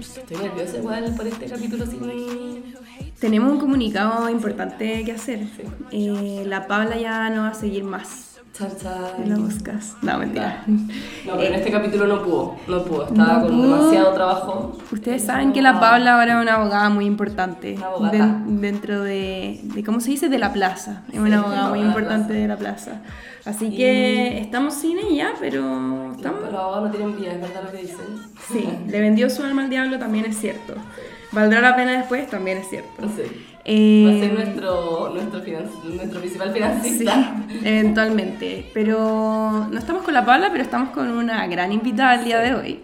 Estoy nerviosa igual por este capítulo sin Tenemos un comunicado importante que hacer. Eh, la Paula ya no va a seguir más Char, char. en la podcast. No, mentira. No, pero en este capítulo no pudo, no pudo, estaba No con pudo. demasiado trabajo. Ustedes saben que la Paula ahora es una abogada muy importante Una abogada. den- dentro de, de, ¿cómo se dice? De la plaza. Es Sí, una abogada muy de importante plaza. de la plaza. Así que estamos sin ella, pero estamos... Los abogados no tienen vida, es verdad lo que dicen. Sí, le vendió su alma al diablo, también es cierto. ¿Valdrá la pena después? También es cierto. Sé. Eh, Va a ser nuestro, nuestro, principal Sí, financista. eventualmente. Pero no estamos con la Paula, pero estamos con una gran invitada el día de hoy.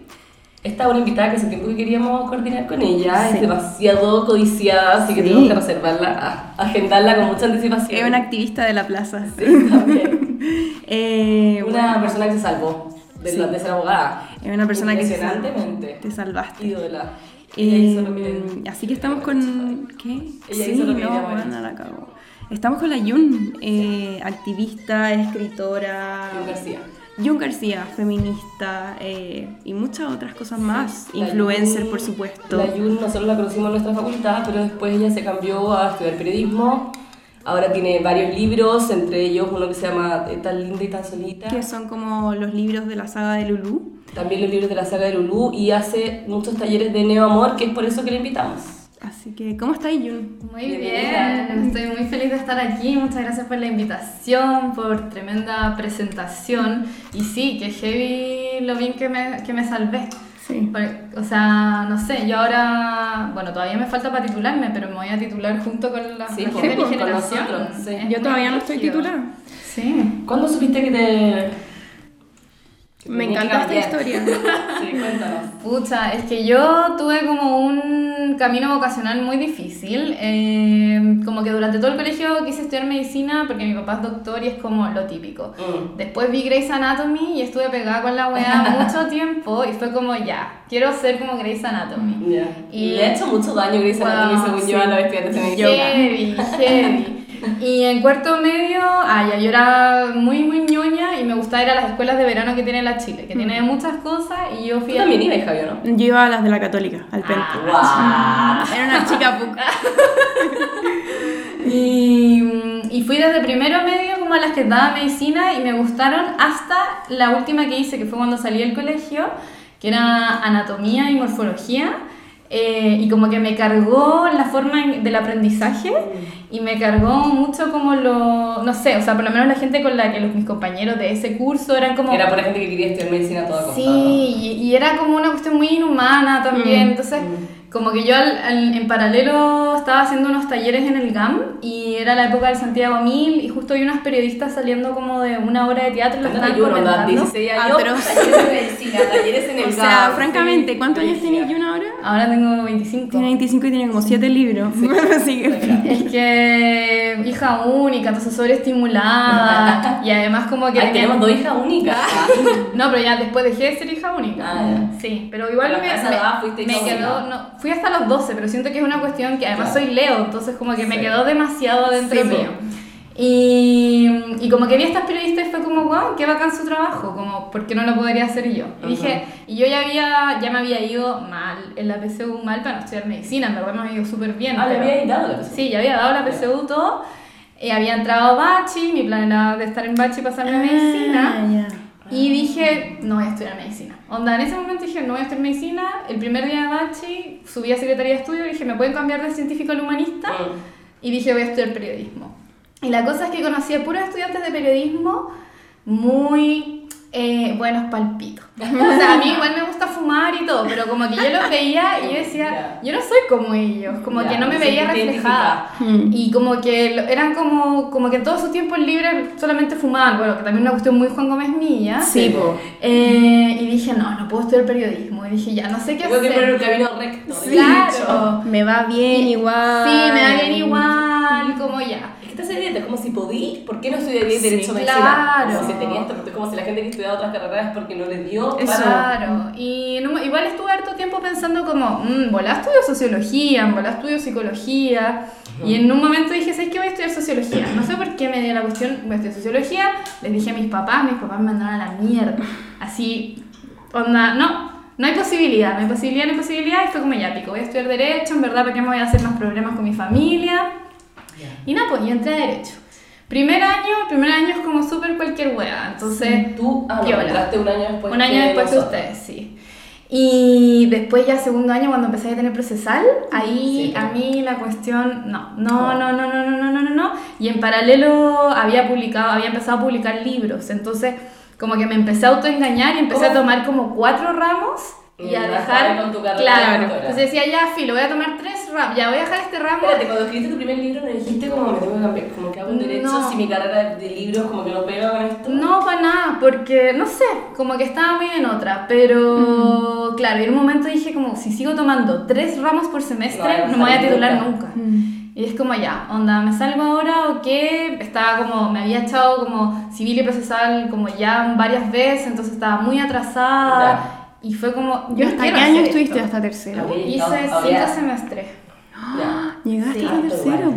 Esta es una invitada que hace tiempo que queríamos coordinar con ella, Sí. es demasiado codiciada, así que Sí. tenemos que reservarla, agendarla con mucha anticipación. Es una activista de la plaza. Sí, también. Eh, Una bueno, persona que se salvó de, Sí. la- de ser abogada. es una persona que se salvó. Impresionantemente. Te salvaste. Ídola. Ella hizo lo que- Eh, así que estamos con... ¿Qué? Ella sí, hizo lo que no, bueno. la cagó. Estamos con la Yun, eh, activista, escritora... Yun García. Yun García, feminista eh, y muchas otras cosas más. La Influencer, Yun- por supuesto. La Yun nosotros la conocimos en nuestra facultad, pero después ella se cambió a estudiar periodismo. Ahora tiene varios libros, entre ellos uno que se llama eh, Tan linda y tan solita. que son como los libros de la saga de Lulu. También los libros de la saga de Lulú y hace muchos talleres de neoamor, que es por eso que la invitamos. Así que, ¿cómo está Yun? Muy Bienvenida. bien, estoy muy feliz de estar aquí. Muchas gracias por la invitación, por tremenda presentación. Y sí, que heavy lo bien que me, que me salvé. Sí. Porque, O sea, no sé, yo ahora, bueno, todavía me falta para titularme, pero me voy a titular junto con la, Sí, la pues, gente de mi con generación. nosotros, sí. Es Yo todavía no estoy titulada. Sí. ¿Cuándo supiste que te... Me encanta esta historia. Sí, cuéntanos. Pucha, es que yo tuve como un camino vocacional muy difícil. eh, como que durante todo el colegio quise estudiar medicina porque mi papá es doctor y es como lo típico. Mm. Después vi Grey's Anatomy y estuve pegada con la weá mucho tiempo y fue como ya, quiero ser como Grey's Anatomy. Ya. Y- Le ha hecho mucho daño Grey's Anatomy, Wow, según sí. yo, a los estudiantes de medicina. Heavy, heavy. Y en cuarto medio, ah, ya, yo era muy, muy ñoña y me gustaba ir a las escuelas de verano que tiene la Chile, que tiene muchas cosas y yo Tú fui a... también ibas, Javier, ¿no? Yo iba a las de la Católica, al. Ah, Era una chica puca. Y, y fui desde primero medio como a las que daba medicina y me gustaron hasta la última que hice, que fue cuando salí del colegio, que era anatomía y morfología. Eh, y como que me cargó la forma en- del aprendizaje y me cargó mucho como lo, no sé, o sea, por lo menos la gente con la que los, mis compañeros de ese curso eran como... Era por la gente que quería estudiar medicina a toda costa. Sí, y, y era como una cuestión muy inhumana también. Entonces, como que yo al- al- en paralelo estaba haciendo unos talleres en el GAM y era la época del Santiago Mil y justo vi unas periodistas saliendo como de una obra de teatro y lo yo, onda, comentando. 16 años, Atroz. talleres en el O sea, GAM, francamente, sí, ¿cuántos años tiene Yun ahora? Ahora tengo 25. Tiene 25 y tiene como 7 libros. Así que... Es que hija única, entonces sobreestimulada y además como que Ay, tenía- tenemos dos hijas únicas. No, pero ya después dejé de ser hija única. Ah, ya. Sí, pero igual Pero me, me- me quedó, no, fui hasta los 12, pero siento que es una cuestión que además Claro. soy Leo, entonces como que me Sí. quedó demasiado dentro Sí, mío. Y, y como que vi a estas periodistas y fue como, wow, qué bacán su trabajo, como, ¿por qué no lo podría hacer yo? Y dije, y yo ya había, ya me había ido mal, en la PSU mal para no estudiar medicina, en verdad me había ido súper bien. Ah, le pero- había dado la persona. Sí, ya había dado la PSU todo, eh, había entrado a Bachi, mi plan era de estar en Bachi y pasarme a medicina. Ah, ya. Y dije, no voy a estudiar medicina. Onda, en ese momento dije, no voy a estudiar medicina. El primer día de Bachi subí a Secretaría de Estudio y dije, ¿me pueden cambiar de científico al humanista? Mm. Y dije, voy a estudiar periodismo. Y la cosa es que conocí a puros estudiantes de periodismo muy eh, buenos palpitos. O sea, a mí igual me gusta fumar y todo, pero como que yo los veía y yo decía, yo no soy como ellos, como Ya, que no me veía reflejada. Mm. Y como que lo- eran como, como que en todos sus tiempos libres solamente fumaban, bueno, que también una cuestión muy Juan Gómez Milla. Sí. Eh, y dije, no, no puedo estudiar periodismo. Y dije, ya, no sé qué Tengo que poner un hacer. camino recto. Claro. Me va bien igual. Sí, me da bien igual, como ya. Es es como si podí, ¿por qué no estudiarías Sí, Derecho a Medicina? claro. Como si tenías, como si la gente que estudiaba otras carreras es porque no le dio para... Claro, y un- igual estuve harto tiempo pensando como, mmm, volá estudio sociología, volá estudio psicología, Y en un momento dije, ¿sabes qué? Voy a estudiar sociología. No sé por qué me dio la cuestión, voy a estudiar sociología. Les dije a mis papás, mis papás me mandaron a la mierda. Así, onda, no, no hay posibilidad, no hay posibilidad, no hay posibilidad. Y fue como ya, pico, voy a estudiar Derecho, en verdad, ¿para qué me voy a hacer más problemas con mi familia? Y nada, pues yo entré a Derecho. Primer año, primer año es como súper cualquier wea, entonces... Tú, ah, no, entraste un año después Un año después de ustedes, sí. Y después ya segundo año cuando empecé a tener procesal, ahí Sí. a mí la cuestión, no, no, no, no, no, no, no, no, no, no. Y en paralelo había publicado, había empezado a publicar libros, entonces como que me empecé a autoengañar y empecé a ¿Cómo? tomar como cuatro ramos y Y a dejar, con tu carrera claro, de entonces decía ya, filo, voy a tomar tres ramos, ya voy a dejar este ramo. Espérate, cuando escribiste tu primer libro no dijiste como me tengo que cambiar, como que hago un derecho No. si mi carrera de libros como que no pega con esto. No, para nada, porque no sé, como que estaba muy en otra, pero claro, en un momento dije como si sigo tomando tres ramos por semestre No, no, me voy a titular nunca. nunca. Y es como ya, onda, ¿me salgo ahora o qué? Estaba como, me había echado como civil y procesal como ya varias veces, entonces estaba muy atrasada y fue como, yo ¿Hasta qué año estuviste? ¿Hasta tercero? Hice cinco semestres. Ya. Llegaste Sí. hasta tercero,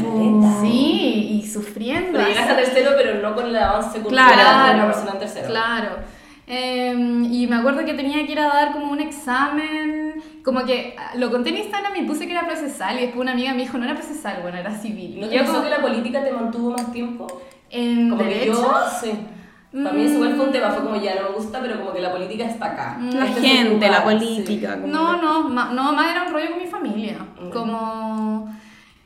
Sí, y sufriendo. Pero llegaste a tercero, pero no con el avance cultural Claro, de una persona en tercero. Claro. Em, y me acuerdo que tenía que ir a dar como un examen, como que ah, lo conté en Instagram y puse que era procesal y después una amiga me dijo, no era procesal, bueno, era civil. ¿No Y te yo como, que la política te mantuvo más tiempo? en Como derecho, que yo, sí. Para mí eso igual fue un Mm. tema, fue como ya no me gusta, pero como que la política está acá. La Este gente, lugar, la sí. política. como No, que- no, ma- no, más era un rollo con mi familia. Mm. Como...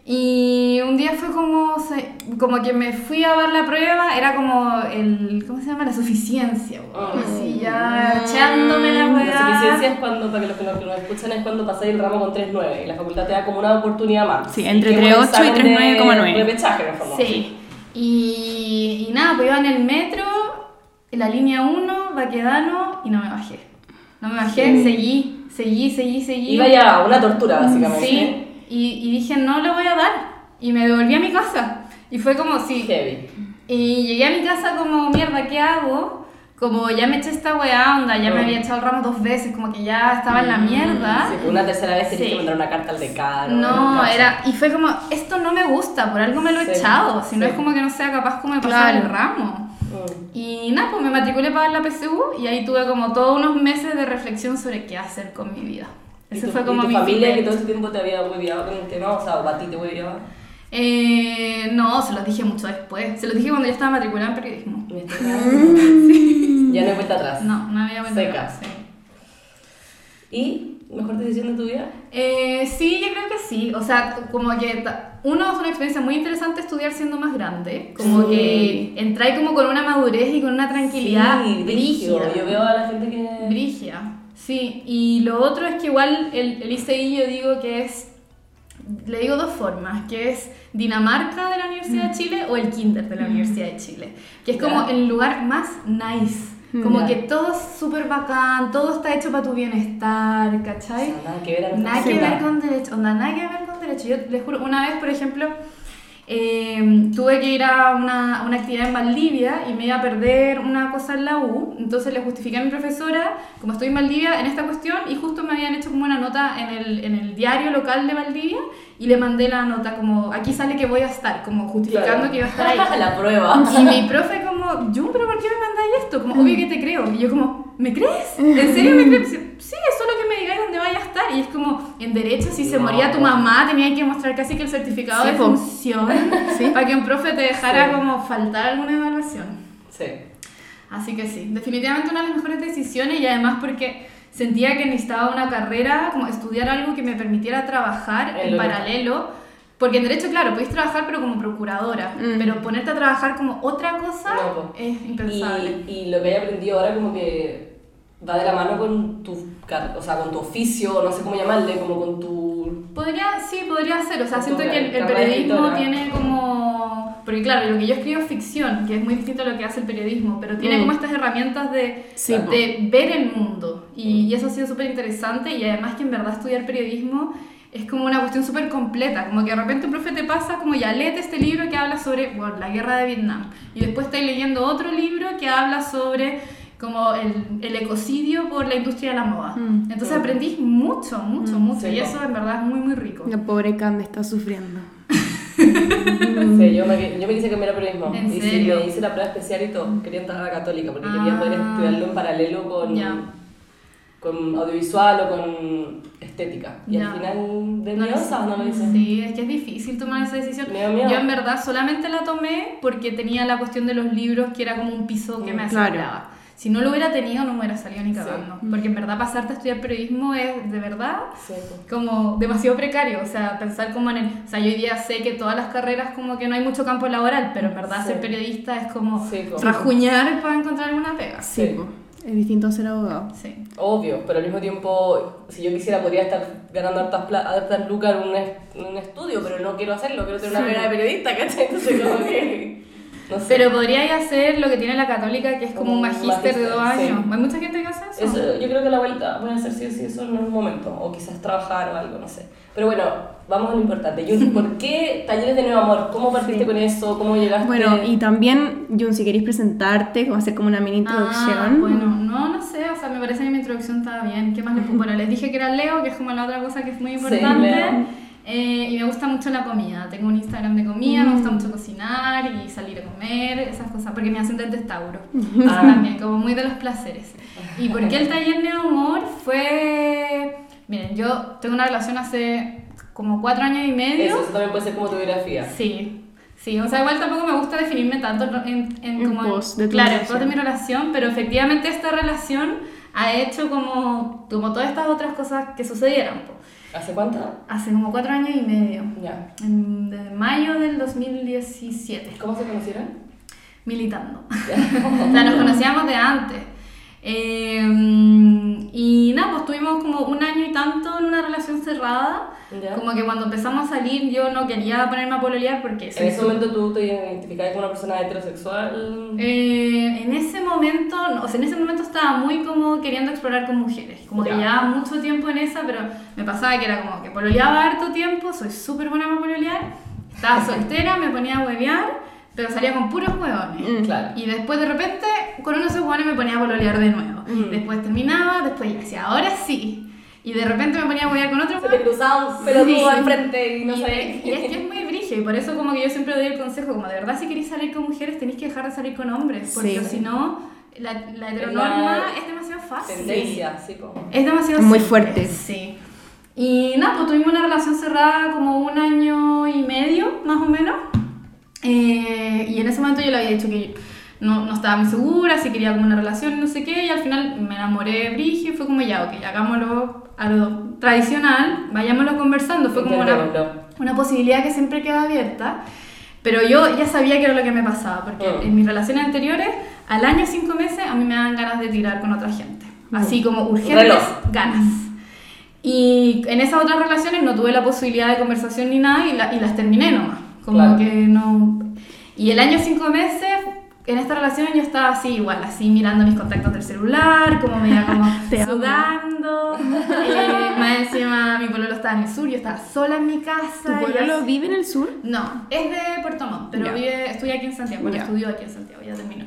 Y un día fue como, se- como que me fui a dar la prueba, era como el, ¿cómo se llama? La suficiencia. Mm. así ya echándome la La weá. suficiencia es cuando, para que los que nos, que nos escuchan, es cuando pasáis el ramo con 3.9 y la facultad te da como una oportunidad más. Sí, entre Que es un 3.8 y examen de 3.9,9. Repechaje, en el fondo. Sí. Y, y nada, pues iba en el metro, en la línea 1, Baquedano, y no me bajé. No me bajé, seguí, seguí, seguí, seguí. Iba ya una tortura, básicamente. Sí, y, y dije, no le voy a dar. Y me devolví a mi casa. Y fue como si... Heavy. Y llegué a mi casa como, mierda, ¿qué hago? Como ya me eché esta weá, onda, ya me Mm. había echado el ramo dos veces, como que ya estaba en la mierda. Sí, una tercera vez tenías Sí. que mandar una carta al decano. No, era, y fue como, esto no me gusta, por algo me lo he Sí, echado, si no sí. es como que no sea capaz como de pasar Claro. el ramo. Mm. Y nada, pues me matriculé para la PSU y ahí tuve como todos unos meses de reflexión sobre qué hacer con mi vida. ¿Y Ese tu, fue como y tu mi familia que todo ese tiempo te había hueviado con el tema? O sea, o a ti te hueviaba. Eh, no, se los dije mucho después. Se los dije cuando ya estaba matriculada en periodismo. Me cagando. Ya no hay vuelta atrás. No, no había vuelto Seca. atrás, sí. ¿Y mejor decisión de tu vida? Eh, sí, yo creo que sí. O sea, como que uno es una experiencia muy interesante estudiar siendo más grande. Como Sí. que entráis como con una madurez y con una tranquilidad Sí, brígida. Yo veo a la gente que... Brigia, sí. Y lo otro es que igual el, el ICI yo digo que es, le digo dos formas, que es Dinamarca de la Universidad de Chile o el Kinder de la Universidad de Chile, que es como Ya. el lugar más nice. Como Ya. que todo es súper bacán, todo está hecho para tu bienestar, O ¿cachai? sea, nada que ver a Nada que ver con derecho, onda, nada que ver con derecho. Yo les juro, una vez, por ejemplo, eh, tuve que ir a una, una actividad en Valdivia y me iba a perder una cosa en la U, entonces le justifiqué a mi profesora, como estoy en Valdivia, en esta cuestión, y justo me habían hecho como una nota en el, en el diario local de Valdivia, y le mandé la nota como, aquí sale que voy a estar, como justificando Claro. que iba a estar ahí. la prueba. Y mi profe como, Jun, pero ¿por qué me mandáis esto? Como, obvio que te creo. Y yo como, ¿me crees? ¿En serio me crees? Sí, es solo que me digáis dónde vaya a estar. Y es como, en derecho, si se No. moría tu mamá, tenía que mostrar casi que el certificado Sí, de función Sí. para que un profe te dejara Sí. como faltar alguna evaluación. Sí. Así que sí, definitivamente una de las mejores decisiones y además porque sentía que necesitaba una carrera, como estudiar algo que me permitiera trabajar En paralelo. Porque en derecho, claro, podéis trabajar pero como procuradora, Mm. pero ponerte a trabajar como otra cosa No, po. es impensable. Y, y lo que he aprendido ahora como que va de la mano con tu, car- o sea, con tu oficio, no sé cómo llamarle, como con tu... Podría, sí, podría ser. O sea, siento que el, el periodismo tiene como... Porque claro, lo que yo escribo es ficción, que es muy distinto a lo que hace el periodismo, pero tiene Mm. como estas herramientas de, Sí, de ver el mundo. Y, y eso ha sido súper interesante y además que en verdad estudiar periodismo es como una cuestión súper completa, como que de repente un profe te pasa como ya léete este libro que habla sobre bueno, la guerra de Vietnam y después estás leyendo otro libro que habla sobre como el, el ecocidio por la industria de la moda. Mm. Entonces aprendís mucho, mucho, Mm, mucho sí, y eso en verdad es muy, muy rico. La pobre Cande está sufriendo. Sí, yo me, yo me quise cambiar a periodismo. ¿En y serio? sí, me hice la prueba especial y todo. Quería entrar a la católica porque quería poder Ah. estudiarlo en paralelo con, con audiovisual o con estética. Y al final de No miedosa no lo hice. Sí, es que es difícil tomar esa decisión. Yo en verdad solamente la tomé porque tenía la cuestión de los libros que era como un piso que me Mm, claro. Si no lo hubiera tenido no me hubiera salido ni Sí. cagando. Porque en verdad pasarte a estudiar periodismo es de verdad Sí, como demasiado precario, o sea, pensar como en el, o sea, yo hoy día sé que todas las carreras como que no hay mucho campo laboral, pero en verdad Sí. ser periodista es como Sí, rajuñar para encontrar alguna pega. Sí, Sí. es distinto a ser abogado. Sí. Obvio, pero al mismo tiempo, si yo quisiera, podría estar ganando hartas, pla- hartas lucas en un, es- en un estudio, pero no quiero hacerlo, quiero tener una carrera de periodista, ¿cachai? Entonces, como que. No sé. Pero podríais hacer lo que tiene la católica, que es como un Un magíster de dos sí. años. Hay mucha gente que hace eso. Eso, yo creo que la vuelta voy a hacer sí o sí eso en algún momento, o quizás trabajar o algo, no sé. Pero bueno, vamos a lo importante. Jun, ¿por qué Talleres de Nuevo Amor? ¿Cómo partiste con eso? ¿Cómo llegaste? Bueno, y también, Jun, si queréis presentarte, como hacer como una mini Ah, introducción. bueno, no, no sé, o sea, me parece que mi introducción estaba bien. ¿Qué más les pongo? Bueno, les dije que era Leo, que es como la otra cosa que es muy Sí, importante. Leo. Eh, y me gusta mucho la comida. Tengo un Instagram de comida, me gusta mucho cocinar y salir a comer, esas cosas, porque mi ascendente es Tauro. Ah. También, como muy de los placeres. ¿Y por qué el taller Neo Amor? Fue. Miren, yo tengo una relación hace como cuatro años y medio. Eso, eso también puede ser como tu biografía. Sí, sí, o sea, igual tampoco me gusta definirme tanto en, en En como, pos de tu claro, en relación. pos de mi relación, pero efectivamente esta relación ha hecho como, como todas estas otras cosas que sucedieron. po. ¿Hace cuánto? Hace como cuatro años y medio, Ya. en, de mayo del 2017, ¿Cómo se conocieron? militando. o sea, nos conocíamos de antes. Eh, y nada, pues tuvimos como un año y tanto en una relación cerrada. Ya. Como que cuando empezamos a salir yo no quería ponerme a pololear porque En ese momento tú te identificabas como una persona heterosexual. Eh, momento, o sea, en ese momento estaba muy como queriendo explorar con mujeres, como que Ya. llevaba mucho tiempo en esa, pero me pasaba que era como que pololeaba harto tiempo, soy súper buena para pololear, estaba soltera, me ponía a huevear, pero salía con puros huevones. Mm, Claro. Y después de repente, con uno de esos huevones me ponía a pololear de nuevo. Mm. Después terminaba, después ya decía, ahora sí. Y de repente me ponía a huevear con otro Se te hueón. cruzaba un pelotudo Sí. al frente y no Y, sabía. de- y es que es muy brígido y por eso como que yo siempre doy el consejo, como de verdad si queréis salir con mujeres tenéis que dejar de salir con hombres, porque Sí. si no, la, la heteronorma La es demasiado fácil. Tendencia, sí, po. Es demasiado Muy simple, fuerte. Sí. Y nada, pues tuvimos una relación cerrada como un año y medio, más o menos. Eh, y en ese momento yo le había dicho que no, no estaba muy segura, si quería como una relación, no sé qué, y al final me enamoré de Brigio y fue como ya, ok, hagámoslo a lo tradicional, vayámoslo conversando, fue como una, una posibilidad que siempre queda abierta. Pero yo ya sabía que era lo que me pasaba, porque Mm. en mis relaciones anteriores, al año cinco meses, a mí me daban ganas de tirar con otra gente. Así como urgentes Reloj. ganas. Y en esas otras relaciones no tuve la posibilidad de conversación ni nada y, la- y las terminé nomás. Como Claro. que no... Y el año cinco meses, en esta relación yo estaba así igual, así mirando mis contactos del celular, como me iba como sudando. eh, más encima mi pololo estaba en el sur, yo estaba sola en mi casa. ¿Tu y pueblo así- vive en el sur? no, es de Puerto Montt, pero Ya. vive, estudia aquí en Santiago, Ya. estudió aquí en Santiago, ya terminó.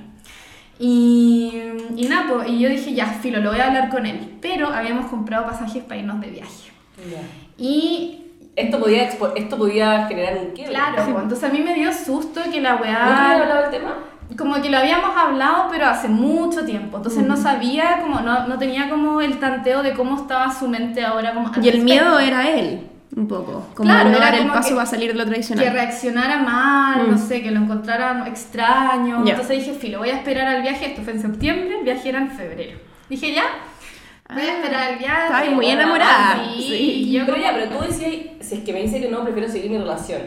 Y, y nada, pues, y yo dije, ya, filo, lo voy a hablar con él. Pero habíamos comprado pasajes para irnos de viaje. Ya. Y Esto podía, expo- esto podía generar un quiebre. claro, pues, entonces a mí me dio susto que la ¿No te había weá... hablado del tema? Como que lo habíamos hablado, pero hace mucho tiempo. Entonces no sabía, como no, no tenía como el tanteo de cómo estaba su mente ahora. Como Y el miedo era él, un poco. Como Claro, no era dar el paso que- va a salir de lo que tradicional. reaccionara mal, Mm. no sé, que lo encontrara extraño. Ya. Entonces dije, filo, voy a esperar al viaje. Esto fue en septiembre, el viaje era en febrero. Dije, ya, voy a Ah, esperar el viaje. estabas muy enamorada. Sí, Sí. yo Pero como- ya, pero tú decías, si es que me dice que no, prefiero seguir mi relación.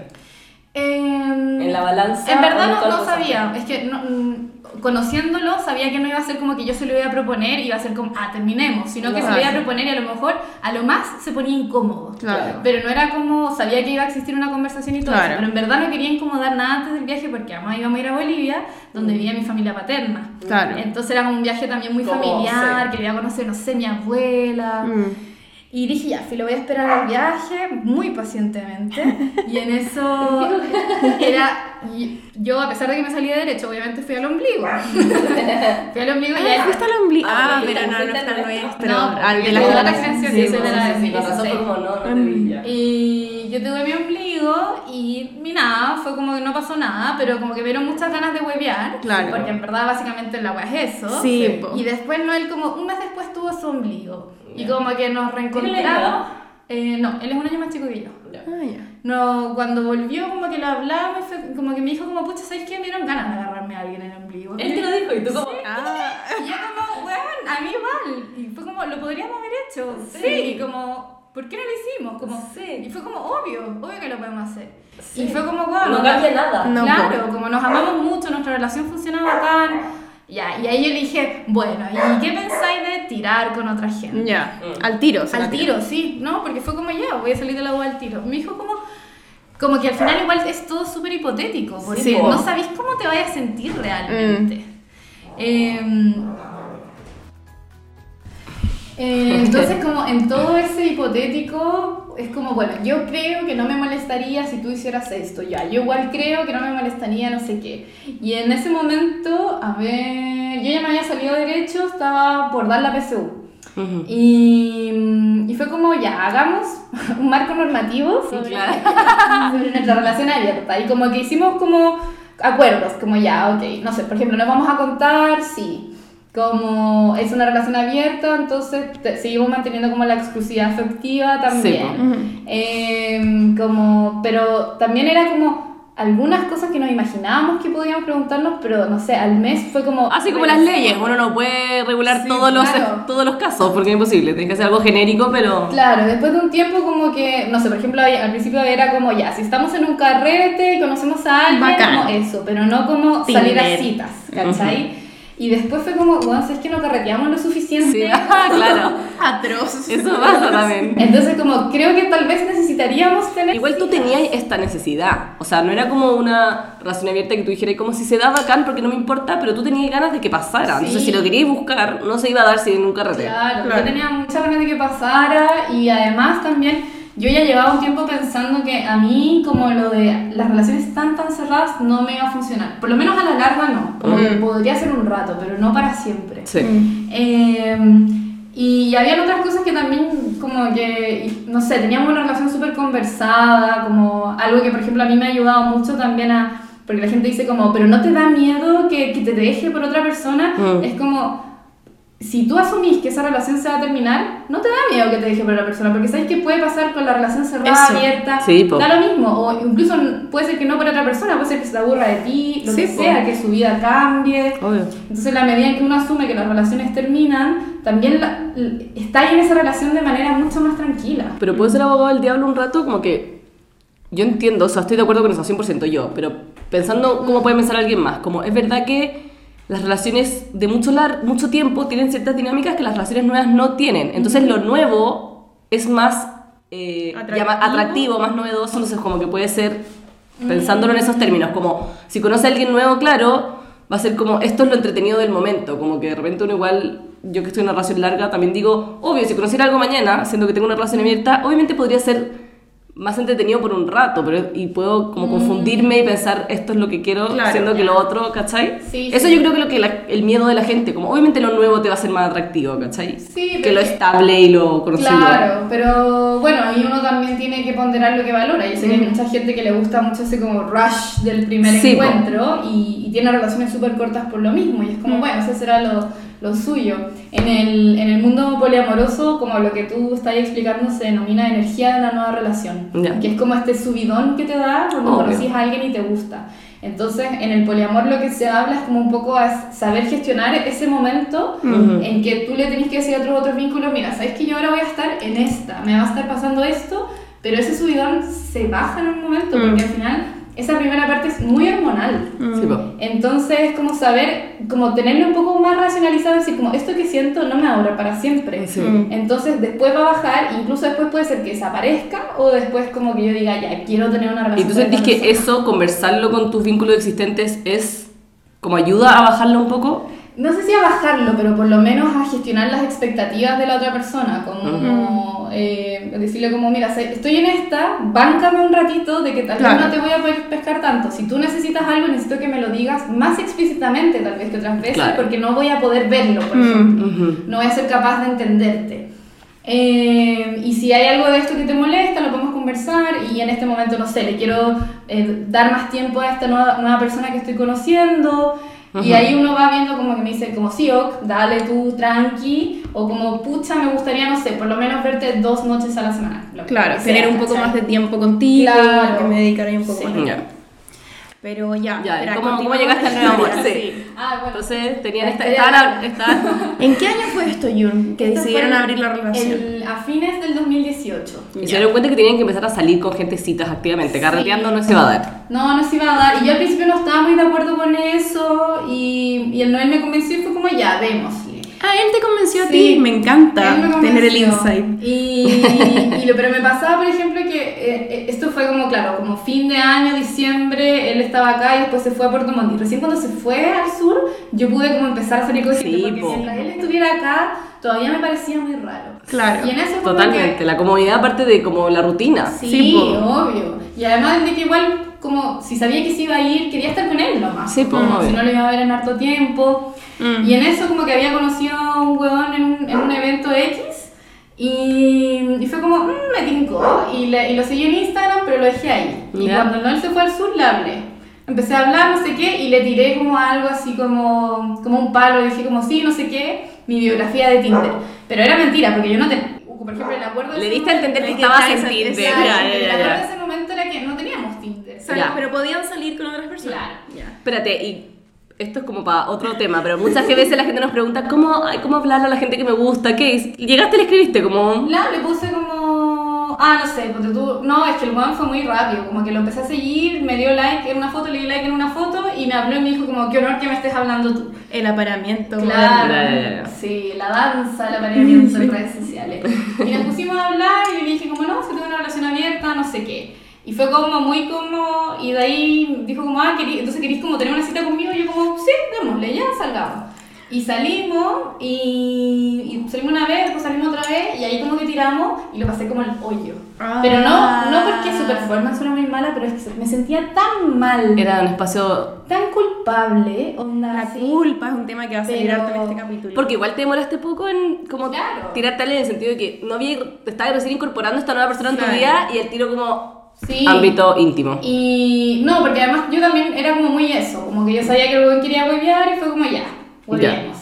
Em, En la balanza. En verdad no, no sabía, es que no, mm, conociéndolo sabía que no iba a ser como que yo se lo iba a proponer y iba a ser como, ah, terminemos, sino que se lo Claro. iba a proponer y a lo mejor, a lo más se ponía incómodo. Claro. Pero no era como, sabía que iba a existir una conversación y todo Claro. eso, pero en verdad no quería incomodar nada antes del viaje porque además íbamos a ir a Bolivia, donde vivía mi familia paterna. Claro. Entonces era como un viaje también muy familiar, quería conocer, no sé, mi abuela. Mm. Y dije, ya, filo, voy a esperar al viaje muy pacientemente. Y en eso era. y Yo, a pesar de que me salí de derecho, obviamente fui al ombligo. fui al ombligo y Ah, fuiste al ombligo. Ah, Ah, pero no, no está nuestro. No, al de la porque generación. generación, Sí, sí, soy de la sí, sí, razón 16. fue como no, no te vi ya. Y y yo tuve mi ombligo y mi nada, fue como que no pasó nada, pero como que vieron muchas ganas de huevear. Claro. Porque en verdad básicamente la wea es eso. Sí. Y después Noel como un mes después tuvo su ombligo. Y Ya. como que nos ¿Tiene la reencontramos. Eh, no, él es un año más chico que yo. Ah, ya. No, cuando volvió como que lo hablamos, y fue como que me dijo como, pucha, ¿sabes qué? Me dieron ganas de agarrarme a alguien en el ombligo. Él te lo dijo y tú como... Ah, Y yo como, weón, a mí igual. Y fue como, lo podríamos haber hecho. Sí. Y como, ¿por qué no lo hicimos? Como, Sí. Y fue como, obvio, obvio que lo podemos hacer. Sí. Y fue como, weón. No cambia nada. No, claro, como nos amamos mucho, nuestra relación funciona bacán. Ya, y ahí yo le dije, bueno, ¿y qué pensáis de tirar con otra gente? ya. Mm. Al tiro. se Al tiro, sí, ¿no? Porque fue como ya, voy a salir de la U al tiro. Me dijo como, como que al final igual es todo súper hipotético, porque Sí, no sabéis cómo te vayas a sentir realmente. Em, eh, entonces como en todo ese hipotético es como, bueno, yo creo que no me molestaría si tú hicieras esto, ya, yo igual creo que no me molestaría no sé qué. Y en ese momento, a ver, yo ya me había salido de derecho, estaba por dar la PSU. Ujú. Y, y fue como, ya, hagamos un marco normativo sobre, claro. sobre nuestra relación abierta. Y como que hicimos como acuerdos, como ya, ok, no sé, por ejemplo, nos vamos a contar, sí. Como es una relación abierta, entonces te- seguimos manteniendo como la exclusividad afectiva también. Ujú. Em, como, pero también era como algunas cosas que nos imaginábamos que podíamos preguntarnos, pero no sé, al mes fue como... Así como las leyes, uno no puede regular Sí, todos, los, claro. todos los casos, porque es imposible, tienes que hacer algo genérico, pero... Claro, después de un tiempo como que, no sé, por ejemplo, al principio era como ya, si estamos en un carrete y conocemos a alguien, Bacán. como eso, pero no como salir a Tinder. citas, ¿cachai? Y después fue como, bueno, es que no carreteamos lo suficiente. Sí, ah, claro. Atroz. Eso pasa también. Entonces como creo que tal vez necesitaríamos tener... Igual tú tenías esta necesidad, o sea, no era como una relación abierta que tú dijeras como si se da bacán porque no me importa, pero tú tenías ganas de que pasara, entonces Sí. si lo querías buscar, no se iba a dar si en un carrete. Claro, Claro. yo tenía muchas ganas de que pasara y además también yo ya llevaba un tiempo pensando que a mí como lo de las relaciones tan tan cerradas no me iba a funcionar. Por lo menos a la larga no, como Mm. podría ser un rato, pero no para siempre. Sí. Mm. Eh, y había otras cosas que también como que, no sé, teníamos una relación súper conversada, como algo que por ejemplo a mí me ha ayudado mucho también a, porque la gente dice como, pero no te da miedo que, que te deje por otra persona, Mm. es como, si tú asumís que esa relación se va a terminar, no te da miedo que te deje por otra persona, porque sabes que puede pasar con la relación cerrada, Eso. abierta, Sí, da lo mismo, o incluso puede ser que no por otra persona, puede ser que se aburra de ti, lo Sí, que po. sea, que su vida cambie. Obvio. Entonces, en la medida en que uno asume que las relaciones terminan, también la- está ahí en esa relación de manera mucho más tranquila. Pero puedo ser abogado del diablo un rato, como que yo entiendo, o sea, estoy de acuerdo con eso 100% yo, pero pensando cómo puede pensar alguien más, como es verdad que las relaciones de mucho, lar mucho tiempo tienen ciertas dinámicas que las relaciones nuevas no tienen. Entonces lo nuevo es más eh, Atractivo. atractivo, más novedoso, entonces como que puede ser, pensándolo en esos términos, como si conoce a alguien nuevo, claro, va a ser como, esto es lo entretenido del momento, como que de repente uno igual, yo que estoy en una relación larga, también digo, obvio, si conociera algo mañana, siendo que tengo una relación abierta, obviamente podría ser más entretenido por un rato, pero y puedo como confundirme y pensar esto es lo que quiero, Claro. siendo que lo otro, ¿cachai? Sí, Eso sí. yo creo que lo que la- el miedo de la gente, como obviamente lo nuevo te va a ser más atractivo, ¿cachai? Sí, que lo estable y lo conocido. Claro, pero bueno, y uno también tiene que ponderar lo que valora. Yo sé que hay mucha gente que le gusta mucho ese como rush del primer Sí, encuentro y, y tiene relaciones súper cortas por lo mismo. Y es como, bueno, eso será lo, lo suyo. En el, en el mundo poliamoroso, como lo que tú estás explicando, se denomina energía de la nueva relación. Ya. Que es como este subidón que te da cuando Obvio. conoces a alguien y te gusta. Entonces, en el poliamor lo que se habla es como un poco a saber gestionar ese momento en que tú le tenés que decir a otros otros vínculos, mira, sabes que yo ahora voy a estar en esta, me va a estar pasando esto, pero ese subidón se baja en un momento, porque al final esa primera parte es muy hormonal. Sí. Entonces es como saber, como tenerlo un poco más racionalizado, decir como esto que siento no me va a durar para siempre. Sí. Entonces después va a bajar, incluso después puede ser que desaparezca o después como que yo diga, ya, quiero tener una ¿Y relación. tú sentís esta que persona". eso, conversarlo con tus vínculos existentes, es como ayuda a bajarlo un poco? No sé si a bajarlo, pero por lo menos a gestionar las expectativas de la otra persona, como eh, decirle como, mira, estoy en esta, báncame un ratito de que tal vez Claro. no te voy a poder pescar tanto. Si tú necesitas algo, necesito que me lo digas más explícitamente tal vez que otras veces, Claro. porque no voy a poder verlo, por Mm. ejemplo. Ujú. No voy a ser capaz de entenderte. Eh, y si hay algo de esto que te molesta, lo podemos conversar. Y en este momento, no sé, le quiero eh, dar más tiempo a esta nueva, nueva persona que estoy conociendo. Y ahí uno va viendo como que me dice, como sí, ok, dale tú tranqui. O como, pucha, me gustaría, no sé, por lo menos verte dos noches a la semana. Claro, sea, tener un poco más de tiempo contigo, Claro. que me dedicaré un poco Sí. más. Ya. Pero ya, Ya, espera, ¿cómo, ¿cómo llegaste al nuevo amor? historia. Sí. Ah, bueno. Entonces, tenían esta, estaban, estaban- ¿En qué año fue esto, Jun? Que Esto decidieron abrir la relación. el- a fines del 2018. y se dieron cuenta que tenían que empezar a salir con gentecitas activamente. Sí. Carreteando no se va a dar. No, no se iba a dar. Y yo al principio no estaba muy de acuerdo con eso. Y, y el Noel me convenció y fue como, ya, démosle. Ah, él te convenció a Sí. ti. Me encanta tener el insight. Y, y lo, pero me pasaba, por ejemplo, que eh, eh, esto fue como, claro, como fin de año, diciembre, él estaba acá y después se fue a Puerto Montt. Y recién cuando se fue al sur, yo pude como empezar a salir con gente. Sí, porque po. mientras él estuviera acá, todavía me parecía muy raro. Claro. Y en eso Totalmente. que- La comodidad aparte de como la rutina. Sí, po. obvio. Y además de que igual, como si sabía que se iba a ir, quería estar con él nomás. Sí, pues, Como si no lo iba a ver en harto tiempo. Mm. Y en eso como que había conocido a un huevón en un, en un evento X. Y, y fue como, "Mm, me tincó. Y, le- y lo seguí en Instagram, pero lo dejé ahí. Y Ya. cuando Noel se fue al sur, le hablé. Empecé a hablar, no sé qué, y le tiré como algo así como, como un palo. Dije como, sí, no sé qué, mi biografía de Tinder. Pero era mentira, porque yo no te... Por ejemplo, el acuerdo de Le diste a entender que estabas en Tinder. El acuerdo de ese momento era que no teníamos Ya. Pero podían salir con otras personas. Claro. Ya. Espérate, y esto es como para otro tema, pero muchas veces la gente nos pregunta cómo, ay, cómo hablarle a la gente que me gusta, ¿qué es? Llegaste y le escribiste como... La, le puse como. Ah, no sé, porque tú. No, es que el weón fue muy rápido. Como que lo empecé a seguir, me dio like en una foto, le di like en una foto y me habló y me dijo, como, qué honor que me estés hablando tú. El aparamiento. Claro. Sí, la danza, el apareamiento en redes sociales. Y nos pusimos a hablar y le dije, como, no, es que tengo una relación abierta, no sé qué. Y fue como muy como. Y de ahí dijo, como, ah, querí- entonces querís como tener una cita conmigo. Y yo, como, sí, démosle, ya salgamos. Y salimos, y, y salimos una vez, después salimos otra vez, y ahí como que tiramos, y lo pasé como el hoyo. Ah. Pero no, no porque su performance era muy mala, pero es que me sentía tan mal, Era un espacio... tan culpable, onda La así. culpa es un tema que va a salir Pero- en este capítulo. Porque igual te demoraste poco en como Claro. tirarte en el sentido de que no había, te estaba recién incorporando esta nueva persona en tu Claro. vida y el tiro como Sí. ámbito íntimo. Y no, porque además yo también era como muy eso, como que yo sabía que el quería huevear y fue como ya, hueveemos.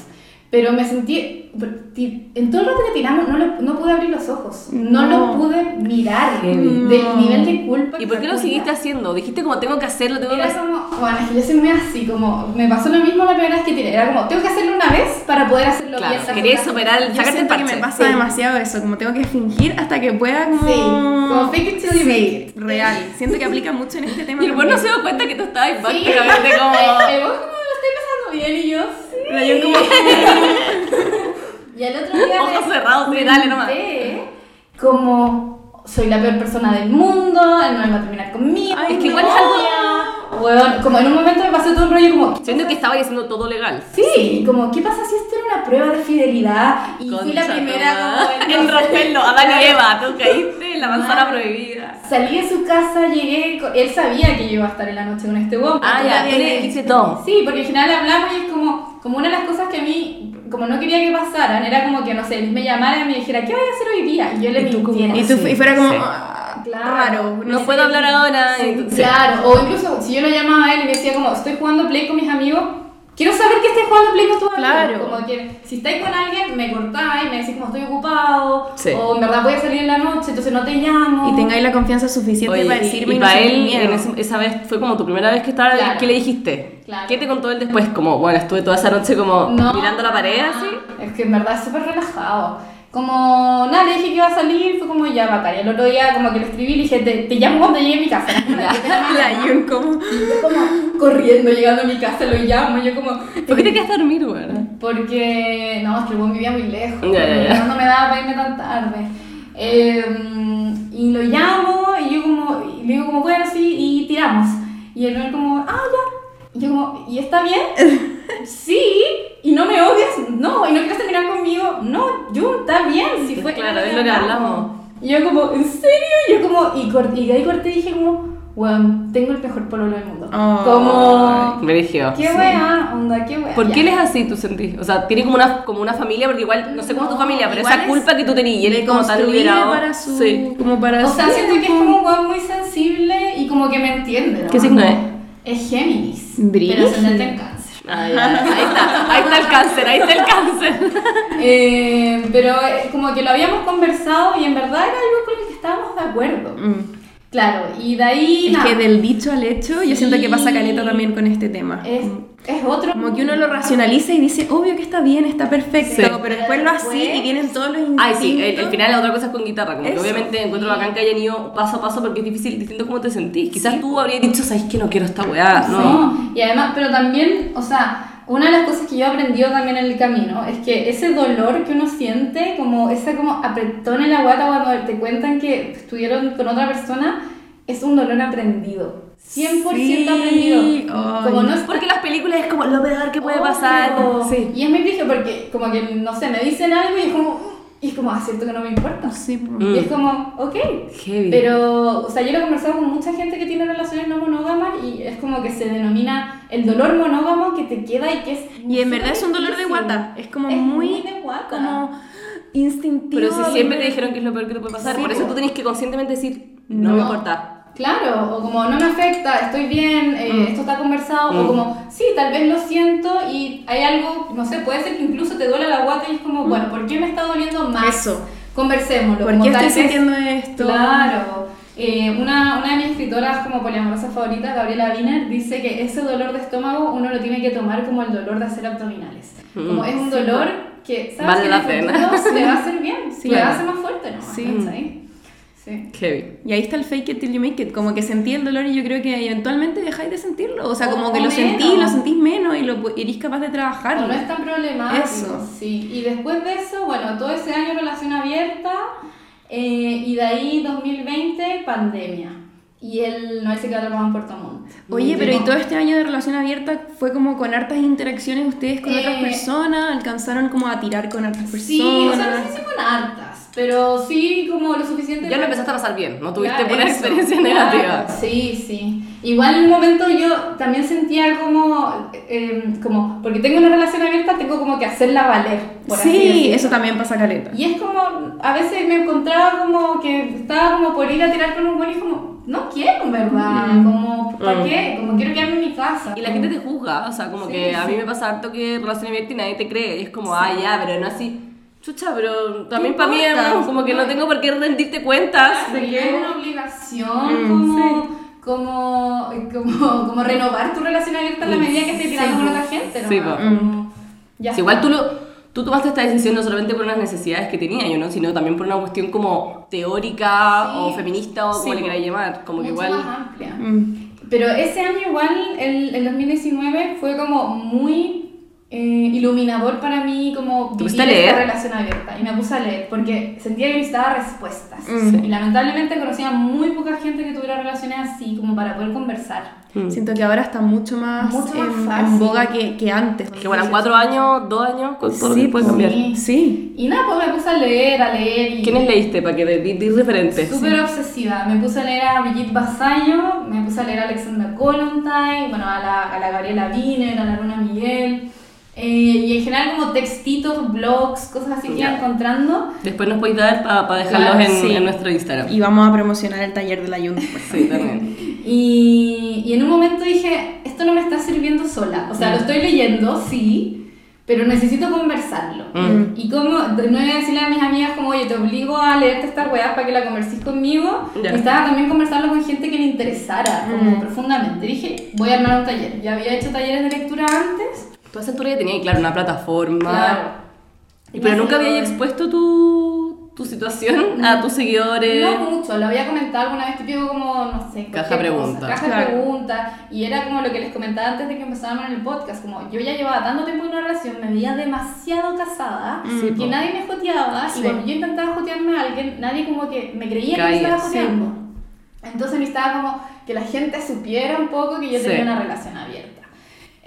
Pero me sentí, en todo el rato que tiramos no, lo- no pude abrir los ojos, no, No. lo pude mirar, Heavy. del nivel de culpa. ¿Y que por qué lo seguiste haciendo? Dijiste como tengo que hacerlo, tengo que Era hacerlo. como, bueno, es que yo soy muy así, como, me pasó lo mismo la primera vez que tiré, era como, tengo que hacerlo una vez para poder hacerlo Claro, bien. segunda superar el-. Yo sacarte el siento que parche. me pasa Sí. demasiado eso, como tengo que fingir hasta que pueda como... Sí, como fake it till you Sí, make it. real. Siento que aplica mucho en este tema. Y el bueno no se dio cuenta que tú estabas Sí. básicamente como... El el weón como lo estoy pasando bien y yo, sí. La Jun como... Y al otro día Ojos cerrados, sí, dale nomás. como soy la peor persona del mundo, él no va a terminar conmigo. Ay, Es que igual es algo-. Weón, como en un momento me pasé todo el rollo como Siento que estabas haciendo todo legal. Sí, como ¿qué pasa si esto era una prueba de fidelidad? Y fui la primera como en romperlo, Adán y. Eva, tú caíste en la manzana prohibida. Salí de su casa, llegué, él sabía que yo iba a estar en la noche con este weón. Ah, ya, tú le dijiste todo. Sí, porque al final hablamos y es como, como una de las cosas que a mí, como no quería que pasaran, era como que, no sé, me llamara y me dijera, ¿qué voy a hacer hoy día? Y yo le Y tú como- mintiera. Y, tú, y fuera como... sí. ah, Claro. Raro. No puedo hablar ahora. Sí, entonces- Claro, o incluso si yo lo llamaba a él y me decía como, estoy jugando Play con mis amigos, quiero saber que estés jugando Play con tus amigos. Claro. Como que si estáis con alguien, me cortáis, me decís como estoy ocupado, Sí. o en verdad voy a salir en la noche, entonces no te llamo. Y tengáis la confianza suficiente Oye, para y- decirme y, y no para sentir él, en ese- esa vez fue como tu primera vez que estaba, Claro. ¿qué le dijiste? Claro. ¿Qué te contó él después? Como, bueno, estuve toda esa noche como No. mirando la pared así. Es que en verdad es súper relajado. Como, nada, le dije que iba a salir, fue como ya, bacán. Y el otro día como que le escribí y le dije, te, te llamo cuando llegue a mi casa. La Jun como... Yo como corriendo, llegando a mi casa, lo llamo, yo como... ¿Por qué te quedaste a dormir, güey? Porque, no, es que el buen vivía muy lejos. No me daba para irme tan tarde. Eh, y lo llamo y yo como, y le digo como, bueno, sí, y tiramos. Y él como, ah, ya. Y yo como, ¿y está bien? sí. ¿Y no me odias? No. ¿Y no quieres terminar conmigo? No, Jun, está bien. Si fue Claro, es lo que hablamos. Y yo como, ¿en serio? Y yo como, y, cort- y de ahí corté y dije como, bueno, tengo el mejor pololo del mundo. Oh. Como, Brigio. qué wea, onda, qué wea. ¿Por Ya. qué él es así, tú sentís? O sea, tiene como una, como una familia, porque igual, no sé cómo es tu No, familia, pero esa es culpa que tú tenías, y él es como tan liberado. para su... Sí. Como para O sea, su siento que es como un weón muy sensible y como que me entiende. ¿no? ¿Qué signo es? Es Géminis. Brígido. Pero ascendente en. Ah, ya. Ahí está, ahí está el cáncer, ahí está el cáncer. Eh, pero eh, como que lo habíamos conversado y en verdad era algo con el que estábamos de acuerdo. Mm. Claro, y de ahí. Es nada, que del dicho al hecho, yo siento que pasa caleta también con este tema. es, es otro. Como que uno lo racionaliza y dice, obvio que está bien, está perfecto, Sí. pero después lo así y vienen todos los instintos. Ay, sí, el, el final la otra cosa es con guitarra. Como que obviamente encuentro bacán que hayan ido paso a paso porque es difícil, distinto cómo te sentís. Quizás tú habrías dicho, ¿sabes que no quiero esta weá? No. No, y además, pero también, o sea, una de las cosas que yo he aprendido también en el camino es que ese dolor que uno siente, como ese como apretón en la guata cuando te cuentan que estuvieron con otra persona, es un dolor aprendido. 100% Sí, aprendido. ay. Como no es Porque las películas es como lo peor que puede Obvio. pasar. Sí. Y es muy brillo porque como que, no sé, me dicen algo y es como, y es como, ah, cierto que no me importa. Sí. Mm. Y es como, ok. Heavy. Pero, o sea, yo lo he conversado con mucha gente que tiene relaciones no monógamas y es como que se denomina el dolor monógamo que te queda y que es... Y en verdad es un dolor de difícil. guata, es como Es muy, muy de guata. como instintivo. Pero si siempre te dijeron que es lo peor que te puede pasar, Sí, por eso tú tenés que conscientemente decir, no, me importa. Claro, o como no me afecta, estoy bien, eh, Mm. esto está conversado, o Mm. como sí, tal vez lo siento y hay algo, no sé, puede ser que incluso te duele la guata y es como, bueno, ¿por qué me está doliendo más? Mm. Eso. Conversémoslo. ¿Por como qué tal estoy vez- sintiendo esto? Claro. Eh, una, una de mis escritoras como poliamorosas favoritas, Gabriela Wiener, dice que ese dolor de estómago uno lo tiene que tomar como el dolor de hacer abdominales. Como es un dolor que sabes Vale que en la pena. futuro te va a hacer bien, Sí. te va a hacer más fuerte, ¿no? Sí. Sí. Heavy. Y ahí está el fake it till you make it, como que sentí el dolor y yo creo que eventualmente dejáis de sentirlo, o sea, O- como que lo menos. sentís, lo sentís menos y lo eres capaz de trabajar. No, no es tan problemático. Eso. Sí. Y después de eso, bueno, todo ese año relación abierta eh, y de ahí 2020 pandemia. Y él no él se quedó atrapado en Puerto Montt. Oye, pero ¿y todo este año de relación abierta fue como con hartas interacciones ustedes con otras Eh, personas? ¿Alcanzaron como a tirar con hartas personas? Sí, o sea, no sé si con hartas, pero sí como lo suficiente. Ya lo empezaste a pasar bien, no tuviste Claro, buena eso, experiencia claro, negativa. Sí, sí. Igual en un momento yo también sentía como, eh, como, porque tengo una relación abierta, tengo como que hacerla valer. Por Sí, eso también pasa caleta. Y es como, a veces me encontraba como que estaba como por ir a tirar con un buen y como, no quiero, en verdad. Mm. Como, ¿para Mm. qué? Como quiero quedarme en mi casa. Y la gente te juzga, o sea, como Sí, que a sí. mí me pasa harto que relación abierta y nadie te cree. Y es como, ah, ya, pero no así. Chucha, pero también para mí es como que no tengo por qué rendirte cuentas. Claro, de que- es una obligación Mm, como, como, como, como renovar tu relación abierta en la medida que estés tirando Sí, con otra gente. ¿no? Sí. Como, ya Sí, igual tú, lo, tú tomaste esta decisión no solamente por unas necesidades que tenía yo, ¿no? Sino también por una cuestión como teórica Sí. o feminista o como Sí, le po. queráis llamar. Como que igual... más amplia. Mm. Pero ese año igual, el, el 2019, fue como muy eh, iluminador para mí como ¿Te vivir pusiste a leer? esta relación abierta. Y me puse a leer porque sentía que necesitaba respuestas. Mm. Y lamentablemente conocía muy poca gente que tuviera relaciones así como para poder conversar. Mm. Siento que ahora está mucho más, Mucho más en, fácil. en boga que, que antes. Que bueno, cuatro años, dos años, con todo lo Sí, que puede cambiar. Sí. Sí. Y nada, pues me puse a leer, a leer. Y ¿Quiénes leíste para que te di, referentes? Súper obsesiva. Me puse a leer a Brigitte Basallo, me puse a leer a Alexandra Kollontai, bueno, a la, a la Gabriela Wiener, a la Luna Miguel. Eh, y en general como textitos, blogs, cosas así que iba Ya. encontrando. Después nos podéis dar para dejarlos Claro, en, sí. en nuestro Instagram. Y vamos a promocionar el taller de la Yun. Sí, también. Y, y en un momento dije, esto no me está sirviendo sola. O sea, lo estoy leyendo, sí, pero necesito conversarlo. Mm. Y como, no voy a decirle a mis amigas como, oye, te obligo a leerte esta weá para que la conversís conmigo. Ya. Necesitaba también conversarlo con gente que le interesara, como Mm. profundamente. Dije, voy a armar un taller. Ya había hecho talleres de lectura antes. Tú a esa altura ya tenías, claro, una plataforma. Claro. Y pero Y nunca lo- expuesto tu, tu situación a tus seguidores. No mucho, lo había comentado alguna vez, típico como, no sé, Caja pregunta. cosa, Caja Claro. pregunta. Y era como lo que les comentaba antes de que empezábamos en el podcast, como yo ya llevaba tanto tiempo en una relación, me veía demasiado casada, Sí, que po. nadie me joteaba, Sí. y cuando yo intentaba jotearme a alguien, nadie como que me creía que me estaba sí. joteando. Entonces necesitaba como que la gente supiera un poco que yo Sí. tenía una relación abierta.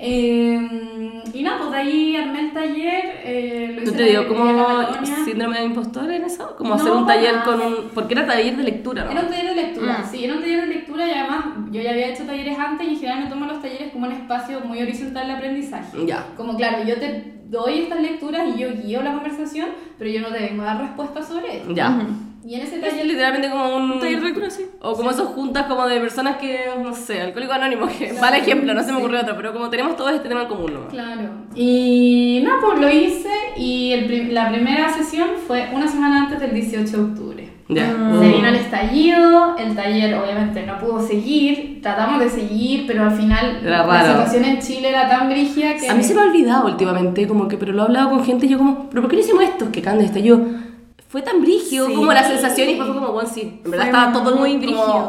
Eh, y no, pues de ahí armé el taller. Eh, lo ¿Tú te dio como síndrome de impostor en eso? Como No, hacer un taller nada. con un... Porque era taller de lectura, Era un ¿no? taller de lectura, Mm. sí, era un taller de lectura y además yo ya había hecho talleres antes y en general me tomo los talleres como un espacio muy horizontal de aprendizaje. Ya. Como claro, yo te doy estas lecturas y yo guío la conversación, pero yo no te vengo a dar respuestas sobre ello. Ya. Y en ese Es taller... literalmente como un... taller de lectura, sí. O como esos juntas como de personas que, no sé, alcohólico anónimo, que mal ejemplo, no se me ocurrió otro, pero como tenemos todo este tema en común, ¿no? Claro. Y no, pues lo hice y el la primera sesión fue una semana antes del 18 de octubre. Ya. Se vino el estallido, el taller obviamente no pudo seguir, tratamos de seguir, pero al final Era la situación en Chile era tan brígida que... A mí se me ha olvidado últimamente, como que, pero lo he hablado con gente y yo como, ¿pero por qué no hicimos esto? Que Cande está yo. Fue tan brígido Sí. como la sensación y después fue como, bueno, sí, en verdad Fue estaba todo muy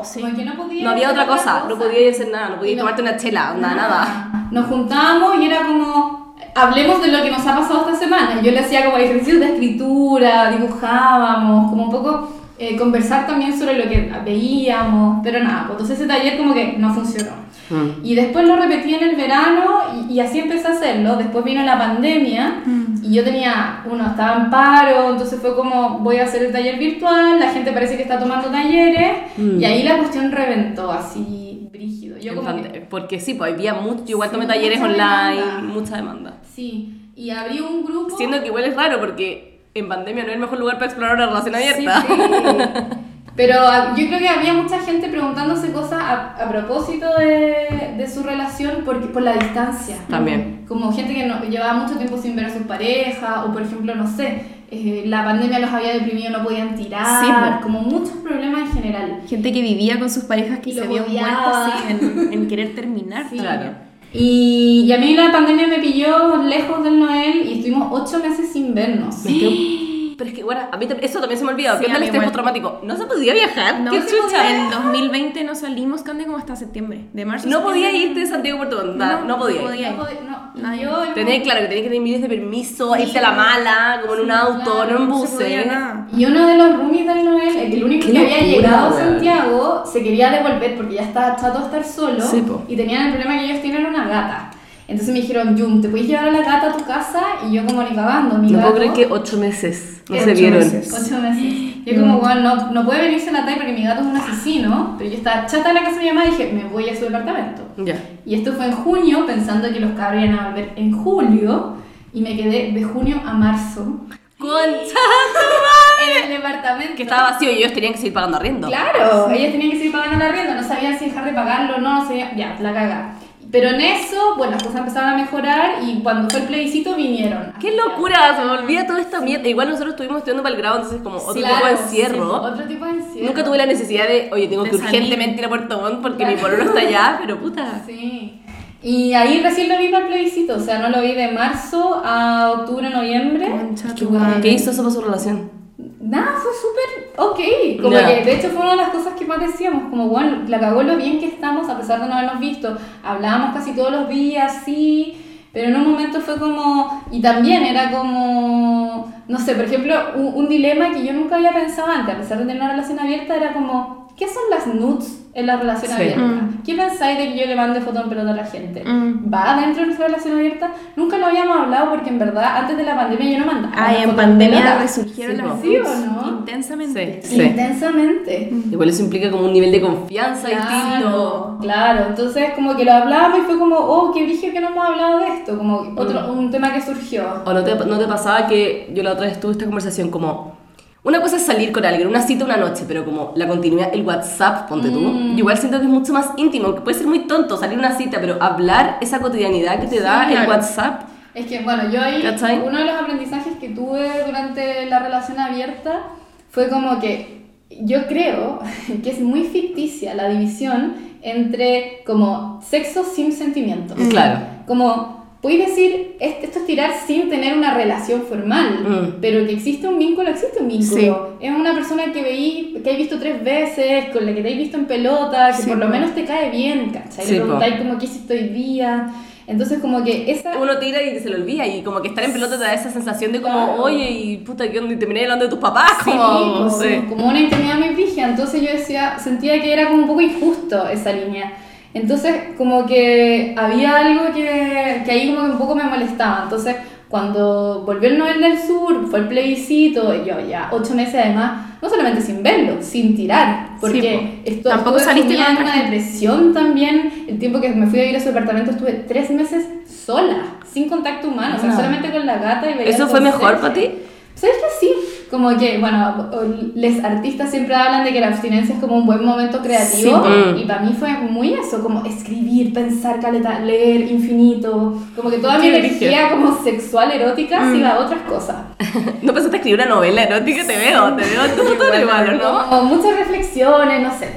sí. Como que no podía No había otra cosa, no podías hacer nada, no Y podías no- tomarte una chela, nada, nada. Nos juntábamos y era como, hablemos de lo que nos ha pasado esta semana. Yo le hacía como ejercicios de escritura, dibujábamos, como un poco eh, conversar también sobre lo que veíamos, pero nada, pues entonces ese taller como que no funcionó. Mm. Y después lo repetí en el verano y, y así empecé a hacerlo. Después vino la pandemia y yo tenía, uno estaba en paro, entonces fue como voy a hacer el taller virtual, la gente parece que está tomando talleres Mm. y ahí la cuestión reventó así brígido. Yo como que, Porque sí, pues había mucho, yo igual Sí, tomé talleres online, demanda. mucha demanda. sí, y abrí un grupo. Siendo que igual es raro porque en pandemia no es el mejor lugar para explorar una relación Sí, abierta. sí. Pero ah, yo creo que había mucha gente preguntándose cosas a, a propósito de, de su relación por, por la distancia. También. Como gente que no, llevaba mucho tiempo sin ver a sus parejas, o por ejemplo, no sé, eh, la pandemia los había deprimido, no podían tirar, Sí, como muchos problemas en general. Gente que vivía con sus parejas que Y se odiaba. muerto así en, en querer terminar. Sí. Claro. Y, y a mí la pandemia me pilló lejos del Noel y estuvimos ocho meses sin vernos. Me Pero es que, bueno, a mí eso también se me ha olvidado. Sí, ¿Qué tal mí igual. postraumático? No se podía viajar. No, ¿Qué chucha? En 2020 no salimos, Cande, como hasta septiembre. De marzo. No podía irte de Santiago a Puerto Montt, no, no podía. no podía. No, yo- claro que tenía que tener miles de permiso, Sí. irte a la mala, como en un Sí, auto, claro, no en podía buses. nada. Y uno de los roomies del Noel, el el único que había llegado a. Santiago, se quería devolver porque ya estaba chato de estar solo y tenían el problema que ellos tienen una gata. Entonces me dijeron, Jum, ¿te puedes llevar a la gata a tu casa? Y yo como ni cagando, mi No gato. puedo creer que ocho meses no se vieron. meses. Ocho meses. Yo como, bueno, no, no puede venirse a la talla porque mi gato es un asesino, pero yo estaba chata en la casa de mi mamá y dije, me voy a su departamento. Ya. Y esto fue en junio, pensando que los cabros iban a volver en julio, y me quedé de junio a marzo Concha. en el departamento. Que estaba vacío y ellos tenían que seguir pagando arriendo. Claro, ellas tenían que seguir pagando la arriendo, no sabían si dejar de pagarlo o no, no sabían, ya, la caga. Pero en eso, bueno, las cosas empezaron a mejorar y cuando fue el plebiscito vinieron. ¡Qué locura! Se me olvida toda esta mierda. Igual nosotros estuvimos estudiando para el grado, entonces como otro Claro, tipo de sí, encierro. otro tipo de encierro. Nunca tuve la necesidad de, oye, tengo De que salir. urgentemente ir a Puerto Montt porque mi Claro. pololo está allá, pero puta. Sí. Y ahí recién lo vi para el plebiscito, o sea, no lo vi de marzo a octubre, noviembre. Concha ¿Qué. ¿Qué hizo eso para su relación? Nada, fue súper ok. Como que de hecho fue una de las cosas que más decíamos, como bueno, la cagó lo bien que estamos a pesar de no habernos visto. Hablábamos casi todos los días, sí, pero en un momento fue como, y también era como, no sé, por ejemplo, un, un dilema que yo nunca había pensado antes, a pesar de tener una relación abierta, era como, ¿qué son las nudes en la relación Sí. abierta? Mm. ¿Qué pensáis de que yo le mande foto en pelota a la gente? Mm. ¿Va dentro de nuestra relación abierta? Nunca lo habíamos hablado porque en verdad antes de la pandemia yo no mandaba. Una en pandemia resurgieron Sí, las. ¿Sí o no? intensamente. Sí. Intensamente. Igual eso implica como un nivel de confianza distinto. Claro, claro, entonces como que lo hablamos y fue como, oh, qué brillo que no hemos hablado de esto, como otro, Mm. un tema que surgió. ¿O no te, no te pasaba que yo la otra vez tuve esta conversación como... Una cosa es salir con alguien, una cita una noche, pero como la continuidad, el WhatsApp, ponte tú. Mm. yo Igual siento que es mucho más íntimo, que puede ser muy tonto salir una cita, pero hablar esa cotidianidad que te da el. WhatsApp. Es que, bueno, yo ahí, ¿Cachai? uno de los aprendizajes que tuve durante la relación abierta fue como que yo creo que es muy ficticia la división entre como sexo sin sentimientos. Claro. Como, podéis decir, "Est- esto es tirar sin tener una relación formal, Mm. pero que existe un vínculo, existe un vínculo. Es una persona que veí, que hay visto tres veces, con la que te has visto en pelota, que Sí, por lo menos te cae bien, ¿cachai? Sí, Le preguntáis como, ¿qué hiciste hoy día? Entonces como que esa... Uno tira y se lo olvida y como que estar en pelota te da esa sensación de como, Claro. oye, y puta, ¿qué onda? Y terminé hablando de tus papás, Sí, como, no como, sé. como una intimidad muy vigia, entonces yo decía, sentía que era como un poco injusto esa línea. Entonces, como que había algo que, que ahí como que un poco me molestaba. Entonces, cuando volvió el Nobel del Sur, fue el plebiscito, y yo ya ocho meses además, no solamente sin verlo, sin tirar, porque esto, Tampoco saliste en una depresión también. El tiempo que me fui a vivir a su departamento estuve tres meses sola, sin contacto humano, o sea, Ah. solamente con la gata y veía ¿Eso fue mejor para ti? ¿Sabes que sí? Como que, bueno, los artistas siempre hablan de que la abstinencia es como un buen momento creativo. Sí, mm. y para mí fue muy eso, como escribir, pensar, caleta, leer infinito. Como que toda mi energía como sexual, erótica, se iba a otras cosas. ¿No pensaste escribir una novela erótica? Te veo, te veo todo, todo igual, ¿no? Como muchas reflexiones, no sé.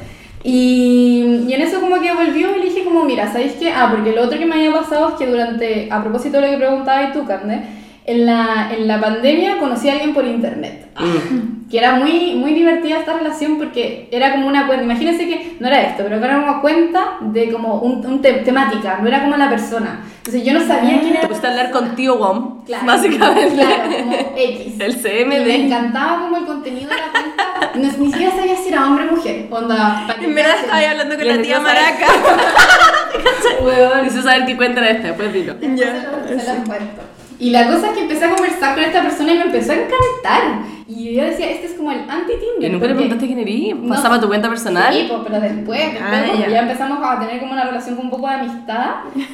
Y, y en eso como que volvió y dije como, mira, ¿sabéis qué? Ah, porque lo otro que me había pasado es que durante, a propósito de lo que preguntabas tú, Cande, en la, en la pandemia conocí a alguien por internet. Mm. Que era muy, muy divertida esta relación porque era como una cuenta, imagínense que no era esto, pero era una cuenta de como un, un te- temática, no era como la persona. Entonces yo no sabía quién Te era. pusiste a hablar con tío Wom, Claro, básicamente. Claro, como X. El CM Y me encantaba como el contenido de la cuenta. No, ni siquiera sabía si era hombre o mujer. Onda, En verdad estaba hablando con la tía. Maraca. Necesito saber qué cuenta era esta, después dilo. Ya, se lo- se los cuento. Y la cosa es que empecé a conversar con esta persona y me empezó a encantar. Y yo decía, este es como el ¿Y anti-Tinder. nunca le preguntaste quién eres? No. ¿Pasaba tu cuenta personal? Sí, pues, pero después, después Ah, como ya. ya. empezamos a tener como una relación con un poco de amistad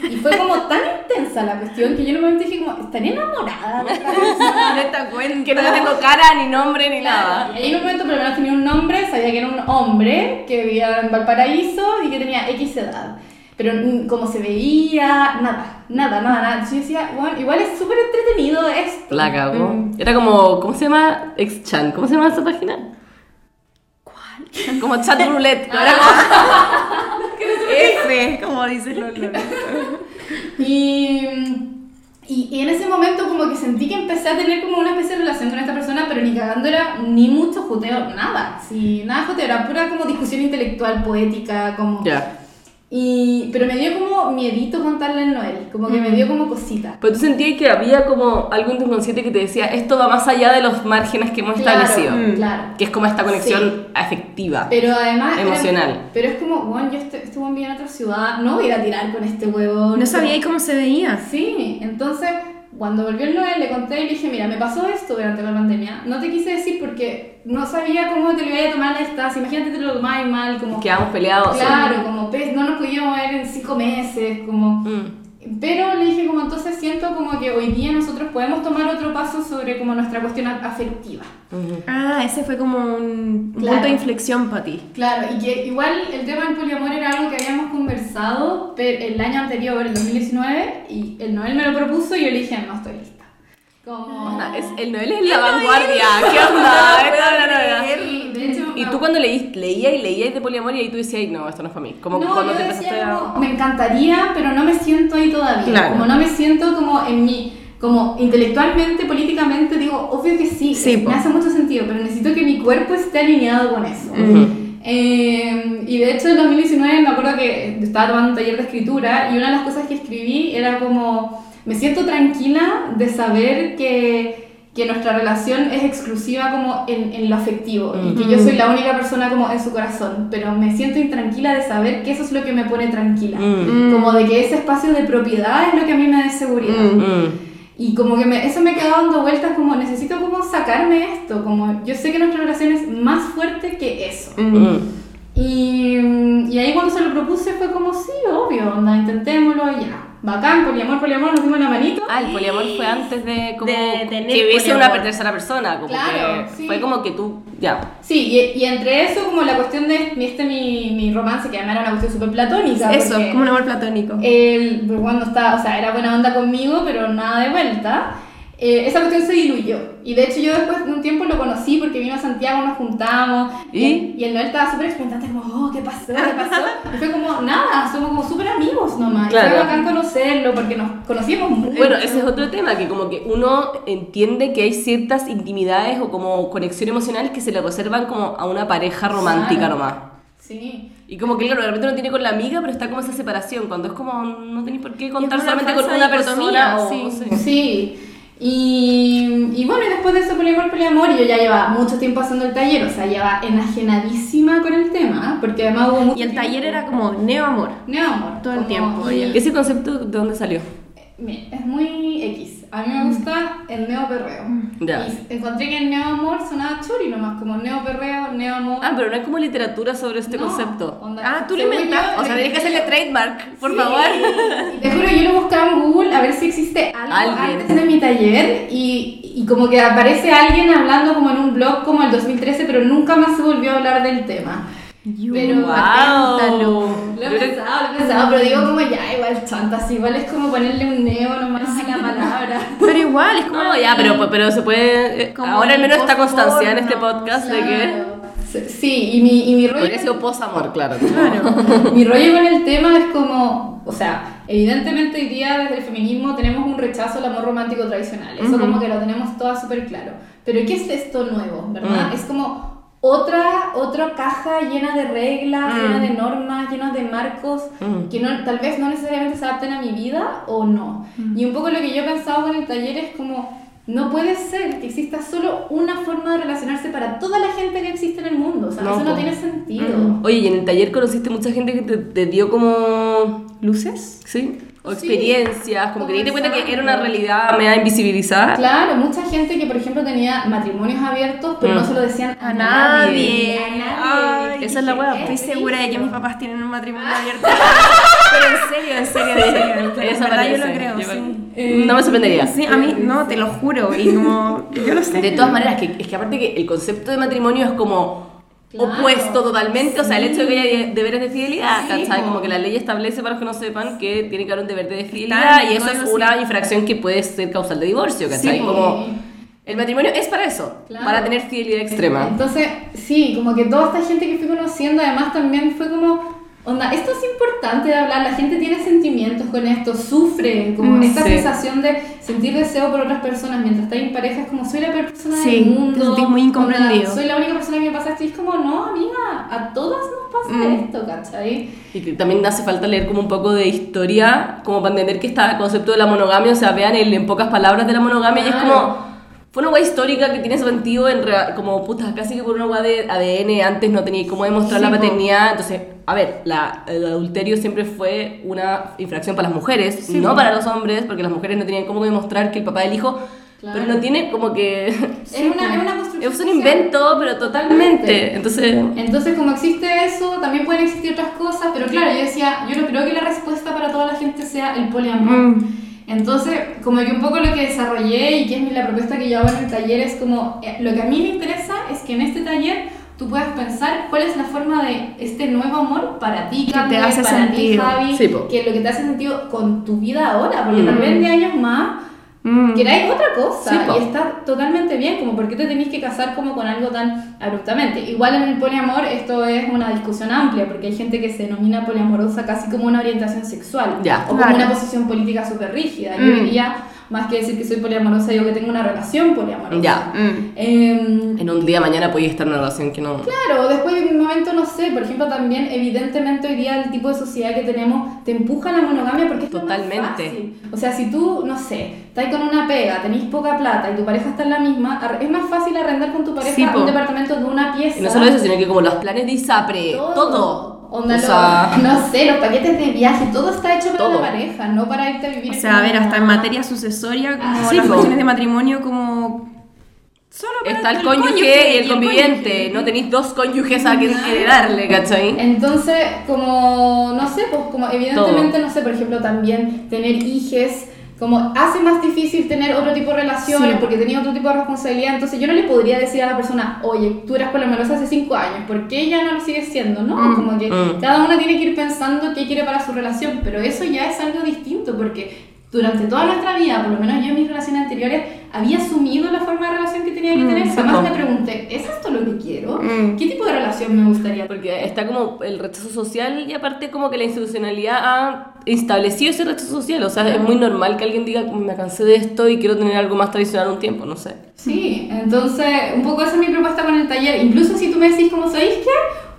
y fue como tan intensa la cuestión que yo en un momento dije como, ¿estaré enamorada de esta persona? De esta cuenta. Que no tengo cara, ni nombre, ni nada. Y en un momento por lo menos tenía un nombre, sabía que era un hombre que vivía en Valparaíso y que tenía X edad. Pero mm, como se veía, nada, nada, nada, nada. Entonces yo decía, bueno, igual es súper entretenido esto. La cagó. Era como, ¿cómo se llama? Ex-chan. ¿Cómo se llama esa página? ¿Cuál? Como chat roulette. Era como- F, como dice Lolo. Y, y, y en ese momento como que sentí que empecé a tener como una especie de relación con esta persona, pero ni cagando era ni mucho joteo, nada. Sí, nada joteo, era pura como discusión intelectual, poética, como... Ya. Y, pero me dio como miedito contarle en Noel, como que me dio como cosita. Pero tú sentías que había como algo en tu inconsciente que te decía, esto va más allá de los márgenes que hemos Claro, establecido. mm, claro. Que es como esta conexión Sí. afectiva. Pero además... era- Emocional. pero es como, bueno, yo este, este vive en otra ciudad, no voy a ir a tirar con este huevón. No sabía cómo se veía. Sí, entonces cuando volvió el Noel le conté y le dije, mira, me pasó esto durante la pandemia. No te quise decir porque no sabía cómo te lo iba a tomar la distancia. Imagínate te lo tomabas mal, como... Quedamos peleados. Claro, como pues, no nos podíamos ver en cinco meses, como... Mm. Pero le dije como entonces siento como que hoy día nosotros podemos tomar otro paso sobre como nuestra cuestión afectiva. Ah, ese fue como un Claro. punto de inflexión para ti. Claro, y que igual el tema del poliamor era algo que habíamos conversado el año anterior, el 2019, y el Noel me lo propuso y yo le dije, no estoy. Como... Onda, es, el Noel es la vanguardia. ¿Qué onda? Esta es la novedad. De hecho, Y me- tú cuando leías, leías y leías de poliamor y ahí tú decías, "Ay, no, esto no es para mí. Como no, cuando yo te decía a... como, me encantaría, pero no me siento ahí todavía. Claro. Como no me siento como en mi, como intelectualmente, políticamente, digo, obvio que sí, Sí, me po. hace mucho sentido, pero necesito que mi cuerpo esté alineado con eso. Ujú. Eh, y de hecho en 2019 me acuerdo que estaba tomando un taller de escritura y una de las cosas que escribí era como, me siento tranquila de saber que, que nuestra relación es exclusiva como en, en lo afectivo y que yo soy la única persona como en su corazón, pero me siento intranquila de saber que eso es lo que me pone tranquila, Mm. como de que ese espacio de propiedad es lo que a mí me da seguridad. Mm. Y como que me- eso me quedó dando vueltas como necesito como sacarme esto, como yo sé que nuestra relación es más fuerte que eso. Mm. Y, y ahí cuando se lo propuse fue como, sí, obvio, onda, intentémoslo, ya. Bacán, poliamor, poliamor, nos dimos la manito. Ah, el poliamor fue antes de como De tener que hubiese poliamor. una tercera persona, como Claro, que sí. fue como que tú, ya. Sí, y, y entre eso como la cuestión de este mi, mi romance, que además era una cuestión súper platónica. Eso, como un amor platónico. Él, pues, cuando estaba, o sea, era buena onda conmigo, pero nada de vuelta. Eh, esa cuestión se diluyó. Y de hecho yo después de un tiempo lo conocí porque vino a Santiago, nos juntamos. ¿Y? Y, y el Noel estaba súper expectante, como, oh, ¿qué pasó? ¿Qué pasó? Y fue como, nada, somos como súper amigos nomás. Claro. fue bacán conocerlo porque nos conocíamos muy Bueno, ese es otro tema, que como que uno entiende que hay ciertas intimidades o como conexión emocional que se le reservan como a una pareja romántica Claro. nomás. Sí. Y como que claro, de repente uno tiene con la amiga, pero está como esa separación, cuando es como no tenéis por qué contar solamente con una persona o sí. no. Sí. Y, y bueno, y después de eso poliamor, poliamor, y yo ya llevaba mucho tiempo haciendo el taller, o sea, llevaba enajenadísima con el tema, porque además hubo mucho Y el tiempo- taller era como neoamor. Neoamor. todo el tiempo, y-. ¿Ese concepto de dónde salió? Mira, es muy X. A mí me gusta el neoperreo. Ya. Y encontré que el neoamor sonaba chori nomás, como neoperreo, neoamor. Ah, pero no hay como literatura sobre este No, concepto. onda, Ah, tú lo inventaste. O sea, tienes que hacerle trademark, por Sí. favor. Te juro, yo lo buscaba en Google a ver si existe algo Alguien. antes de mi taller y, y como que aparece alguien hablando como en un blog como el 2013, pero nunca más se volvió a hablar del tema. Pero Wow. He pensado, pero digo como ya, igual chantas, igual es como ponerle un neo nomás a la palabra. Pero igual, es como. No, ya, pero, pero se puede. eh, Como Ahora al menos está constancia en este podcast de que. Claro. Sí, y mi, y mi rollo... Podría post-amor, claro. Claro. Mi rollo con el tema es como, o sea, evidentemente hoy día desde el feminismo tenemos un rechazo al amor romántico tradicional, eso como que lo tenemos todas súper claro. Pero ¿qué es esto nuevo, verdad? Mm. Es como otra, otra caja llena de reglas, Mm. llena de normas, llena de marcos Mm. que no, tal vez no necesariamente se adapten a mi vida o no. Y un poco lo que yo he pensado con el taller es como, no puede ser que exista solo una forma de relacionarse para toda la gente que existe en el mundo, o sea, No, eso no tiene sentido. Oye, y en el taller conociste mucha gente que te, te dio como. ¿Luces? ¿Sí? O Sí. experiencias, como que te diste cuenta que era una realidad media invisibilizada. Claro, mucha gente que por ejemplo tenía matrimonios abiertos, pero Mm. no se lo decían A nadie. A nadie. Ay, esa es la wea, Estoy Es segura de que mis papás tienen un matrimonio abierto. Pero en serio, en serio, en serio. En Eso verdad yo lo creo, Yo- sí. Eh, No me sorprendería. Sí, a mí, no, te lo juro. Y como. Yo lo sé. De todas maneras, que, es que aparte que el concepto de matrimonio es como Claro. opuesto totalmente, o sea, el hecho de que haya deberes de fidelidad, Sí, ¿cachai? Como que la ley establece, para los que no sepan, que tiene que haber un deber de fidelidad y eso es una sí. infracción que puede ser causal de divorcio, ¿cachai? Como el matrimonio es para eso, Claro. para tener fidelidad extrema. Entonces, sí, como que toda esta gente que fui conociendo, además también fue como, onda, esto es importante de hablar, la gente tiene sentimientos con esto, sufre, como Mm, esta sí. sensación de sentir deseo por otras personas mientras estás en pareja, es como soy la peor persona Sí, del te mundo. sentís muy incomprendido. onda, soy la única persona que me pasa esto y es como, no, amiga, a todas nos pasa Mm. esto, ¿cachai? Y que también hace falta leer como un poco de historia, como para entender que este concepto de la monogamia, o sea, vean el, en pocas palabras de la monogamia, y es como, fue una hueá histórica que tiene sentido en rea- como, puta, casi que por una hueá de ADN, antes no tenía cómo demostrar Sí, la paternidad, entonces, a ver, la, el adulterio siempre fue una infracción para las mujeres, Sí, no para los hombres, porque las mujeres no tenían cómo demostrar que el papá del hijo, Claro. pero no tiene como que... Es una, es una construcción. Es un invento, pero totalmente. Entonces, Entonces, como existe eso, también pueden existir otras cosas, pero claro, yo decía, yo no creo que la respuesta para toda la gente sea el poliamor. Mm. Entonces, como que un poco lo que desarrollé y que es la propuesta que yo hago en el taller es como, eh, lo que a mí me interesa es que en este taller tú puedas pensar cuál es la forma de este nuevo amor para ti, Que te hace para ti. Javi, Sí, que lo que te hace sentido con tu vida ahora, porque Mm. tal vez de años más Mm. queráis otra cosa Sí, y está totalmente bien, como por qué te tenéis que casar como con algo tan abruptamente. Igual en el poliamor esto es una discusión amplia, porque hay gente que se denomina poliamorosa casi como una orientación sexual Ya. o Claro. como una posición política súper rígida. Yo Mm. diría, más que decir que soy poliamorosa, digo que tengo una relación poliamorosa. ya. Mm. Em, En un día mañana podía estar en una relación que no... Claro, después de un momento, no sé, por ejemplo, también, evidentemente, hoy día el tipo de sociedad que tenemos te empuja a la monogamia porque es lo más Totalmente. fácil. O sea, si tú, no sé, estás con una pega, tenéis poca plata y tu pareja está en la misma, es más fácil arrendar con tu pareja Sí, un departamento de una pieza. Y no solo eso, sino que como los planes de ISAPRE, todo. Onda, o lo- sea, no sé, los paquetes de viaje, todo está hecho para Todo. la pareja, no para irte a vivir O en sea, a ver, hasta en materia sucesoria, como Ah, sí, las cuestiones de matrimonio, como. Solo para está el cónyuge y el conviviente. cónyuge. No tenéis dos cónyuges a quien heredarle, ¿cachai? Entonces, como, no sé, pues como evidentemente, no sé, por ejemplo, también tener hijes, como hace más difícil tener otro tipo de relaciones Sí. porque tenía otro tipo de responsabilidad. Entonces, yo no le podría decir a la persona, oye, tú eras poliamorosa hace cinco años, ¿por qué ella no lo sigue siendo? No, Mm, como que mm. cada uno tiene que ir pensando qué quiere para su relación, pero eso ya es algo distinto porque durante toda nuestra vida, por lo menos yo en mis relaciones anteriores, había asumido la forma de relación que tenía que Mm, tener. sí, Jamás me pregunté, ¿es esto lo que quiero? Mm. ¿Qué tipo de relación me gustaría Porque está como el rechazo social y aparte como que la institucionalidad ha establecido ese rechazo social. O sea, es muy normal que alguien diga, me cansé de esto y quiero tener algo más tradicional un tiempo, no sé. Sí, entonces un poco esa es mi propuesta con el taller. Incluso si tú me decís como, ¿sabéis qué?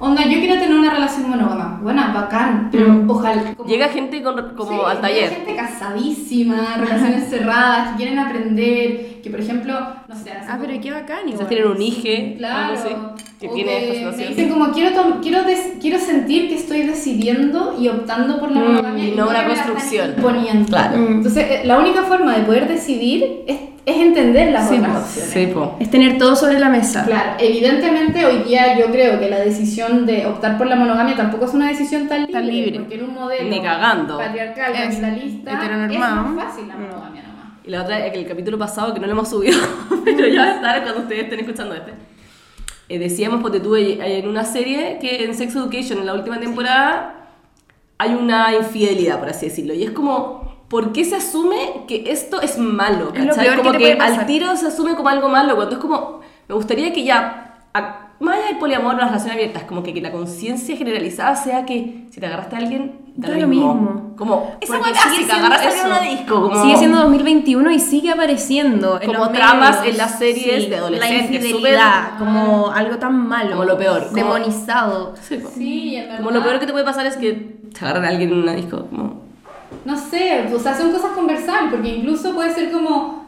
Onda, yo quiero tener una relación monógama. Bueno, bacán, pero ojalá. como- Llega gente con- como Sí, al llega taller. gente casadísima, relaciones cerradas, que quieren aprender, que por ejemplo, no sé, Ah, poco- pero qué bacán Quizás igual. tienen un hije, Claro. algo así, que o tiene esta me situación. dicen como quiero, tom- quiero, quiero sentir que estoy decidiendo y optando por la Mm, monogamia y y no una que construcción. imponiendo. Claro. Mm. Entonces, eh, la única forma de poder decidir es, es entender las Sí, otras opciones. Sí, po. Es tener todo sobre la mesa. Claro, evidentemente hoy día yo creo que la decisión de optar por la monogamia tampoco es una decisión tan libre, Tan libre. porque en un modelo Ni cagando. patriarcal, Es capitalista, heteronormado. es más fácil la No. monogamia nomás. Y la otra es que el capítulo pasado, que no lo hemos subido, pero ya va a estar cuando ustedes estén escuchando este. Eh, decíamos, porque tuve en una serie que en Sex Education, en la última temporada, hay una infidelidad, por así decirlo. Y es como, ¿por qué se asume que esto es malo? Es lo peor que como te que, puede pasar. al tiro se asume como algo malo, cuando es como, me gustaría que ya, a- más allá del poliamor o las relaciones abiertas, como que, que la conciencia generalizada sea que si te agarraste a alguien, da, lo mismo. mismo. Como, esa básica, siendo agarraste a alguien en eso. una disco, como... Sigue siendo 2021 y sigue apareciendo. en Como los tramas medios. en las series de adolescentes, La infidelidad, como algo tan malo. Como lo peor, como- Demonizado. Sí, po. Sí, en verdad. Como lo peor que te puede pasar es que te agarran a alguien en una disco, como... No sé, o sea, son cosas conversables, porque incluso puede ser como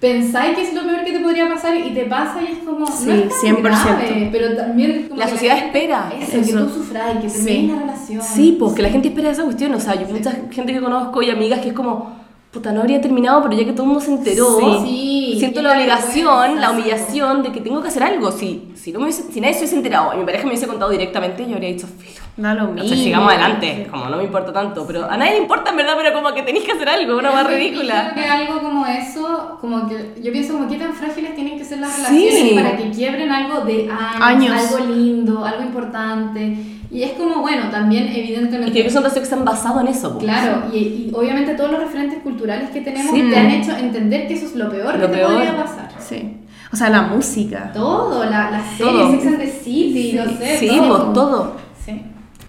pensáis que es lo peor que te podría pasar y te pasa y es como Sí, no es tan 100%. grave, pero también como La que sociedad gente- espera. eso, que Eso. tú sufras y que Sí. termines la relación. Sí, pues que la gente espera esa cuestión, o sea, yo mucha gente que conozco y amigas que es como, puta, no habría terminado, pero ya que todo el mundo se enteró, Sí. siento la obligación, la humillación de que tengo que hacer algo. Si, si, no me hubiese- si nadie se hubiese enterado y mi pareja me hubiese contado directamente, yo habría dicho, filo. Da lo O mismo. sea, sigamos adelante, como no me importa tanto, pero a nadie le importa en verdad, pero como que tenéis que hacer algo, una más Yo creo ridícula. que algo como eso, como que yo pienso como qué tan frágiles tienen que ser las Sí. relaciones para que quiebren algo de años, Años. algo lindo, algo importante. Y es como, bueno, también evidentemente... Y creo que son relaciones que están basadas en eso. po. Claro, y, y obviamente todos los referentes culturales que tenemos Sí, te po. han hecho entender que eso es lo peor Lo que te peor. podría pasar. Sí. O sea, la música. Todo, la, la serie. Sex and the City, no sé, Sí, todo. pues todo. Sí.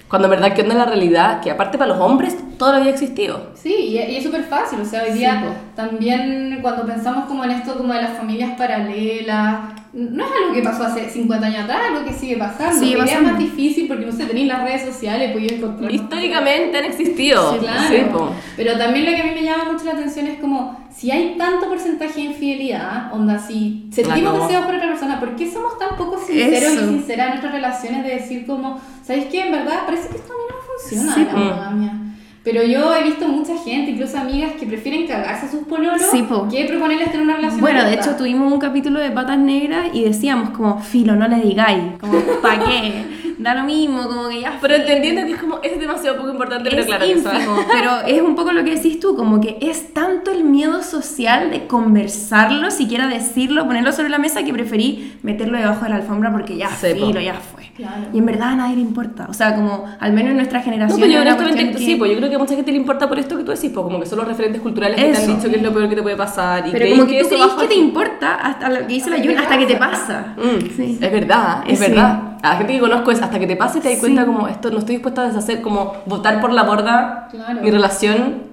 Cuando en verdad que onda la realidad, que aparte para los hombres todo había existido. Sí, y, es súper fácil, o sea, hoy Sí, día po. también cuando pensamos como en esto como de las familias paralelas, no es algo que pasó hace 50 años atrás, es algo que sigue pasando, Sigue es más difícil porque no sé, tenéis las redes sociales, podéis encontrar... Históricamente han existido. Sí, claro. Sí. Pero también lo que a mí me llama mucho la atención es como, si hay tanto porcentaje de infidelidad, onda, si sentimos Claro. deseos por otra persona, ¿por qué somos tan poco sinceros Eso. y sinceras en nuestras relaciones de decir como, ¿sabéis qué? En verdad parece que esto a mí no funciona, la monogamia. Pero yo he visto mucha gente, incluso amigas, que prefieren cagarse a sus pololos Sí, po. que proponerles tener una relación Bueno, de hecho tuvimos un capítulo de patas negras y decíamos como, filo, no le digáis, como, ¿para qué? Da lo mismo, como que ya Pero entendiendo que es como, es demasiado poco importante, pero es claro que eso- ínfimo, pero es un poco lo que decís tú, como que es tanto el miedo social de conversarlo, siquiera decirlo, ponerlo sobre la mesa, que preferí meterlo debajo de la alfombra porque ya filo, ya fue. Claro. Y en verdad a nadie le importa, o sea, como al menos en nuestra No, generación. pues yo es una honestamente, cuestión sí, que- pues yo creo que a mucha gente le importa por esto que tú decís, pues como que son los referentes culturales que te Eso. han dicho que es lo peor que te puede pasar y Pero como que, tú eso va que te importa hasta lo que dice la que Jun, te hasta que te pasa. pasa. Mm, Sí. Es verdad, es Sí. verdad. A la gente que conozco es hasta que te pase te das Sí. cuenta como esto no estoy dispuesta a deshacer, como votar por la borda Claro. mi relación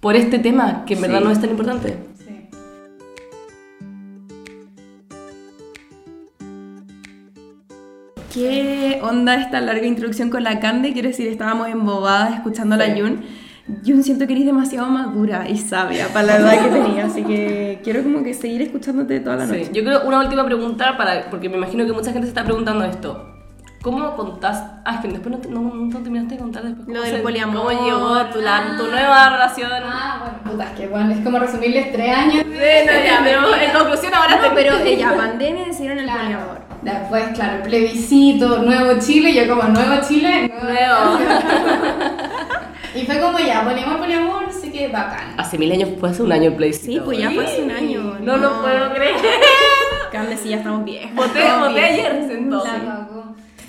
por este tema que en verdad Sí. no es tan importante. Sí. ¿Qué onda esta larga introducción con la Cande? Quiero decir, estábamos embobadas escuchando a la Sí. Jun, siento que eres demasiado madura y sabia para la edad que tenía, así que quiero como que seguir escuchándote toda la Sí. noche. Yo creo una última pregunta, para, porque me imagino que mucha gente se está preguntando esto. ¿Cómo contás? Ah, es que después no, te- no, no terminaste de contar después. Lo ¿Cómo del poliamor. ¿Cómo llegó tu, la- tu nueva relación? Ah, bueno, puta, es que bueno, es como resumirles tres años. Sí, no, ya, pero en conclusión ahora No, te- pero ella, pandemia decidieron el Claro. poliamor. Después, claro, el plebiscito, Nuevo Chile, yo como Nuevo Chile, Nuevo. Y fue como ya, poliamor, poliamor, no sé qué, bacán. Hace mil años fue hace un año el plebiscito. Sí, pues ya fue hace un año. No, lo puedo creer. Cande, sí, ya estamos viejos. Voté, voté ayer.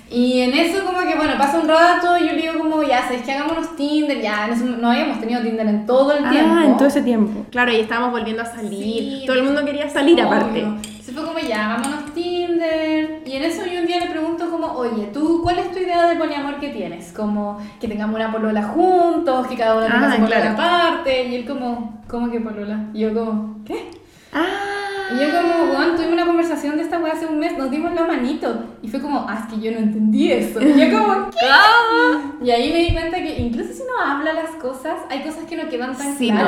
Y en eso como que, bueno, pasa un rato, yo le digo como, ya, ¿sabes que Hagámonos Tinder, ya, eso no habíamos tenido Tinder en todo el tiempo. Ah, en todo ese tiempo. Claro, y estábamos volviendo a salir. Sí, todo el mundo quería salir Obvio. aparte. Se fue como ya, hagámonos Tinder. Y en eso yo un día le pregunto como, oye, ¿tú cuál es tu idea de poliamor que tienes? Como que tengamos una polola juntos, que cada uno tenga Ah, su polola aparte. Y él como, ¿cómo que polola? Y yo como, ¿qué? Ah, Y yo como, weón, tuvimos una conversación de esta weá hace un mes, nos dimos la manito. Y fue como, ah, es que yo no entendí eso. Y yo como, ¿qué? Y ahí me di cuenta que incluso si uno habla las cosas, hay cosas que no quedan tan Sí, no.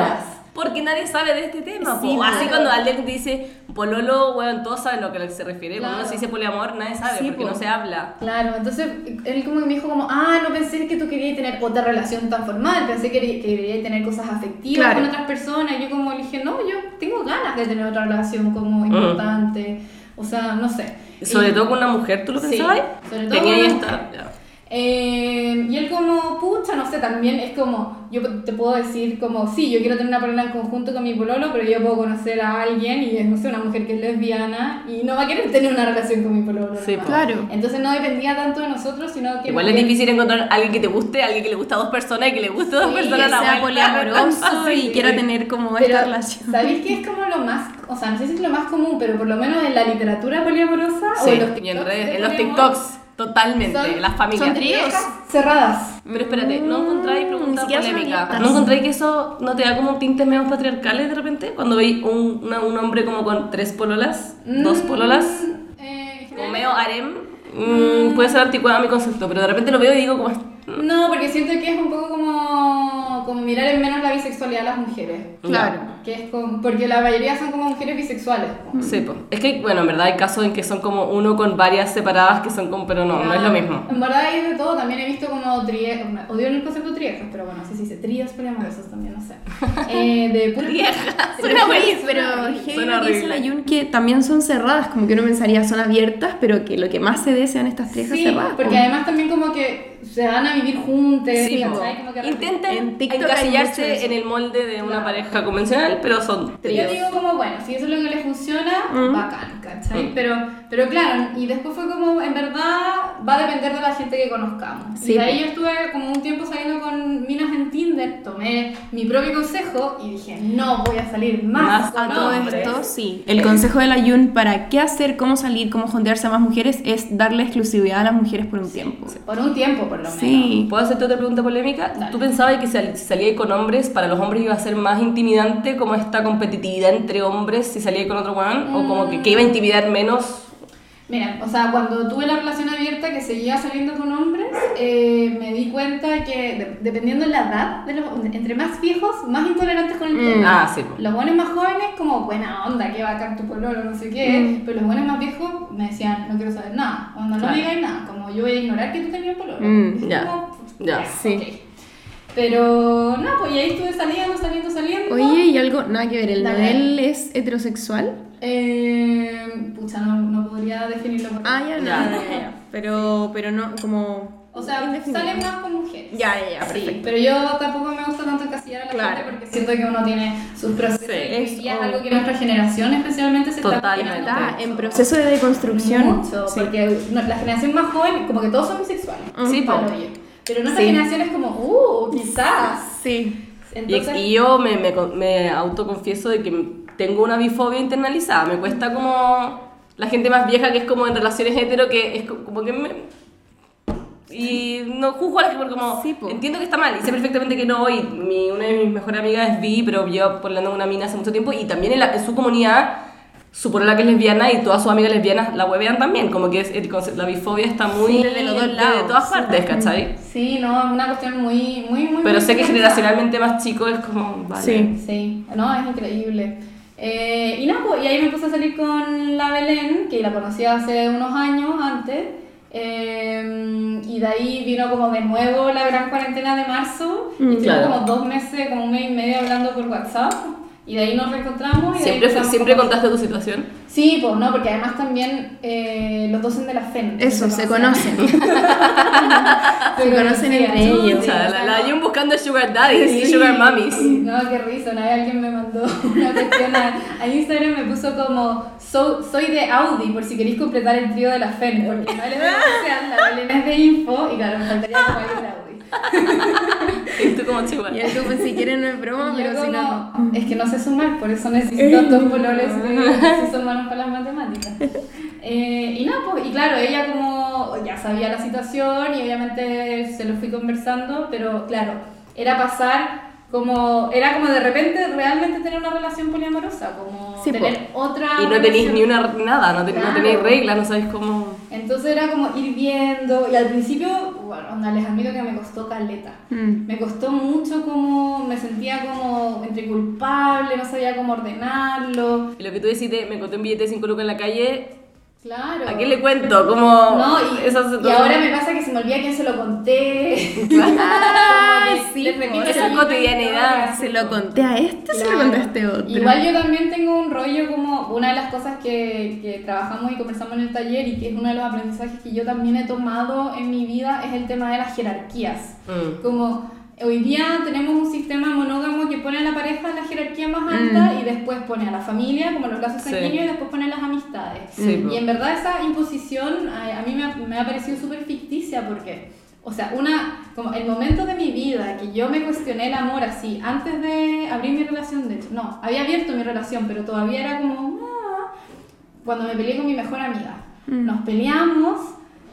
Porque nadie sabe de este tema. Sí, po. Así claro. cuando alguien dice pololo, bueno, todos saben a lo que se refiere. Cuando Claro. uno se dice poliamor, nadie sabe Sí, porque po. no se habla. Claro, entonces él como que me dijo como, ah, no pensé que tú querías tener otra relación tan formal, pensé que, que querías tener cosas afectivas Claro. con otras personas. Y yo como le dije, no, yo tengo ganas de tener otra relación como importante. O sea, no sé. Sobre Y- todo con una mujer, ¿tú lo Sí, pensabas? sobre todo Tenía con una mujer. Eh, y él como, pucha, no sé, también es como, yo te puedo decir como, sí, yo quiero tener una polola en conjunto con mi pololo, pero yo puedo conocer a alguien y es, no sé, una mujer que es lesbiana y no va a querer tener una relación con mi pololo. Sí, nomás. Claro. Entonces no dependía tanto de nosotros, sino que... Igual es difícil encontrar a alguien que te guste, a alguien que le gusta a dos personas y que le guste a dos Sí, personas. Que sea poliamoroso y quiera tener como Pero, esta relación. ¿Sabéis qué es como lo más, o sea, no sé si es lo más común, pero por lo menos en la literatura poliamorosa o Sí, en los y en, TikToks redes- de en los TikToks, totalmente, son- las familias. son tríos. parejas cerradas. Pero espérate, ¿no encontráis Mm, preguntas siquiera son polémicas? ¿No encontráis que eso no te da como un tinte medio patriarcales de repente? Cuando veis un, una- un hombre como con tres pololas, dos Mm, pololas, eh, como medio harem, mm, puede ser anticuado a mi concepto, pero de repente lo veo y digo como... No, porque siento que es un poco como, como mirar en menos la bisexualidad de las mujeres. Claro. Que es como, porque la mayoría son como mujeres bisexuales. Sí, po. es que, bueno, en verdad hay casos en que son como uno con varias separadas que son como, pero no, no es lo mismo. En verdad hay de todo, también he visto como tríos, odio el concepto triejas, pero bueno, sí se dice tríos poliamorosos también, no sé. Eh, de pura Pero, Suena pero horrible. heavy Suena dice la. Yun que también son cerradas, como que uno pensaría son abiertas, pero que lo que más se dé sean estas trejas Sí, cerradas. porque po. además también como que se van a vivir juntos, Sí, Intentan encasillarse en el molde de una Claro. pareja convencional, pero son Yo tríos. digo como, bueno, si eso es lo que le funciona, Mm. bacán, ¿cachai? Mm. Pero, pero claro, y después fue como, en verdad, va a depender de la gente que conozcamos. Sí, y de ahí yo estuve como un tiempo saliendo con minas en Tinder, tomé mi propio consejo y dije, no voy a salir más, Más con A todo hombres. esto, sí. El consejo de la Yun para qué hacer, cómo salir, cómo jondearse a más mujeres es darle exclusividad a las mujeres por un tiempo. Por un tiempo, por lo menos. Sí. ¿Puedo hacerte otra pregunta polémica? Dale. ¿Tú pensabas que si salíais con hombres, para los hombres iba a ser más intimidante como esta competitividad entre hombres si salíais con otro weón? ¿O como que, que iba a intimidar menos? Mira, o sea, cuando tuve la relación abierta que seguía saliendo con hombres, eh, me di cuenta que de- dependiendo de la edad, de los, entre más viejos, más intolerantes con el Mm. tema. Ah, sí. Los buenos más jóvenes, como buena onda, que bacán tu pololo, no sé qué. Mm. Pero los buenos más viejos me decían, no quiero saber nada. Onda, no Claro. me digáis nada. Como yo voy a ignorar que tú tenías pololo. Mm, ya, como, ya, sí. ok. Pero, no, pues y ahí estuve saliendo, saliendo, saliendo. Oye, y algo, nada que ver, ¿el Dale. Noel es heterosexual? Eh, pucha, no, no podría definirlo por Ah, ya, nada, ya. Pero, pero no, como... O sea, salen más con mujeres. Ya, ya, ya, Sí, pero yo tampoco me gusta tanto encasillar a la Claro. gente porque siento que uno tiene sus procesos. Sí, y es algo que nuestra generación especialmente se Totalmente. está en proceso de deconstrucción. Mucho, Sí. porque no- la generación más joven, como que todos son bisexuales. Sí, po. Palo yo. Pero nuestra Sí. generación es como, uh, quizás. Sí. Y, Entonces, y yo me, me, me autoconfieso de que tengo una bifobia internalizada. Me cuesta como la gente más vieja que es como en relaciones hetero que es co- como que me... Y no juzgo a la gente porque como Sí, po. entiendo que está mal y sé perfectamente que no y mi, una de mis mejores amigas es bi pero yo con una mina hace mucho tiempo y también en, la- en su comunidad su polola que es lesbiana y todas sus amigas lesbianas la huevean también como que es el la bifobia está muy Sí, de los dos lados. de todas partes ¿cachai? sí, no, es una cuestión muy, muy, muy. pero muy sé que generacionalmente más chico es como vale. Sí. Sí, no, es increíble. Eh, y nada, pues, y ahí me puse a salir con la Belén, que la conocí hace unos años antes. eh, y de ahí vino como de nuevo la gran cuarentena de marzo. Mm, y estuvimos claro. como dos meses, como un mes y medio hablando por WhatsApp. Y de ahí nos reencontramos. Y siempre empezamos siempre contaste tu situación Sí, pues no, porque además también eh, los dos son de la FEN. Eso, se conocen. Se Se conocen entre ellos. O sea, la, la Jun buscando sugar daddies y sugar mummies. No, qué risa, una vez alguien me mandó una cuestión a, a Instagram me puso como "So- soy de Audi por si queréis completar el trío de la FEN, porque no es de la Belén es de info y claro, me faltaría como de Audi. Y tú como chihuahua. Y algo, pues si quieren no es broma, Y yo pero si no... es que no sé sumar, por eso necesito dos si son buenos para las matemáticas. Eh, y nada, pues, y claro, ella como ya sabía la situación y obviamente se lo fui conversando, pero claro, era pasar como era como de repente realmente tener una relación poliamorosa, como Sí, tener otra Y no tenéis ni una nada, no, te- no Claro. tenéis reglas, no sabéis cómo. Entonces era como ir viendo, y al principio, bueno, onda, les admito que me costó caleta. Mm. Me costó mucho como, me sentía como entre culpable, no sabía cómo ordenarlo. Y lo que tú decís de me conté un billete de 5 lucas en la calle, Claro. ¿a quién le cuento? Como. No, y, esas y ahora me pasa que se me olvida quién se lo conté. Que sí, esa cotidianidad, historia. Se lo conté a este, se lo Claro. conté a este otro. Igual yo también tengo un rollo como una de las cosas que, que trabajamos y conversamos en el taller y que es uno de los aprendizajes que yo también he tomado en mi vida es el tema de las jerarquías. Mm. Como hoy día tenemos un sistema monógamo que pone a la pareja en la jerarquía más alta y después pone a la familia como los lazos Sí. sanguíneos y después pone las amistades. Sí, y en verdad esa imposición a, a mí me ha, me ha parecido súper ficticia porque, o sea, una, como el momento de mi vida que yo me cuestioné el amor así, antes de abrir mi relación, de hecho, no, había abierto mi relación, pero todavía era como, ah, cuando me peleé con mi mejor amiga. Nos peleamos,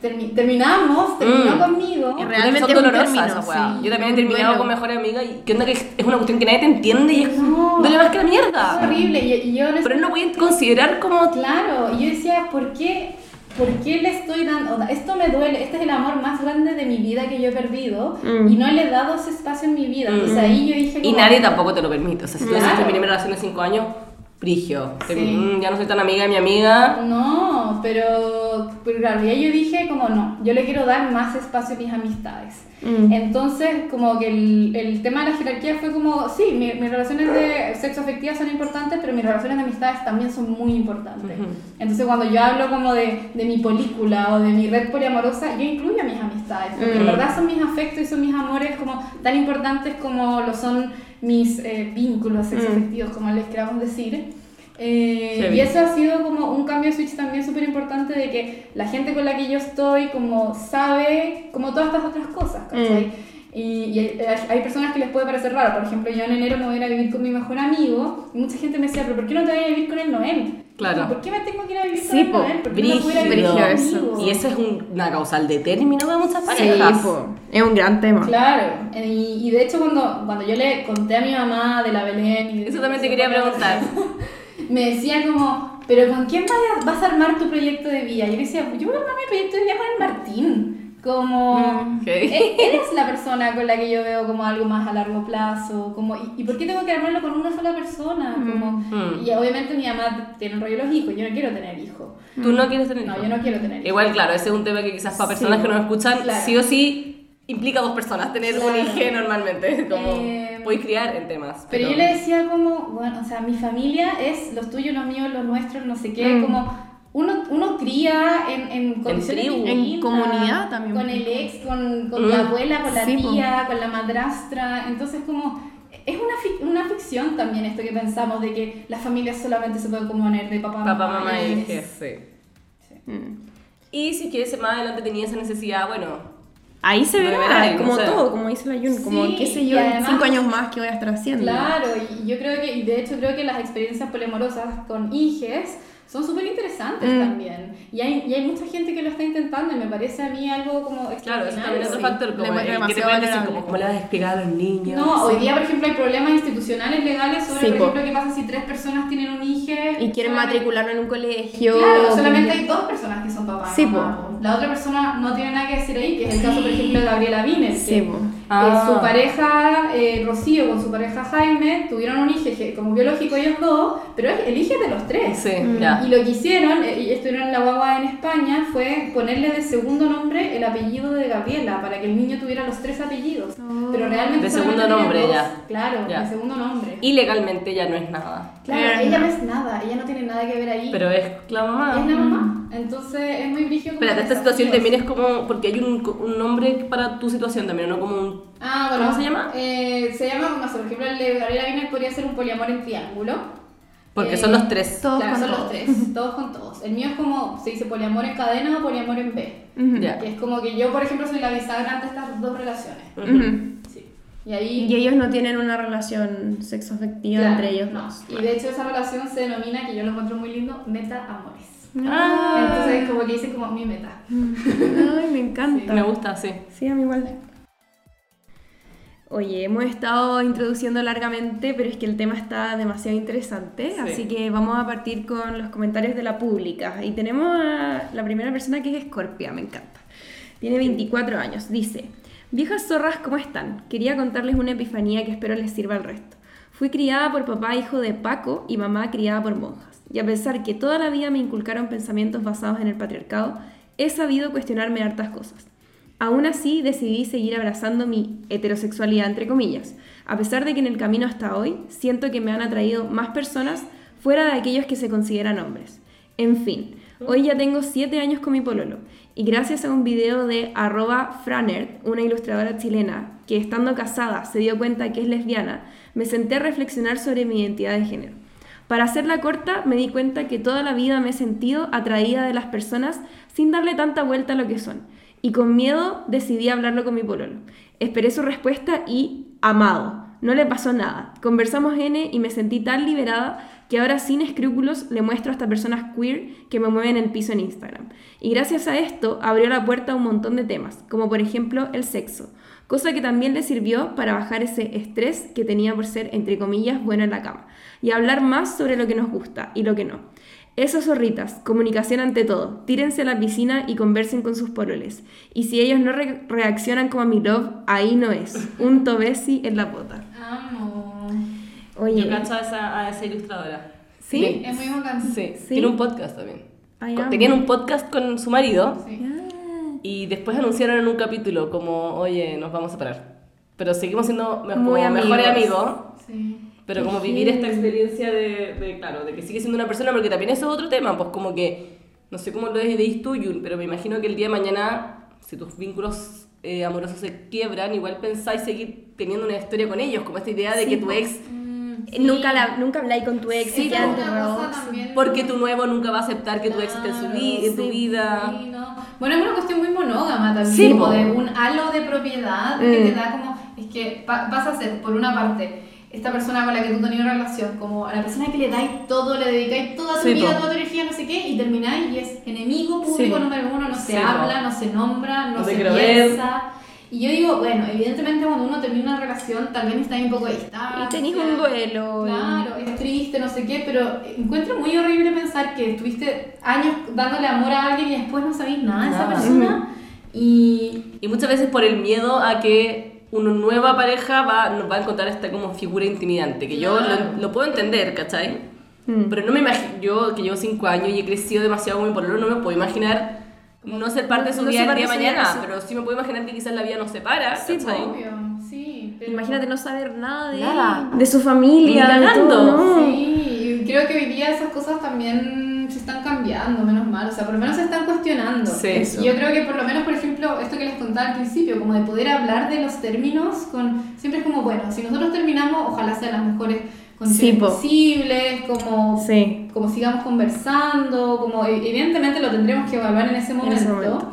termi- terminamos, terminó Mm. conmigo. Y Realmente son es dolorosas sí. Yo también he terminado Duelo. con mejores amigas y que onda que es una cuestión que nadie te entiende y es No. duele más que la Es mierda. horrible. Y, y yo ese- Pero no voy a considerar como Claro, y yo decía, ¿por qué, ¿por qué le estoy dando? o sea, esto me duele, este es el amor más grande de mi vida que yo he perdido Mm. y no le he dado ese espacio en mi vida. Entonces ahí yo dije, Y nadie tampoco te lo permite. O sea, si tú Claro. dices terminé mi relación de 5 años, frigio. Sí. mm, ya no soy tan amiga de mi amiga. No, pero, pero claro, y ahí yo dije como no, yo le quiero dar más espacio a mis amistades. Mm. Entonces, como que el, el tema de la jerarquía fue como, sí, mi- mis relaciones de sexo afectivas son importantes, pero mis relaciones de amistades también son muy importantes. Entonces, cuando yo hablo como de, de mi película o de mi red poliamorosa, yo incluyo a mis amistades, porque en Mm. verdad son mis afectos y son mis amores como tan importantes como lo son mis eh, vínculos sexoafectivos, como les queramos decir. Eh, y eso ha sido como un cambio de switch también súper importante de que la gente con la que yo estoy como sabe como todas estas otras cosas, ¿cachai? Y, y hay, hay personas que les puede parecer raro, por ejemplo yo en enero me voy a ir a vivir con mi mejor amigo y mucha gente me decía, pero ¿por qué no te vas a ir a vivir con el Noel? Claro. ¿Por qué me tengo que ir a vivir con Sí, a vivir brígido. Y eso es un- una causal de término de muchas Sí, parejas. po, es un gran tema. Claro, y, y de hecho cuando, cuando yo le conté a mi mamá de la Belén y de Eso también te quería preguntar. me decía como, pero ¿con quién vas a, vas a armar tu proyecto de vida? Y yo decía, yo voy a armar mi proyecto de vida con el Martín. Como, Mm, ok. él, él es la persona con la que yo veo como algo más a largo plazo. Como, ¿y, y por qué tengo que armarlo con una sola persona? Como, Mm. Y obviamente mi mamá tiene un rollo de los hijos, yo no quiero tener hijos. Tú no quieres tener No, hijos? yo no quiero tener hijos. Igual, claro, ese es un tema que quizás para personas Sí. que no escuchan, Claro. sí o sí implica dos personas tener un Claro. hijo normalmente. Como Eh, podéis criar en temas. Pero yo le decía como, bueno, o sea, mi familia es los tuyos, los míos, los nuestros, no sé qué, Mm. como uno, uno cría en, en condiciones tribu. En distintas, comunidad también. Con el ex, con, con Mm. la abuela, con la Sí, po. tía, con la madrastra, entonces como... Es una, fic- una ficción también esto que pensamos de que las familias solamente se pueden componer de papá, Papá, mamá y hija, sí. Mm. Y si quieres más adelante tenía esa necesidad, bueno, Ahí se verá, verá, como no sé. todo, como dice la Jun, como Sí, qué sé yo, en además- cinco años más qué voy a estar haciendo. Claro, y yo creo que, y de hecho creo que las experiencias poliamorosas con hijes son súper interesantes Mm. también. Y hay, y hay mucha gente que lo está intentando y me parece a mí algo como claro, eso también es otro factor, como el que te pueden decir, como, ¿cómo le vas a explicar a los niños? No, hoy día, por ejemplo, hay problemas institucionales legales sobre, Sí, por po. ejemplo, qué pasa si tres personas tienen un hijo Y quieren matricularlo en un colegio. Claro, solamente hay dos personas que son papás. Sí, mamá, po. La otra persona no tiene nada que decir ahí, que es el caso, por ejemplo, de Gabriela Vines. Sí, que, po. Ah. su pareja, eh, Rocío, con su pareja Jaime, tuvieron un hijo que como biológico ellos dos, pero el hijo es de los tres. Sí, ya. Y lo que hicieron, eh, y estuvieron en la guagua en España, fue ponerle de segundo nombre el apellido de Gabriela, para que el niño tuviera los tres apellidos. Pero realmente De segundo nombre, dos. ya. Claro, Ya. de segundo nombre. Y legalmente ya no es nada. Claro, Eh, ella no. no es nada, ella no tiene nada que ver ahí. Pero es la mamá. Es la mamá. Entonces es muy brígido. Espérate, esta situación también es como. Porque hay un, un nombre para tu situación también, no como un. Ah, bueno. ¿Cómo se llama? Eh, se llama, sé, por ejemplo, el de Gabriela Viner podría ser un poliamor en triángulo. Porque Eh, son los tres. Todos claro, con son los todos. tres, todos con todos. El mío es como, se dice poliamor en cadena o poliamor en B. Ujú. Ya. Que es como que yo, por ejemplo, soy la bisagra entre estas dos relaciones. Ujú. Sí. Y ahí. Y ellos no tienen una relación sexoafectiva claro, entre ellos no. Y de hecho, esa relación se denomina, que yo lo encuentro muy lindo, meta amores. Ah, Entonces, como que dicen como mi meta. Ay, me encanta. me gusta, sí. Sí, a mí igual. Oye, hemos estado introduciendo largamente, pero es que el tema está demasiado interesante, Sí. así que vamos a partir con los comentarios de la pública. Y tenemos a la primera persona que es Scorpia, me encanta. Tiene 24 años, dice, viejas zorras, ¿cómo están? Quería contarles una epifanía que espero les sirva al resto. Fui criada por papá hijo de Paco y mamá criada por monjas. Y a pesar que toda la vida me inculcaron pensamientos basados en el patriarcado, he sabido cuestionarme hartas cosas. Aún así, decidí seguir abrazando mi heterosexualidad, entre comillas, a pesar de que en el camino hasta hoy siento que me han atraído más personas fuera de aquellos que se consideran hombres. En fin, hoy ya tengo 7 años con mi pololo y gracias a un video de arroba franerd, una ilustradora chilena, que estando casada se dio cuenta que es lesbiana, me senté a reflexionar sobre mi identidad de género. Para hacerla corta, me di cuenta que toda la vida me he sentido atraída de las personas sin darle tanta vuelta a lo que son. Y con miedo decidí hablarlo con mi pololo. Esperé su respuesta y amado. No le pasó nada. Conversamos N y me sentí tan liberada que ahora sin escrúpulos le muestro a estas personas queer que me mueven el piso en Instagram. Y gracias a esto abrió la puerta a un montón de temas, como por ejemplo el sexo, cosa que también le sirvió para bajar ese estrés que tenía por ser, entre comillas, bueno en la cama, y hablar más sobre lo que nos gusta y lo que no. Eso, zorritas, comunicación ante todo. Tírense a la piscina y conversen con sus pololes. Y si ellos no re- reaccionan como a mi love, ahí no es. Un tobesi en la pota. Amo. Oye, Yo cacho a esa, a esa ilustradora. ¿Sí? Es muy bacán. Sí. Sí. Tiene un podcast también. Tenían un podcast con su marido Sí. Ah, y después anunciaron en un capítulo como, oye, nos vamos a separar. Pero seguimos siendo me- Muy como mejores amigos. Sí. Pero como vivir esta experiencia de, de, claro, de que sigue siendo una persona, porque también eso es otro tema, pues como que, no sé cómo lo veis tú, Yun, pero me imagino que el día de mañana, si tus vínculos eh, amorosos se quiebran, igual pensáis seguir teniendo una historia con ellos, como esta idea de Sí, que tu po. ex, Eh, Nunca, la, nunca habláis con tu ex, Sí, ya también. porque tu nuevo nunca va a aceptar que tu ex esté en, su vi- en tu sí, vida. Sí, no. Bueno, es una cuestión muy monógama también, Sí, como po. de un halo de propiedad que Mm. te da como, es que pa- vas a ser, por una parte, esta persona con la que tú tenías una relación, como a la persona que le dais todo, le dedicáis toda tu Sí, vida, po. toda tu energía, no sé qué, y termináis y es enemigo público Sí. número uno, no se po. habla, no se nombra, no, se piensa. Y yo digo, bueno, evidentemente cuando uno termina una relación también está ahí un poco distancia. Y tenéis un duelo. Claro, es triste, no sé qué, pero encuentro muy horrible pensar que estuviste años dándole amor a alguien y después no sabéis nada de esa persona. Y Y muchas veces por el miedo a que una nueva pareja va, nos va a encontrar esta como figura intimidante, que yo lo, lo puedo entender, ¿cachai? Mm. Pero no me imagino, yo que llevo cinco años y he crecido demasiado con mi pololo, no me puedo imaginar no ser parte de su No vida el día de mañana, pero sí me puedo imaginar que quizás la vida nos separa, Sí, ¿cachai? obvio, sí. pero- Imagínate no saber nada de Nada. de su familia, todo, ¿no? Sí, creo que hoy día esas cosas también están cambiando, menos mal, o sea, por lo menos se están cuestionando. Sí. Eso. Y yo creo que por lo menos, por ejemplo, esto que les contaba al principio, como de poder hablar de los términos con... Siempre es como, bueno, si nosotros terminamos, ojalá sean las mejores condiciones Sí, posibles, como, Sí. como sigamos conversando, como e- evidentemente lo tendremos que evaluar en ese En momento. ese momento.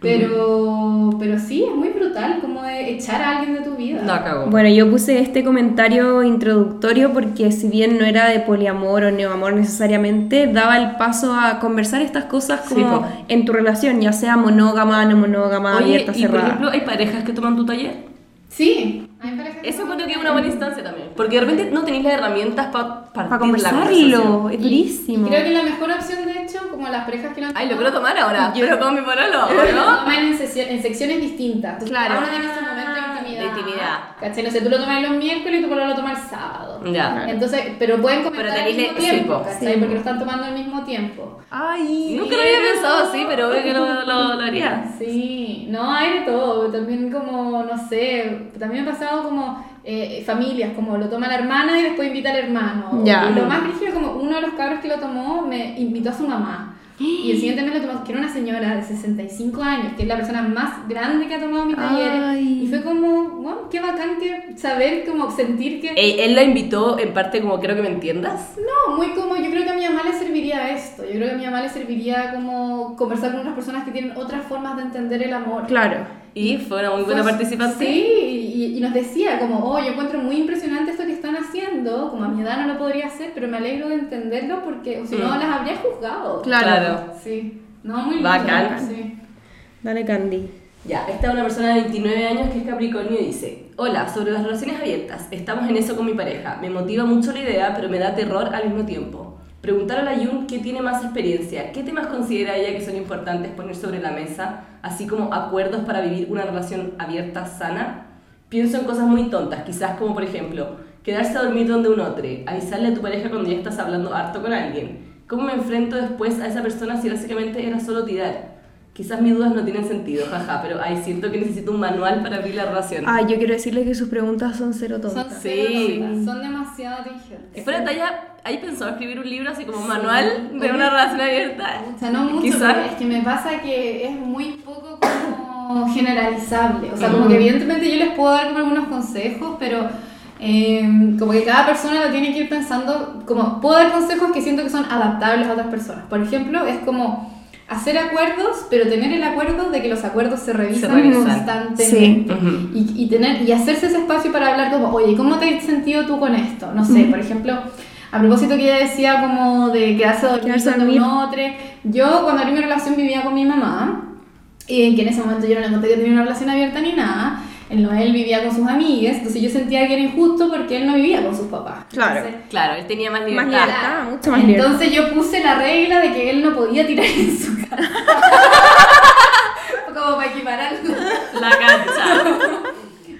Pero, pero sí, es muy brutal como de echar a alguien de tu vida. No, cago. Bueno, yo puse este comentario introductorio porque si bien no era de poliamor o neoamor necesariamente, daba el paso a conversar estas cosas Sí, como po. en tu relación, ya sea monógama, no monógama, Oye, abierta, y por cerrada. ejemplo, hay parejas que toman tu taller. Sí, parece que Eso creo que es una buena instancia también. Porque de repente no tenéis las herramientas para partir Para la conversarlo, es Y- durísimo. y creo que la mejor opción, de hecho, como las parejas que lo han Ay, lo tomado, quiero tomar ahora, Yo- pero con mi pololo, Lo ¿no? toman en, en secciones distintas. Entonces, Claro. Ahora tienes un momento de intimidad. De intimidad. ¿Cachai? No sé, tú lo tomas los miércoles y tu lo toma el sábado. Ya. Entonces, pero pueden comentar Pero al mismo le- tiempo. Sí. Porque lo están tomando al mismo tiempo. Ay, Nunca lo había pensado así, pero veo que lo, lo, lo haría. Sí, no, hay de todo. También como, no sé, también me ha pasado como eh, familias, como lo toma la hermana y después invita al hermano. Ya. Y lo más rígido, como uno de los cabros que lo tomó me invitó a su mamá. Y el siguiente mes lo tomó, que era una señora de 65 años, que es la persona más grande que ha tomado mi taller. Ay. Y fue como, wow, qué bacán que saber, como sentir que... Él, él la invitó en parte como quiero que me entiendas. No, muy como yo creo que a mi mamá le serviría esto. Yo creo que a mi mamá le serviría como conversar con otras personas que tienen otras formas de entender el amor. Claro. Y fue una muy buena Fue- participante. Sí, y, y nos decía como, oh, yo encuentro muy impresionante esto que están haciendo, como a mi edad no lo podría hacer, pero me alegro de entenderlo porque o si no Mm. las habría juzgado. Claro. Claro. Sí, no, muy lindo. Bacán. Sí. Dale, Candy. Ya, esta es una persona de 29 años que es Capricornio y dice, hola, sobre las relaciones abiertas, estamos en eso con mi pareja, me motiva mucho la idea, pero me da terror al mismo tiempo. Preguntar a la Yun qué tiene más experiencia, qué temas considera ella que son importantes poner sobre la mesa, así como acuerdos para vivir una relación abierta, sana. Pienso en cosas muy tontas, quizás como por ejemplo, quedarse a dormir donde un otro, avisarle a tu pareja cuando ya estás hablando harto con alguien. ¿Cómo me enfrento después a esa persona si básicamente era solo tirar? Quizás mis dudas no tienen sentido, jaja, pero ay, siento que necesito un manual para abrir la relación. Ay, yo quiero decirle que sus preguntas son cero Son, tontas. Sí. son- son demasiado fuera de talla, ¿hay pensado escribir un libro así como un manual de una relación abierta? O sea, no mucho, Quizás. pero es que me pasa que es muy poco como generalizable. O sea, como que evidentemente yo les puedo dar como algunos consejos, pero eh, como que cada persona lo tiene que ir pensando, como puedo dar consejos que siento que son adaptables a otras personas. Por ejemplo, es como hacer acuerdos, pero tener el acuerdo de que los acuerdos se revisan, revisan. constantemente. Ujú. y, y tener, y hacerse ese espacio para hablar como, oye, ¿cómo te has sentido tú con esto? No sé, por ejemplo, a propósito que ella decía como de quedarse un dormir. otro. Yo cuando abrí mi relación vivía con mi mamá, y que en ese momento yo no le conté que tenía una relación abierta ni nada. El Noel vivía con sus amigas, entonces yo sentía que era injusto porque él no vivía con sus papás. Claro. Entonces, Claro, él tenía más libertad. Más libertad, mucho más libertad. entonces yo puse la regla de que él no podía tirar en su casa. Como para equipararlo. La cancha.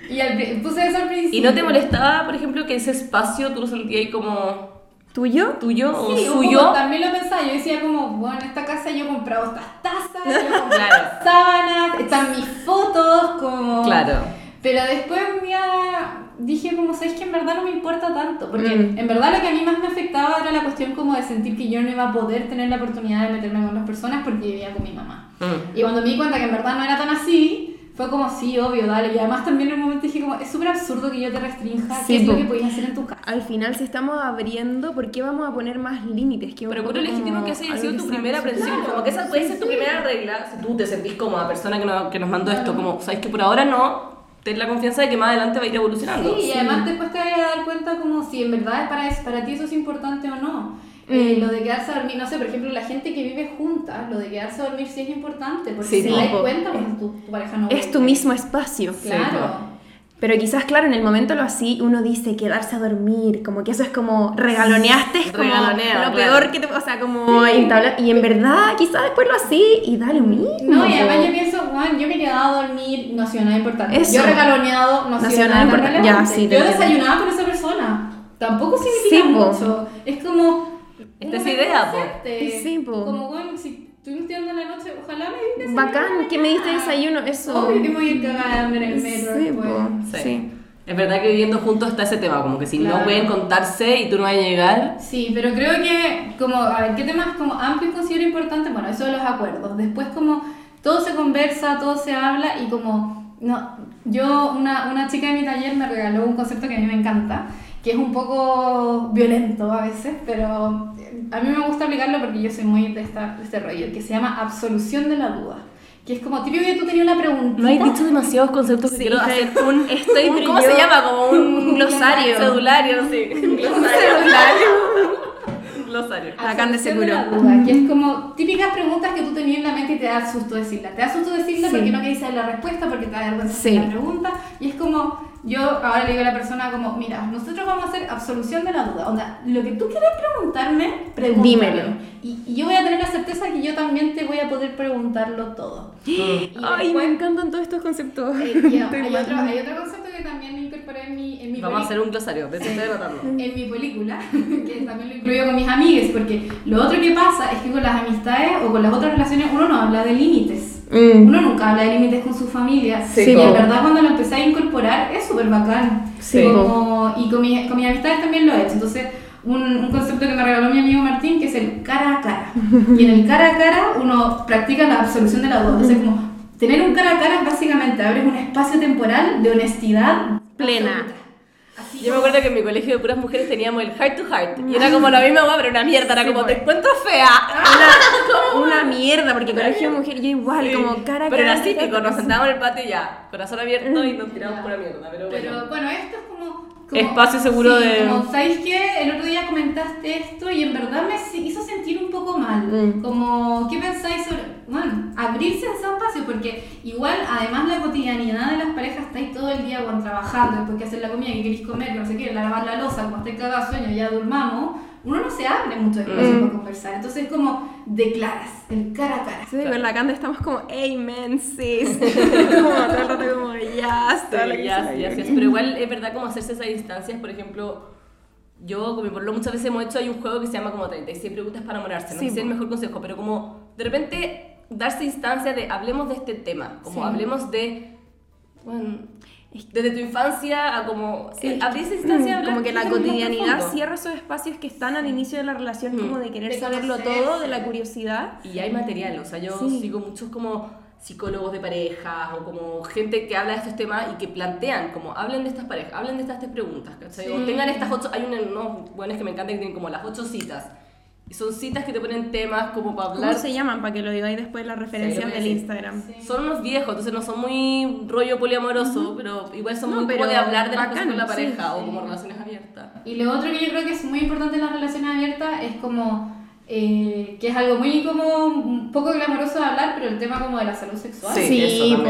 Y al puse eso al principio. ¿Y no te molestaba, por ejemplo, que ese espacio tú lo sentías ahí como ¿Tuyo? tuyo o Sí, un suyo? poco, también lo pensaba. Yo decía como, bueno, en esta casa yo he comprado estas tazas, yo he comprado Claro. sábanas, están mis fotos, como... Claro. Pero después un día dije como, ¿sabes que en verdad no me importa tanto? Porque Mm. en verdad lo que a mí más me afectaba era la cuestión como de sentir que yo no iba a poder tener la oportunidad de meterme con las personas porque vivía con mi mamá. Mm. Y cuando me di cuenta que en verdad no era tan así, fue como, sí, obvio, dale. Y además también en un momento dije como, es súper absurdo que yo te restrinja Sí, qué es lo que podías hacer en tu casa. Al final, si estamos abriendo, ¿por qué vamos a poner más límites? Que Pero puro legítimo que esa haya sido tu sea primera aprensión. Claro. Como que esa puede Sí, ser tu sí. primera regla. Si tú te sentís como persona que, no- que nos mandó esto, como sabes que por ahora no, ten la confianza de que más adelante va a ir evolucionando. Sí, y además después te vas a dar cuenta como si en verdad es para, es para ti eso es importante o no. Mm. Eh, lo de quedarse a dormir, no sé, por ejemplo, la gente que vive junta, lo de quedarse a dormir sí es importante, porque Sí, te po. das cuenta cuando tu, tu pareja no Es tu mismo espacio. Claro. Pero quizás, claro, en el momento lo así, uno dice quedarse a dormir, como que eso es como regaloneaste, es como Regaloneo, lo claro. peor que te o sea, como entablar- y en verdad quizás después lo así y da lo mismo. No, y además yo pienso, Juan, yo me he quedado a dormir, no ha sido nada importante. Eso. Yo he regaloneado, no ha sido nada nada tan importante. Ya, sí, te yo desayunaba con esa persona. Tampoco significa Sí, po. mucho. Es como... Esta es idea, po. Sí, po. Como, bueno, si estuvimos tirando en la noche, ojalá me diste Bacán, que me diste desayuno, eso. Obvio que me voy a ir cagada en el metro Sí, después. po, Sí. sí. Es verdad que viviendo juntos está ese tema, como que si no Claro. pueden contarse y tú no vas a llegar. Sí, pero creo que, como, a ver, ¿qué temas como amplios considero importantes? Bueno, eso de los acuerdos. Después, como, todo se conversa, todo se habla y como, no, yo, una, una chica de mi taller me regaló un concepto que a mí me encanta, que es un poco violento a veces, pero a mí me gusta aplicarlo porque yo soy muy de, esta, de este rollo, que se llama absolución de la duda. Que es como, típico que tú tenías una pregunta. No hay dicho demasiados conceptos que Sí, quiero hacer un, estoy un- ¿Cómo se llama? Como un, un glosario. Cedulario, sí. Un glosario. Un glosario. Bacán de seguro. la duda, que es como típicas preguntas que tú tenías en la mente y te da susto decirlas. Te da susto decirlas Sí. porque no quieres saber la respuesta, porque te da vergüenza Sí. la pregunta. Y es como, yo ahora le digo a la persona como, mira, nosotros vamos a hacer absolución de la duda. Onda, lo que tú quieras preguntarme, pregúntame. Dímelo. Y, y yo voy a tener la certeza que yo también te voy a poder preguntarlo todo. Y Ay, después, me encantan todos estos conceptos. eh, hay, otro, hay otro concepto que también incorporé en mi, en mi Vamos a hacer un glosario, estoy anotando. en mi película, que también lo incluyo con mis amigas, porque lo otro que pasa es que con las amistades o con las otras relaciones uno no habla de límites. Mm. Uno nunca habla de límites con su familia. Sí, y en verdad cuando lo empecé a incorporar es súper bacán. Sí, Como- y con, mi- con mis amistades también lo he hecho. Entonces, un, un concepto que me regaló mi amigo Martín, que es el cara a cara. Y en el cara a cara uno practica la absolución de la duda. Entonces, como tener un cara a cara es básicamente abres un espacio temporal de honestidad Plena. absoluta. Así Yo me acuerdo que en mi colegio de puras mujeres teníamos el heart to heart. Y era como la misma hueá, pero una mierda. Era Sí, como, pues. te encuentro fea. Una, una mierda, porque colegio de mujer, yo igual, Sí. como cara a Pero era típico, nos sentábamos en el patio y ya, corazón abierto y nos tiramos Ya. pura mierda. Pero bueno. Pero bueno, esto es como espacio seguro sí, de... Como, ¿sabéis qué? El otro día comentaste esto y en verdad me hizo sentir un poco mal. Mm. Como, ¿qué pensáis sobre...? Bueno, abrirse a ese espacio porque igual, además la cotidianidad de las parejas, estáis todo el día bueno, trabajando, después que hacer la comida, que queréis comer, que no sé qué, lavar la losa, como estáis de sueño, ya durmamos, uno no se abre mucho espacio Mm. para conversar. Entonces es como declaras, el cara a cara. Sí, con la Canda estamos como, amen, sis. como todo el rato como, ya, todo Sí, sea. ya, sí, Pero igual es verdad como hacerse esas distancias, por ejemplo, yo con mi pueblo muchas veces hemos hecho, hay un juego que se llama como 36 preguntas para enamorarse, no Sí, sé si es el mejor consejo, pero como de repente darse instancia de hablemos de este tema, como Sí. hablemos de, bueno, desde tu infancia a como, Sí, eh, abrir esa instancia de hablar como que la cotidianidad cierra esos espacios que están al inicio de la relación, Mm. como de querer De saberlo todo, de la curiosidad. Y hay material, o sea, yo Sí. sigo muchos como psicólogos de parejas o como gente que habla de estos temas y que plantean, como hablen de estas parejas, hablen de estas tres preguntas, ¿cachai? O Sí. tengan estas ocho, hay unos buenos que me encantan que tienen como las ocho citas. Y son citas que te ponen temas como para hablar. ¿Cómo se llaman? Para que lo digáis después las referencias Sí, del sí. Instagram. Sí. Son unos viejos, entonces no son muy rollo poliamoroso, pero igual son No, muy pero como de hablar de las bacán, cosas con la sí, pareja o sí. como relaciones abiertas. Y lo otro que yo creo que es muy importante en las relaciones abiertas es como, eh, que es algo muy como, un poco glamoroso de hablar, pero el tema como de la salud sexual. Sí, Sí, eso también,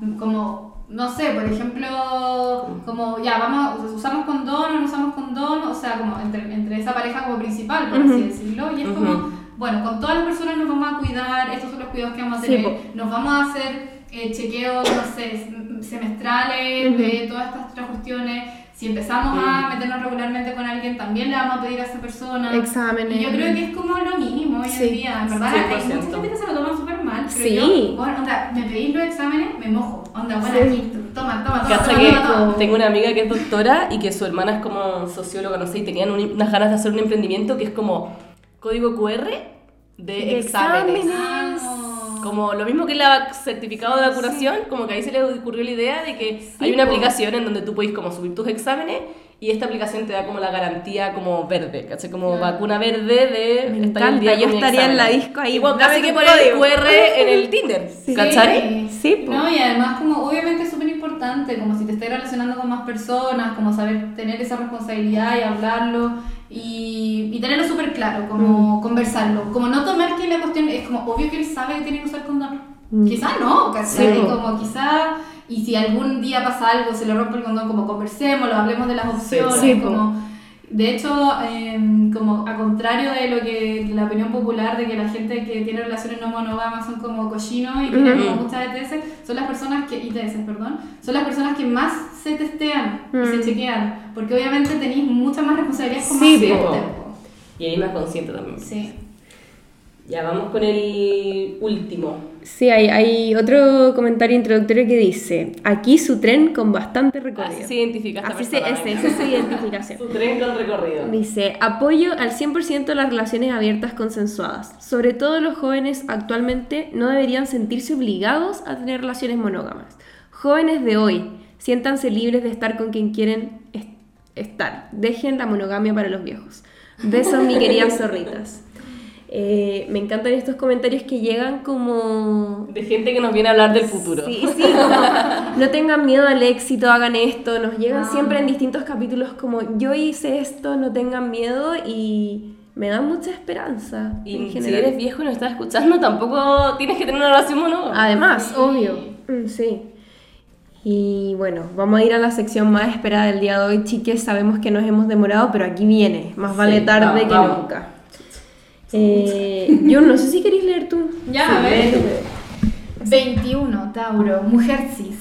como, como, no sé, por ejemplo, como ya, vamos, usamos condón o no usamos condón, o sea, como entre, entre esa pareja como principal, por así decirlo, y es como, bueno, con todas las personas nos vamos a cuidar, estos son los cuidados que vamos a tener, nos vamos a hacer eh, chequeos, no sé, semestrales de todas estas otras cuestiones. Si empezamos a meternos regularmente con alguien, también le vamos a pedir a esa persona. Exámenes. Y yo creo que es como lo mínimo hoy Sí, en día. En verdad, hay 100%. mucha gente que se lo toma súper mal. Pero Sí. yo, bueno, onda, me pedís los exámenes, me mojo. Onda, bueno, Sí. aquí, toma, toma, toma. Toma, que toma, toma. tengo una amiga que es doctora y que su hermana es como socióloga, no sé, y tenían un- unas ganas de hacer un emprendimiento que es como código QR de, De exámenes. exámenes. Como lo mismo que el certificado de vacunación, como que ahí se le ocurrió la idea de que hay una aplicación en donde tú puedes como subir tus exámenes y esta aplicación te da como la garantía como verde, ¿cachai? Como Claro. vacuna verde de Me estar encanta, día yo estaría en la disco ahí, Igual casi que poner el. QR en el Tinder, Sí. ¿cachai? Sí, po. No, y además como obviamente es súper importante, como si te estás relacionando con más personas, como saber tener esa responsabilidad y hablarlo y, y tenerlo súper claro, Mm. como conversarlo, como no tomar que la cuestión es como obvio que él sabe que tiene que usar condón. Mm. Quizás no, ¿cachai? Sí, como quizás, y si algún día pasa algo, se le rompe el condón, como conversemos, lo hablemos de las opciones, Sí, po. como... De hecho, em, como a contrario de lo que la opinión popular de que la gente que tiene relaciones no monógamas son como cochinos y tienen Ujú. como muchas ETS, son las personas que, ITS, perdón, son las personas que más se testean y se chequean, porque obviamente tenéis muchas más responsabilidades con Sí, más po. gente. po. Y ahí más consciente también. Sí. Ya vamos con el último. Sí, hay, hay otro comentario introductorio que dice, aquí su tren con bastante recorrido. Así se identifica esta Así se, persona, ese- venga. esa es su identificación. Su tren con recorrido. Dice, apoyo al 100% las relaciones abiertas consensuadas. Sobre todo los jóvenes actualmente no deberían sentirse obligados a tener relaciones monógamas. Jóvenes de hoy, siéntanse libres de estar con quien quieren es- estar. Dejen la monogamia para los viejos. Besos, mi queridas zorritas. Eh, me encantan estos comentarios que llegan como De gente que nos viene a hablar del futuro. Sí, sí, como, no tengan miedo al éxito, hagan esto, nos llegan Ah. siempre en distintos capítulos como yo hice esto, no tengan miedo y me dan mucha esperanza Y en si general. eres viejo y nos estás escuchando, tampoco tienes que tener una relación monógama. Además, Sí. obvio, Mm, sí. Y bueno, vamos a ir a la sección más esperada del día de hoy, chiques, sabemos que nos hemos demorado, pero aquí viene, más vale Sí, tarde vamos, que vamos. nunca. Eh, yo no sé si queréis leer tú. Ya, a ver. tú. 21, Tauro, mujer cis.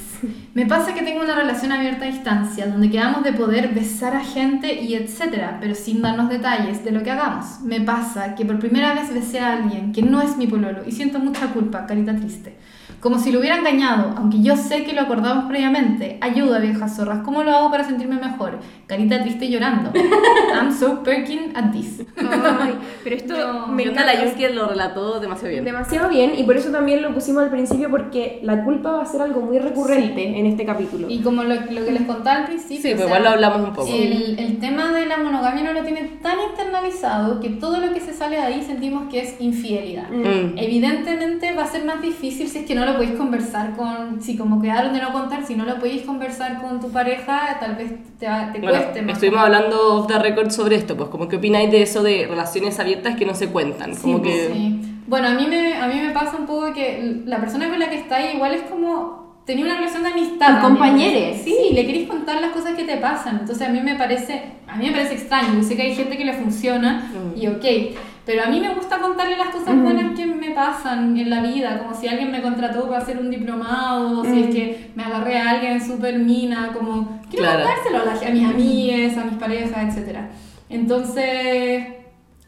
Me pasa que tengo una relación abierta a distancia, donde quedamos de poder besar a gente y etcétera, pero sin darnos detalles de lo que hagamos. Me pasa que por primera vez besé a alguien que no es mi pololo y siento mucha culpa, carita triste. Como si lo hubiera engañado, aunque yo sé que lo acordamos previamente. Ayuda, viejas zorras, ¿cómo lo hago para sentirme mejor? Carita triste llorando. I'm so perking at this. Ay, pero esto No, me encanta la Yuki lo relató demasiado bien. Demasiado bien y por eso también lo pusimos al principio porque la culpa va a ser algo muy recurrente en este capítulo. Y como lo, lo que les contaba al principio, Sí, pues sea, igual lo hablamos un poco. El, el tema de la monogamia no lo tiene tan internalizado que todo lo que se sale de ahí sentimos que es infidelidad. Mm. Evidentemente va a ser más difícil si es que no lo lo podéis conversar con, si como quedaron de no contar, si no lo podéis conversar con tu pareja, tal vez te, te Bueno, cueste más. estuvimos hablando off the record sobre esto, pues como qué opináis de eso de relaciones abiertas que no se cuentan, como que Sí. Bueno, a mí, me, a mí me pasa un poco que la persona con la que está ahí igual es como tenía una relación de amistad. Y también. compañeres. Sí, le queréis contar las cosas que te pasan. Entonces a mí me parece, a mí me parece extraño. Yo sé que hay gente que le funciona y ok. Pero a mí me gusta contarle las cosas buenas que me pasan en la vida, como si alguien me contrató para hacer un diplomado, si es que me agarré a alguien súper mina, como quiero Claro. contárselo a, la- a mis amigas, a mis parejas, etc. Entonces,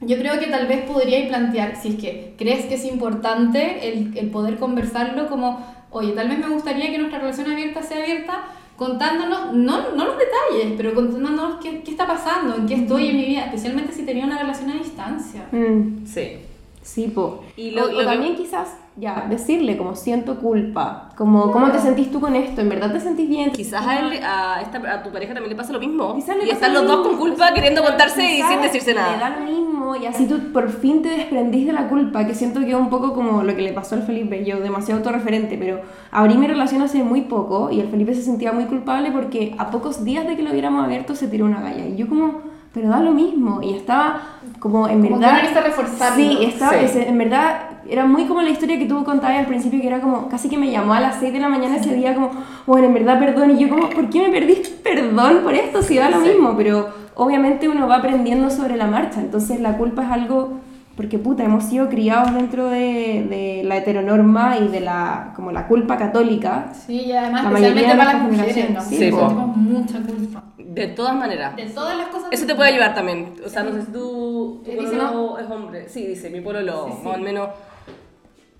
yo creo que tal vez podríais plantear, si es que crees que es importante el, el poder conversarlo, como, oye, tal vez me gustaría que nuestra relación abierta sea abierta, contándonos, no, no los detalles, pero contándonos qué, qué está pasando, en qué estoy en mi vida, especialmente si tenía una relación a distancia. Mm, sí. sí, po. Y lo- o, lo o que- también quizás, ya, decirle como siento culpa, como cómo te sentís tú con esto, ¿en verdad te sentís bien? Quizás a, él, a, esta, a tu pareja también le pasa lo mismo. Quizás le y están lo los dos con culpa queriendo contarse y sin decirse Le da nada. lo mismo y así tú por fin te desprendís de la culpa, que siento que es un poco como lo que le pasó al Felipe, yo demasiado autorreferente, pero abrí mi relación hace muy poco y el Felipe se sentía muy culpable porque a pocos días de que lo hubiéramos abierto se tiró una galla y yo como, pero da lo mismo y estaba como en Como que verdad... no quisiste reforzarlo. Sí, estaba, Sí. ese- en verdad era muy como la historia que tú contabas al principio, que era como, casi que me llamó a las 6 de la mañana ese día como, bueno, en verdad perdón, y yo como, ¿por qué me perdiste perdón por esto? Si da lo Sí. mismo, pero obviamente uno va aprendiendo sobre la marcha, entonces la culpa es algo, porque puta, hemos sido criados dentro de, de la heteronorma y de la, como la culpa católica. Sí, y además La mayoría especialmente de para las mujeres, ¿no? sí, po. sentimos mucha culpa. De todas maneras. De todas las cosas. Eso te puede ayudar también. O sea, no sé si tú, tu pololo es hombre. Sí, dice, mi pololo, Sí, sí. más o menos.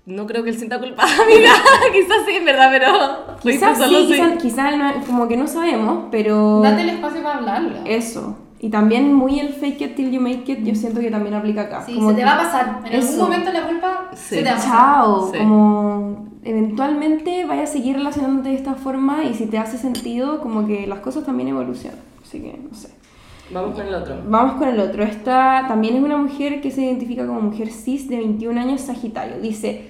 No creo que él sienta culpa, amiga. quizás sí, verdad, pero... Quizás sí, quizás, quizás no- como que no sabemos, pero... Date el espacio para hablarlo. Eso. Y también muy el fake it till you make it, yo siento que también aplica acá. Sí, Como se te va a pasar. En Eso. algún momento la culpa Sí. se te va a pasar. Chao, Sí. como eventualmente vayas a seguir relacionándote de esta forma y si te hace sentido, como que las cosas también evolucionan. Así que, no sé. Vamos con el otro. Vamos con el otro. Esta también es una mujer que se identifica como mujer cis de 21 años, Sagitario. Dice,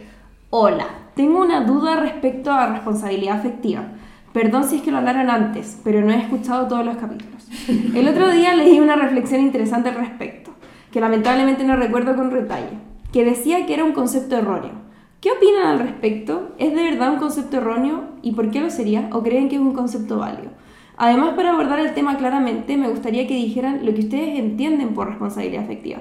hola, tengo una duda respecto a responsabilidad afectiva. Perdón si es que lo hablaron antes, pero no he escuchado todos los capítulos. El otro día leí una reflexión interesante al respecto, que lamentablemente no recuerdo con detalle, que decía que era un concepto erróneo. ¿Qué opinan al respecto? ¿Es de verdad un concepto erróneo? ¿Y por qué lo sería? ¿O creen que es un concepto válido? Además, para abordar el tema claramente, me gustaría que dijeran lo que ustedes entienden por responsabilidad afectiva.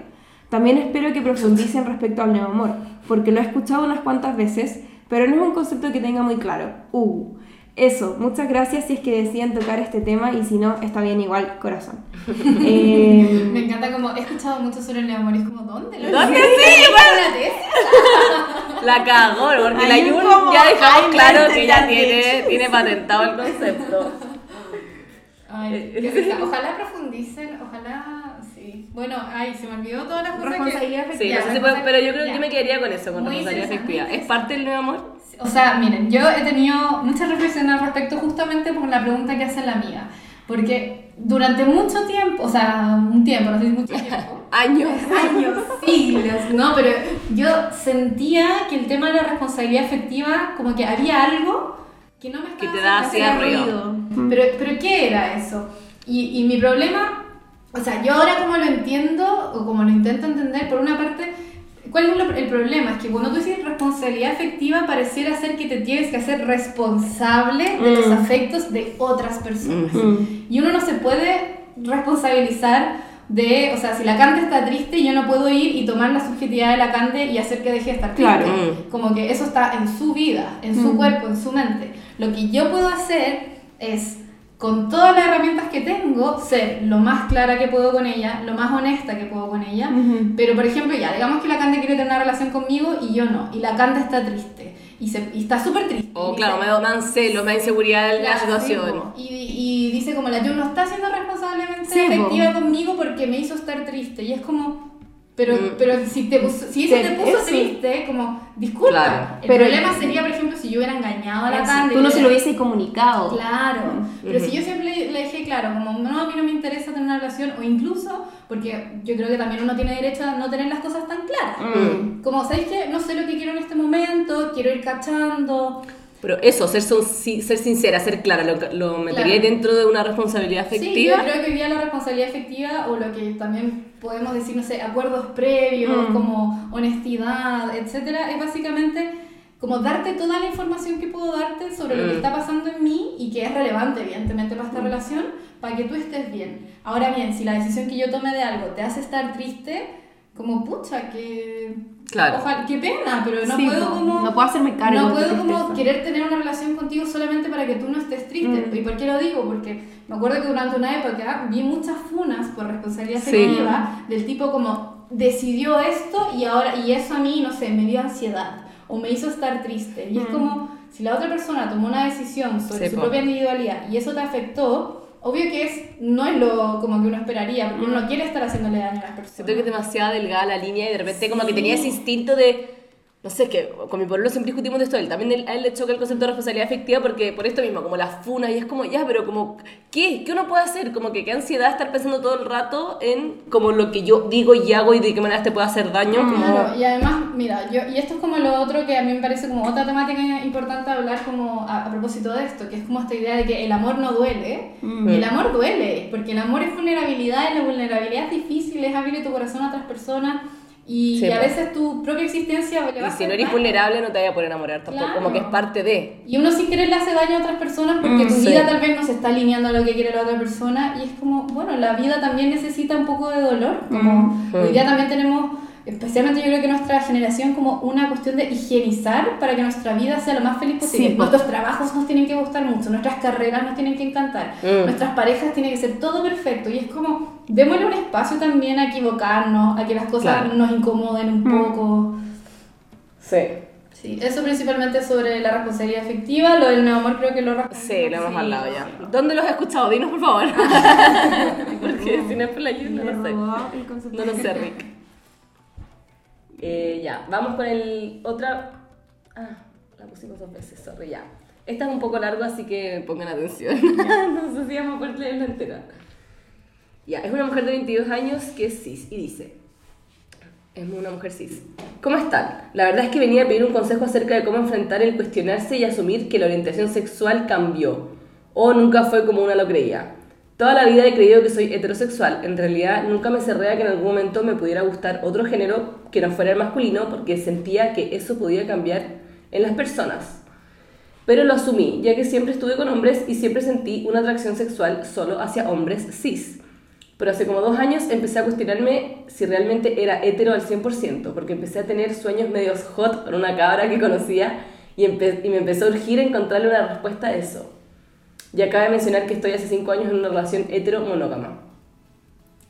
También espero que profundicen respecto al nuevo amor, porque lo he escuchado unas cuantas veces, pero no es un concepto que tenga muy claro. Uh, eso, muchas gracias si es que deciden tocar este tema y si no, está bien igual, corazón. Eh, Me encanta como he escuchado mucho sobre el amor y es como ¿dónde? ¿Lo ¿Dónde? Sí, ¿En una tesis? La cagó, porque la un Yun como ya dejamos claro que la tiene, tiene patentado el concepto. Ay, qué risa. Ojalá profundicen, ojalá, sí. Bueno, ay, se me olvidó todas las cosas Responsabilidad que... Sí, Ya, no sé si puede- pero yo creo que ya. yo me quedaría con eso, con Muy responsabilidad muy ¿Es parte del nuevo amor? O sea, miren, yo he tenido muchas reflexiones al respecto justamente por la pregunta que hace la amiga. Porque durante mucho tiempo, o sea, un tiempo, no sé si mucho tiempo, Años. años, siglos, ¿no? Pero yo sentía que el tema de la responsabilidad afectiva, como que había algo que no me estaba te da hacer ruido. Pero, pero ¿qué era eso? Y, y mi problema, o sea, yo ahora como lo entiendo, o como lo intento entender, por una parte, ¿cuál es lo- el problema? Es que cuando tú dices responsabilidad afectiva, pareciera ser que te tienes que hacer responsable de los Mm. afectos de otras personas. Mm. Y uno no se puede responsabilizar de, o sea, si la Cande está triste, yo no puedo ir y tomar la subjetividad de la Cande y hacer que deje de estar triste. Claro. Mm. Como que eso está en su vida, en su Mm. cuerpo, en su mente. Lo que yo puedo hacer es, con todas las herramientas que tengo, ser lo más clara que puedo con ella, lo más honesta que puedo con ella. Ujú. Pero, por ejemplo, ya, digamos que la Cande quiere tener una relación conmigo y yo no. Y la Cande está triste. Y, se, y está súper triste. O Y claro, dice- me da más celos, más inseguridad en la situación. sí, y, y dice como la Jun no está siendo responsablemente Sí, po. efectiva conmigo porque me hizo estar triste. Y es como, Pero, Mm. pero si, te puso, si eso Te- te puso eso. triste, como, disculpa. Claro. El Pero- problema sería, por ejemplo, si yo hubiera engañado a la Eso, tanda. y Tú no se lo hubiese comunicado. Claro, pero si yo siempre le, dije claro, como no, a mí no me interesa tener una relación, o incluso, porque yo creo que también uno tiene derecho a no tener las cosas tan claras. Mm. Como, ¿sabéis qué? No sé lo que quiero en este momento, quiero ir cachando. Pero eso, ser, son- ser sincera, ser clara, lo, lo metería Claro. dentro de una responsabilidad Sí, yo creo que hoy día la responsabilidad efectiva, o lo que también podemos decir, no sé, acuerdos previos, Mm. como honestidad, etcétera, es básicamente como darte toda la información que puedo darte sobre lo que Mm. está pasando en mí y que es relevante, evidentemente, para esta relación, para que tú estés bien. Ahora bien, si la decisión que yo tome de algo te hace estar triste, como pucha, que. Claro. Ojalá, qué pena, pero no Sí, puedo como. no puedo hacerme cargo No puedo como querer tener una relación contigo solamente para que tú no estés triste. Mm. ¿Y por qué lo digo? Porque me acuerdo que durante una época vi muchas funas por responsabilidad Sí. del tipo como decidió esto y ahora y eso a mí no sé me dio ansiedad o me hizo estar triste y es Mm. como si la otra persona tomó una decisión sobre Sí, su po. propia individualidad y eso te afectó obvio que es no es lo como que uno esperaría porque uno no quiere estar haciéndole daño a las personas Siento que es demasiado delgada la línea y de repente como que Sí. tenía ese instinto de... No sé, es que con mi pueblo siempre discutimos de esto. Él también él- a él le choca el concepto de responsabilidad afectiva porque por esto mismo, como las funas, y es como, ya, pero como, ¿qué? ¿Qué uno puede hacer? Como que qué ansiedad estar pensando todo el rato en como lo que yo digo y hago y de qué manera te puede hacer daño. Como, Claro, y además, mira, yo, y esto es como lo otro que a mí me parece como otra temática importante hablar como a, a propósito de esto, que es como esta idea de que el amor no duele. Mm. Y el amor duele, porque el amor es vulnerabilidad y la vulnerabilidad es difícil, es abrir tu corazón a otras personas y, Sí, y a veces tu propia existencia le va y si no eres daño. vulnerable no te vaya a poder enamorar tampoco. Claro. Como que es parte de... Y uno sin querer le hace daño a otras personas porque Mm, tu sí. vida tal vez no se está alineando a lo que quiere la otra persona y es como, bueno, la vida también necesita un poco de dolor, como Mm. hoy día también tenemos, especialmente yo creo que nuestra generación, como una cuestión de higienizar para que nuestra vida sea lo más feliz posible. Sí, po. Nuestros trabajos nos tienen que gustar mucho, nuestras carreras nos tienen que encantar, Mm. nuestras parejas tienen que ser todo perfecto y es como, démosle un espacio también a equivocarnos, a que las cosas Claro. nos incomoden un Mm. poco. Sí. Sí, eso principalmente sobre la responsabilidad afectiva, lo del neoamor creo que lo Sí, lo hemos Sí. hablado ya. ¿Dónde los has escuchado? Dinos, por favor. Porque si no es por la ayuda, no sé. el concepto. No lo sé, Rick. Eh, ya, vamos con el otra. Ah, la pusimos dos veces, sorry, ya. Esta es un poco largo, así que pongan atención. no sé si vamos a poder leerla entera. Ya, es una mujer de 22 años que es cis y dice: Es una mujer cis. ¿Cómo están? La verdad es que venía a pedir un consejo acerca de cómo enfrentar el cuestionarse y asumir que la orientación sexual cambió o nunca fue como una lo creía. Toda la vida he creído que soy heterosexual. En realidad nunca me cerré a que en algún momento me pudiera gustar otro género que no fuera el masculino porque sentía que eso podía cambiar en las personas. Pero lo asumí, ya que siempre estuve con hombres y siempre sentí una atracción sexual solo hacia hombres cis. Pero hace como dos años empecé a cuestionarme si realmente era hetero al 100%, porque empecé a tener sueños medios hot con una cabra que conocía y, y me empezó a urgir encontrarle una respuesta a eso. Y acaba de mencionar que estoy hace cinco años en una relación hetero monógama.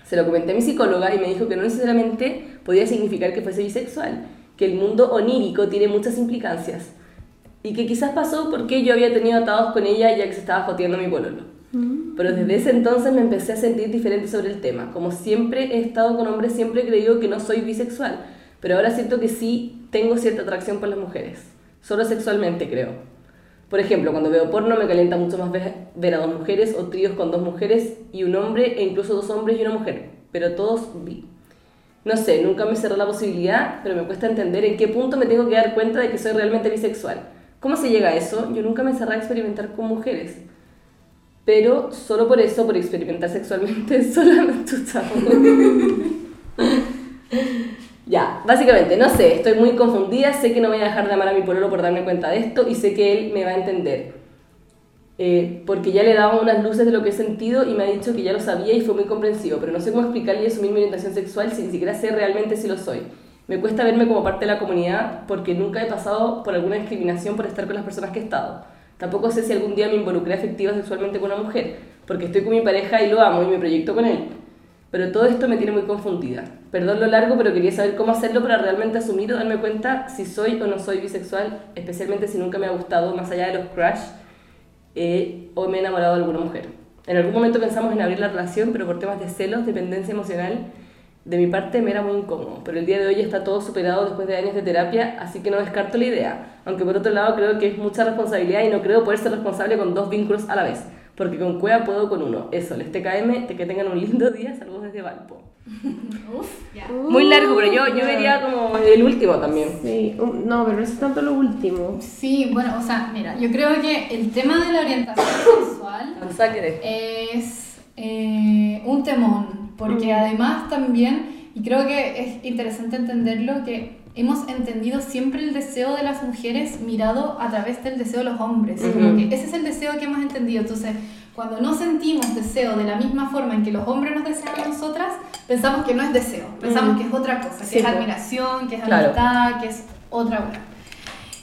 Se lo comenté a mi psicóloga y me dijo que no necesariamente podía significar que fuese bisexual, que el mundo onírico tiene muchas implicancias y que quizás pasó porque yo había tenido atados con ella ya que se estaba joteando mi pololo. Pero desde ese entonces me empecé a sentir diferente sobre el tema. Como siempre he estado con hombres, siempre he creído que no soy bisexual, pero ahora siento que sí tengo cierta atracción por las mujeres, solo sexualmente creo. Por ejemplo, cuando veo porno me calienta mucho más ver, a dos mujeres o tríos con dos mujeres y un hombre e incluso dos hombres y una mujer, pero todos vi. No sé, nunca me cerré la posibilidad, pero me cuesta entender en qué punto me tengo que dar cuenta de que soy realmente bisexual. ¿Cómo se llega a eso? Yo nunca me cerré a experimentar con mujeres. Pero solo por eso, por experimentar sexualmente, solamente Ya, básicamente, no sé, estoy muy confundida, sé que no voy a dejar de amar a mi pololo por darme cuenta de esto y sé que él me va a entender. Eh, porque ya le he dado unas luces de lo que he sentido y me ha dicho que ya lo sabía y fue muy comprensivo, pero no sé cómo explicarle y asumir mi orientación sexual si ni siquiera sé realmente si lo soy. Me cuesta verme como parte de la comunidad porque nunca he pasado por alguna discriminación por estar con las personas que he estado. Tampoco sé si algún día me involucré afectiva sexualmente con una mujer, porque estoy con mi pareja y lo amo y me proyecto con él. Pero todo esto me tiene muy confundida. Perdón lo largo, pero quería saber cómo hacerlo para realmente asumir o darme cuenta si soy o no soy bisexual, especialmente si nunca me ha gustado, más allá de los crush, eh, o me he enamorado de alguna mujer. En algún momento pensamos en abrir la relación, pero por temas de celos, dependencia emocional De mi parte me era muy incómodo, pero el día de hoy está todo superado después de años de terapia, así que no descarto la idea. Aunque por otro lado creo que es mucha responsabilidad y no creo poder ser responsable con dos vínculos a la vez. Porque con cueva puedo con uno. Eso, les TKM, que tengan un lindo día. Saludos desde Valpo. Uf, ya. Muy largo, pero yo, yo vería como el último también. Sí, um, no, pero no es tanto lo último. Sí, bueno, o sea, mira, yo creo que el tema de la orientación sexual es eh, un temón, porque además también, y creo que es interesante entenderlo, que hemos entendido siempre el deseo de las mujeres mirado a través del deseo de los hombres. Como que ese es el deseo que hemos entendido. Entonces, cuando no sentimos deseo de la misma forma en que los hombres nos desean a nosotras, pensamos que no es deseo, pensamos que es otra cosa, que Sí, es po. admiración, que es Claro. amistad, que es otra cosa.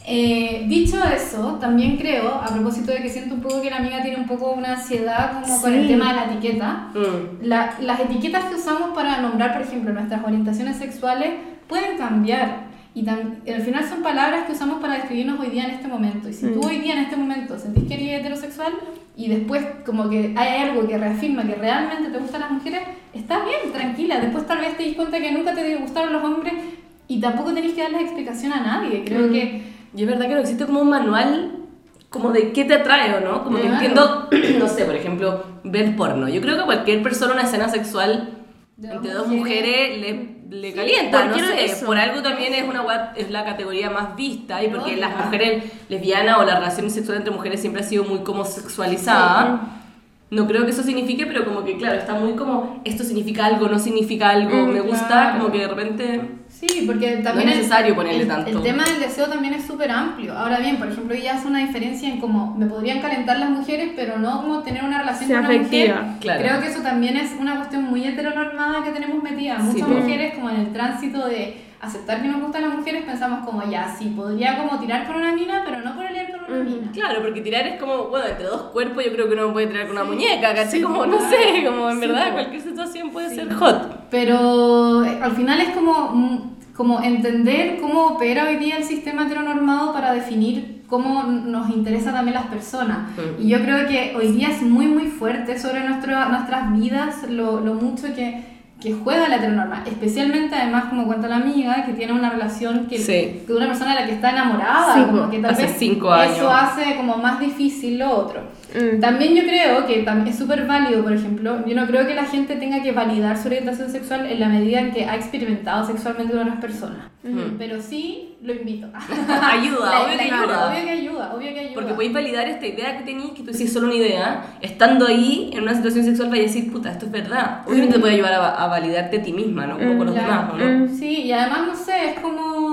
Eh, dicho eso, también creo, a propósito de que siento un poco que la amiga tiene un poco una ansiedad como con el Sí. tema de la etiqueta, Mm. la- las etiquetas que usamos para nombrar, por ejemplo, nuestras orientaciones sexuales pueden cambiar. Y al final son palabras que usamos para describirnos hoy día en este momento. Y si tú hoy día en este momento sentís que eres heterosexual y después como que hay algo que reafirma que realmente te gustan las mujeres, está bien, tranquila. Después tal vez te dis cuenta que nunca te gustaron los hombres y tampoco tenés que darles explicación a nadie. Creo que Y es verdad que no existe como un manual como de qué te atrae o no. Como que entiendo, no sé, por ejemplo, ver porno. Yo creo que cualquier persona una escena sexual Entre dos mujeres. mujeres le, le calienta, ¿por no qué no sé. eso? Por algo también es, una, es la categoría más vista y porque las mujeres lesbianas o la relación sexual entre mujeres siempre ha sido muy como sexualizada. No creo que eso signifique, pero como que claro, está muy como esto significa algo, no significa algo, Mm, me gusta, claro. como que de repente... Sí, porque también es el- necesario ponerle el, tanto. El tema del deseo también es súper amplio. Ahora bien, por ejemplo, ella hace una diferencia en cómo me podrían calentar las mujeres, pero no como tener una relación Sea con una afectiva, mujer. claro. Creo que eso también es una cuestión muy heteronormada que tenemos metida. Sí, Muchas po. mujeres, como en el tránsito de aceptar que nos gustan las mujeres, pensamos como ya, sí, podría como tirar por una mina, pero no por leer Claro, porque tirar es como, bueno, entre dos cuerpos yo creo que uno puede tirar con una muñeca, ¿cachai? como, no sé, como en Sí, verdad cualquier situación puede ser hot. Pero eh, al final es como, mm, como entender cómo opera hoy día el sistema heteronormado para definir cómo nos interesa también las personas. Mm. Y yo creo que hoy día es muy, muy fuerte sobre nuestro, nuestras vidas lo, lo mucho que, que juega la heteronorma. Especialmente, además, como cuenta la amiga, que tiene una relación que, Sí. que una persona de la que está enamorada. Sí, como que tal Hace vez cinco años. Eso hace como más difícil lo otro. Mm. También yo creo que es súper válido, por ejemplo, yo no creo que la gente tenga que validar su orientación sexual en la medida en que ha experimentado sexualmente con otras personas. Ujú. Pero sí lo invito. Ayuda, La- obvio que la- ayuda. Obvio que ayuda, obvio que ayuda. Porque podéis validar esta idea que tenéis, que tú decís solo una idea, estando ahí en una situación sexual vais a decir, puta, esto es verdad. Obviamente te puede ayudar a, a validarte a ti misma, ¿no? Como con los Claro. demás, ¿o ¿no? Sí, y además, no sé, es como...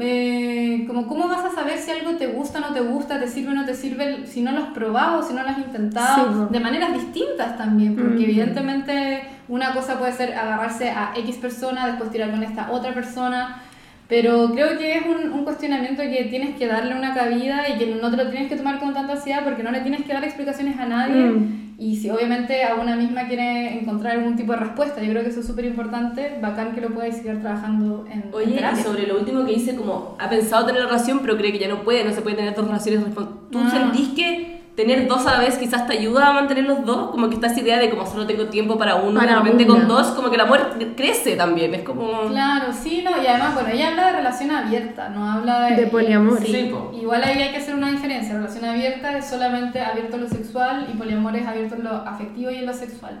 eh, como cómo vas a saber si algo te gusta o no te gusta, te sirve o no te sirve, si no lo has probado, si no lo has intentado, Sí, de maneras distintas también, porque Mm. evidentemente una cosa puede ser agarrarse a X persona, después tirar con esta otra persona, pero creo que es un, un cuestionamiento que tienes que darle una cabida y que no te lo tienes que tomar con tanta ansiedad porque no le tienes que dar explicaciones a nadie. Mm. Y si obviamente a una misma quiere encontrar algún tipo de respuesta, yo creo que eso es súper importante, bacán que lo puedáis seguir trabajando en, en Oye, y terapia. sobre lo último que dice, como ha pensado tener relación, pero cree que ya no puede, no se puede tener dos relaciones. ¿Tú Ah. sentís que tener dos a la vez quizás te ayuda a mantener los dos? Como que está esa idea de como solo tengo tiempo para uno, Para de repente una. con dos, como que el amor crece también. Es como. Claro, sí, no, y además, bueno, ella habla de relación abierta, no habla de... De poliamor. Sí, Sí, igual ahí hay que hacer una diferencia, relación abierta es solamente abierto a lo sexual y poliamor es abierto en lo afectivo y en lo sexual.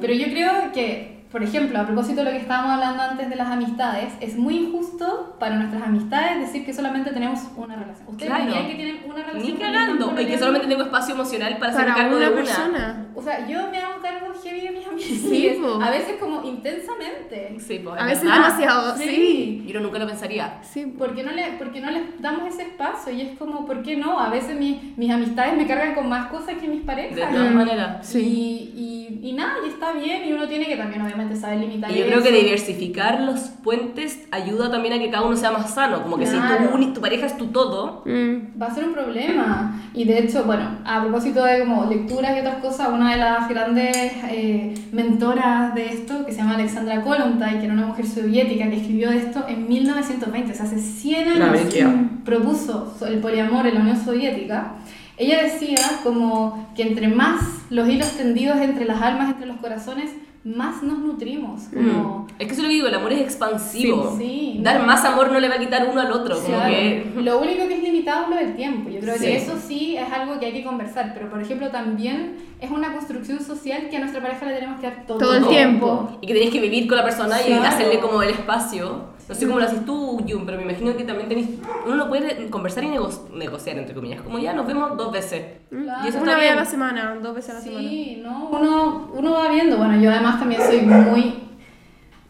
Pero yo creo que, por ejemplo, a propósito de lo que estábamos hablando antes de las amistades, es muy injusto para nuestras amistades decir que solamente tenemos una relación. ¿Ustedes Claro. dirían que tienen una relación? Ni cagando. Y que solamente tengo espacio emocional para hacer Para cargo una de una. persona. O sea, yo me hago cargo heavy de mis amigas. Sí, po. a veces como intensamente. Sí, pues, A es veces verdad. demasiado, sí. Yo nunca lo pensaría. Sí, Porque no, le, porque no les damos ese espacio y es como, ¿por qué no? A veces mi- mis amistades me cargan con más cosas que mis De parejas. todas maneras. Sí. Y, y, y nada, y está bien y uno tiene que también obviamente saber limitar Y yo creo que diversificar los puentes ayuda también a que cada uno sea más sano. Como que si Claro. tu, uni- tu pareja es tu todo, Mm. Va a ser un problema. Y de hecho, bueno, a propósito de como lecturas y otras cosas, una de las grandes eh, mentoras de esto, que se llama Alexandra Kollontai, que era una mujer soviética que escribió esto en 1920, o sea, hace 100 La años, bestia. propuso el poliamor en la Unión Soviética. Ella decía como que entre más los hilos tendidos entre las almas, entre los corazones, más nos nutrimos. Como, Es que eso es lo que digo, el amor es expansivo. Sí, sí. Dar más amor no le va a quitar uno al otro. como Claro. que- Lo único que es limitado es lo del tiempo. Yo creo Sí. que eso sí es algo que hay que conversar. Pero, por ejemplo, también es una construcción social que a nuestra pareja le tenemos que dar todo, Todo el tiempo. Y que tenés que vivir con la persona y Claro. hacerle como el espacio. No sé cómo lo haces tú, Jun, pero me imagino que también tenés... Uno no puede conversar y nego- negociar, entre comillas. Como ya nos vemos dos veces. Claro. Y eso Una vez a la semana, dos veces a la semana. Sí, ¿no? Uno, uno va viendo. Bueno, yo además también soy muy,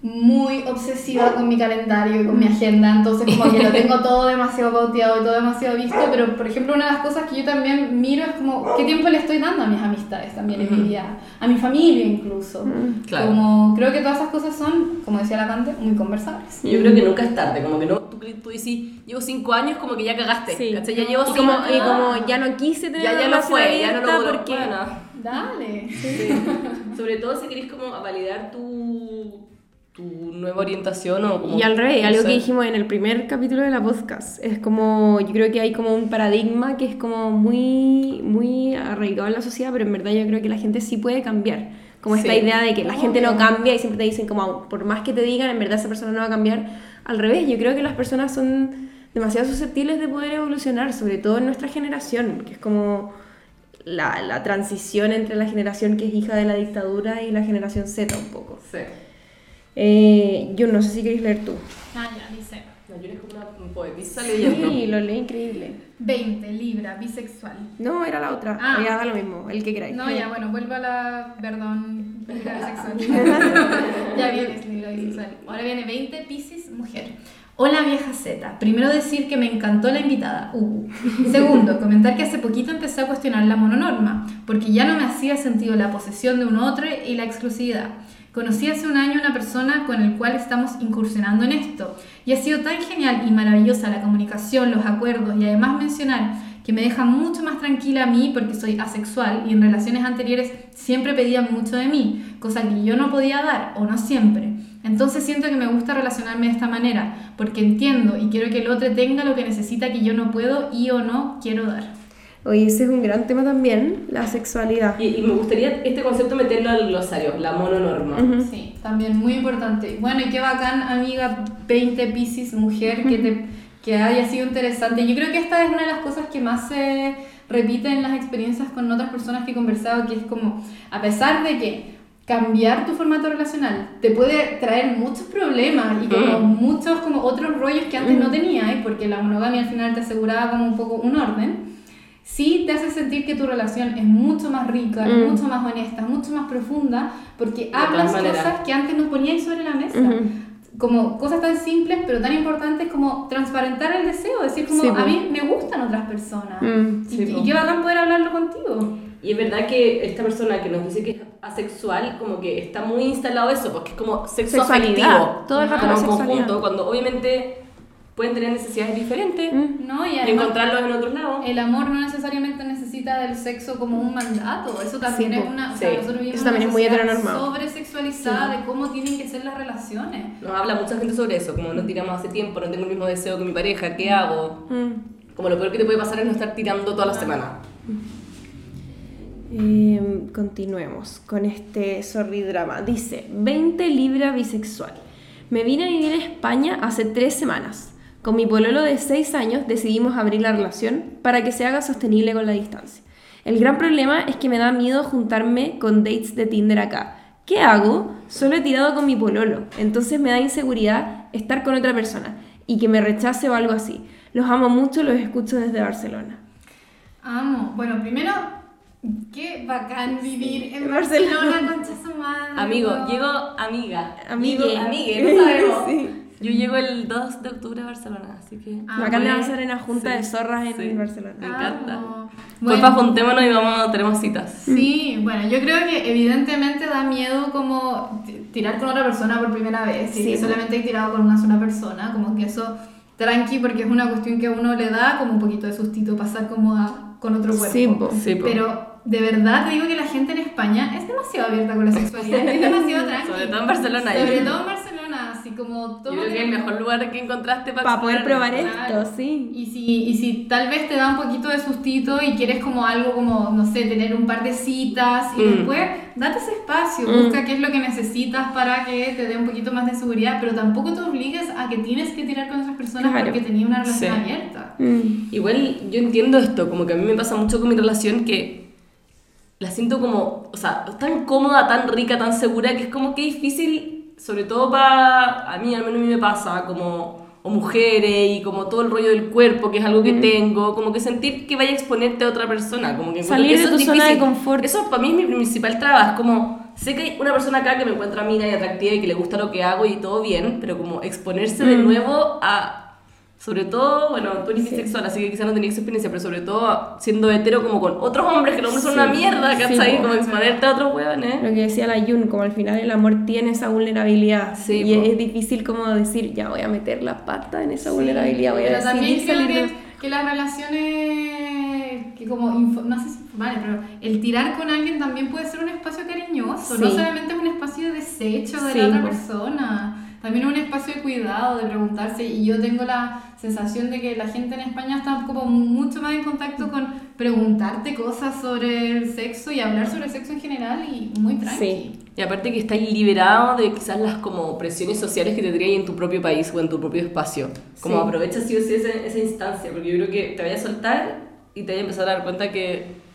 muy obsesiva con mi calendario y con mi agenda, entonces como que lo tengo todo demasiado pauteado y todo demasiado visto, pero por ejemplo una de las cosas que yo también miro es como qué tiempo le estoy dando a mis amistades también en mi día, a mi familia incluso. Claro. Como creo que todas esas cosas son, como decía la Cante, muy conversables. Yo creo que nunca es tarde, como que no, tú, tú decís, llevo cinco años, como que ya cagaste, Sí. ¿cachai? Ya llevo Y cinco como, años. y como ya no quise tener ya, una ya no fue, ya no lo porque... Dale. Sobre todo si querés como validar tu, tu nueva orientación o como... Y al revés, no algo sé. que dijimos en el primer capítulo de la podcast, es como, yo creo que hay como un paradigma que es como muy, muy arraigado en la sociedad, pero en verdad yo creo que la gente sí puede cambiar. Como esta Sí. idea de que la gente no cambia y siempre te dicen como, por más que te digan, en verdad esa persona no va a cambiar. Al revés, yo creo que las personas son demasiado susceptibles de poder evolucionar, sobre todo en nuestra generación, que es como la, la transición entre la generación que es hija de la dictadura y la generación Z un poco. Sí. Eh, yo no sé si queréis leer tú. Ah, ya, dice. No, yo eres como una poetisa leyendo. Sí, lo leí increíble. 20, Libra, bisexual. No, era la otra. Ah. Ya da lo mismo, el que queráis. No, ya, bueno, vuelvo a la. Perdón, Libra bisexual. ya vienes, Libra bisexual. Ahora viene 20, Pisces, mujer. Hola vieja Z. Primero decir que me encantó la invitada. Uh. Segundo, comentar que hace poquito empecé a cuestionar la mononorma, porque ya no me hacía sentido la posesión de un otro y la exclusividad. Conocí hace un año una persona con el cual estamos incursionando en esto y ha sido tan genial y maravillosa la comunicación, los acuerdos y además mencionar que me deja mucho más tranquila a mí porque soy asexual y en relaciones anteriores siempre pedían mucho de mí, cosa que yo no podía dar o no siempre. Entonces siento que me gusta relacionarme de esta manera porque entiendo y quiero que el otro tenga lo que necesita que yo no puedo y o no quiero dar. Oye, ese es un gran tema también, la sexualidad. Y, y me gustaría este concepto meterlo al glosario, la mononorma. Sí, también muy importante. Bueno, y qué bacán, amiga 20 Pisces, mujer, que, te, que haya sido interesante. Yo creo que esta es una de las cosas que más se repite en las experiencias con otras personas que he conversado, que es como, a pesar de que cambiar tu formato relacional te puede traer muchos problemas y como muchos como otros rollos que antes no tenías, porque la monogamia al final te aseguraba como un poco un orden sí te hace sentir que tu relación es mucho más rica, es Mm. mucho más honesta, es mucho más profunda, porque hablas cosas que antes no poníais sobre la mesa. Como cosas tan simples pero tan importantes como transparentar el deseo, decir como Sí, a mí me gustan otras personas. Mm, y, sí, y qué bacán poder hablarlo contigo. Y es verdad que esta persona que nos dice que es asexual, como que está muy instalado eso, porque es como sexo Sexualidad, afectivo. todo el rato como conjunto, cuando obviamente pueden tener necesidades diferentes Mm. ¿no? Y y además, encontrarlos en otros lados. el amor no necesariamente necesita del sexo como un mandato, eso también Sí, es una... O sea, Sí. nosotros vivimos Eso también en es muy una sobresexualizada de cómo tienen que ser las relaciones. Nos habla mucha gente sobre eso, como no tiramos hace tiempo, no tengo el mismo deseo que mi pareja, ¿qué hago? Mm. Como lo peor que te puede pasar es no estar tirando toda la semana. Eh, continuemos con este sorry drama. Dice, 20 libra bisexual. Me vine a vivir a España hace tres semanas. Con mi pololo de 6 años decidimos abrir la relación para que se haga sostenible con la distancia. El gran problema es que me da miedo juntarme con dates de Tinder acá. ¿Qué hago? Solo he tirado con mi pololo, entonces me da inseguridad estar con otra persona y que me rechace o algo así. Los amo mucho, los escucho desde Barcelona. Amo. Bueno, primero, qué bacán vivir en En Barcelona, Barcelona. concha su madre. Amigo, no. llego amiga. Amigue. Llego amigue, no sabemos. Sí. Yo llego el 2 de octubre a Barcelona, así que... Ah, Bacán de bueno. hacer una junta Sí, de zorras en sí. Barcelona. Me encanta. Amo. Porfa, juntémonos y vamos, tenemos citas. Sí, bueno, yo creo que evidentemente da miedo como tirar con otra persona por primera vez, y Sí, que solamente hay tirado con una sola persona, como que eso tranqui porque es una cuestión que a uno le da como un poquito de sustito pasar como a- con otro cuerpo. Sí, po. Sí, po. Pero de verdad te digo que la gente en España es demasiado abierta con la sexualidad, es demasiado tranqui. Sobre todo en Barcelona. Sobre todo en Barcelona, como todo Yo creo que es el mejor lugar que encontraste para, Para poder probar esto, sí. Y si, y si tal vez te da un poquito de sustito y quieres como algo como, no sé, tener un par de citas y Mm. después date ese espacio, Mm. busca qué es lo que necesitas para que te dé un poquito más de seguridad, pero tampoco te obligues a que tienes que tirar con otras personas Claro. porque tenías una relación Sí. abierta. Mm. Igual yo entiendo esto, como que a mí me pasa mucho con mi relación que la siento como, o sea, tan cómoda, tan rica, tan segura, que es como que difícil, sobre todo para, a mí, al menos a mí me pasa, como, o mujeres y como todo el rollo del cuerpo, que es algo que tengo, como que sentir que vaya a exponerte a otra persona, como que Salir que de eso tu es zona de confort. Eso para mí es mi principal traba, es como, sé que hay una persona acá que me encuentra mina y atractiva y que le gusta lo que hago y todo bien, pero como exponerse de nuevo a sobre todo, bueno, tú eres bisexual, así que quizás no tenías experiencia, pero sobre todo siendo hetero como con otros hombres que los hombres son Sí. una mierda, Sí, ¿cachai? po. como exponerte a otros hueones. Lo que decía la Yun, como al final el amor tiene esa vulnerabilidad. Sí, y po. es difícil como decir, ya voy a meter la pata en esa Sí, vulnerabilidad, voy a pero también creo que, que las relaciones, que como, info- no sé si informales, pero el tirar con alguien también puede ser un espacio cariñoso, no Sí. solamente es un espacio de desecho de Sí, la otra persona. También es un espacio de cuidado, de preguntarse. Y yo tengo la sensación de que la gente en España está como mucho más en contacto con preguntarte cosas sobre el sexo y hablar sobre el sexo en general y muy tranqui. Sí. Y aparte que estás liberado de quizás las como presiones sociales que te traen en tu propio país o en tu propio espacio. Como Sí. aprovecha sí o sí esa, esa instancia, porque yo creo que te vayas a soltar y te vayas a empezar a dar cuenta que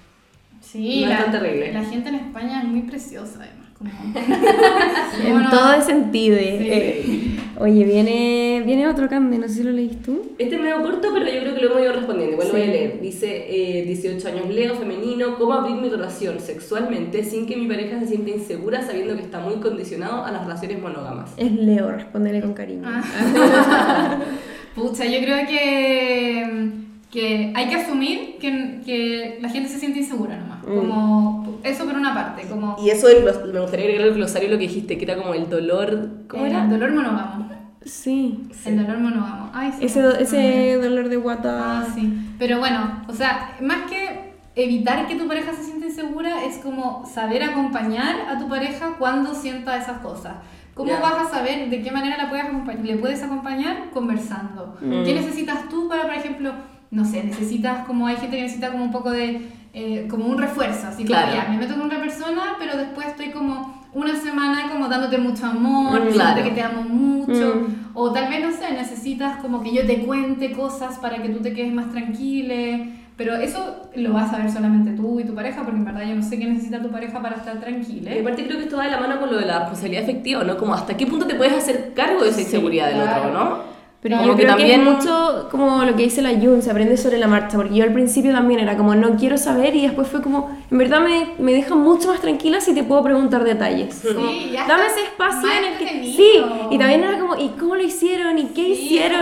Sí, No es la, tan terrible. la gente en España es muy preciosa además. Como... En Bueno, todo ese sentido. Sí. eh. Oye, viene, viene otro Cande, no sé si lo leíste tú. Este es medio corto, pero yo creo que lo hemos ido respondiendo. Igual lo voy a leer. Dice, eh, 18 años, Leo, femenino, ¿cómo abrir mi relación sexualmente sin que mi pareja se sienta insegura sabiendo que está muy condicionado a las relaciones monógamas? Es Leo, respóndele con cariño. Ah. Pucha, yo creo que, que hay que asumir que, que la gente se siente insegura nomás. Mm. Como, eso por una parte, como Y eso del me gustaría agregar al glosario lo que dijiste, que era como el dolor... ¿Cómo el era? dolor monógamo. Sí. El dolor monógamo. Ay, sí, Ese, do- ese dolor de guata. Ah, sí. Pero bueno, o sea, más que evitar que tu pareja se sienta insegura, es como saber acompañar a tu pareja cuando sienta esas cosas. ¿Cómo Ya. vas a saber de qué manera la puedes acompañar? le puedes acompañar? Conversando. Mm. ¿Qué necesitas tú para, por ejemplo, no sé, necesitas como hay gente que necesita como un poco de, eh, como un refuerzo, así como Claro. ya, me meto con otra persona, pero después estoy como una semana como dándote mucho amor, Mm, diciéndote claro. que te amo mucho, Mm. o tal vez, no sé, necesitas como que yo te cuente cosas para que tú te quedes más tranquila. Pero eso lo vas a ver solamente tú y tu pareja, porque en verdad yo no sé qué necesita tu pareja para estar tranquila. Y aparte creo que esto va de la mano con lo de la responsabilidad afectiva, ¿no? Como hasta qué punto te puedes hacer cargo de esa Sí, inseguridad del claro. otro, ¿no? Pero Como yo que creo que es también- mucho como lo que dice la Jun, se aprende sobre la marcha, porque yo al principio también era como no quiero saber y después fue como, en verdad me, me deja mucho más tranquila si te puedo preguntar detalles. Sí, Como, ya dame ese espacio en el que... Sí, y también era como, ¿y cómo lo hicieron? ¿Y qué Sí, hicieron?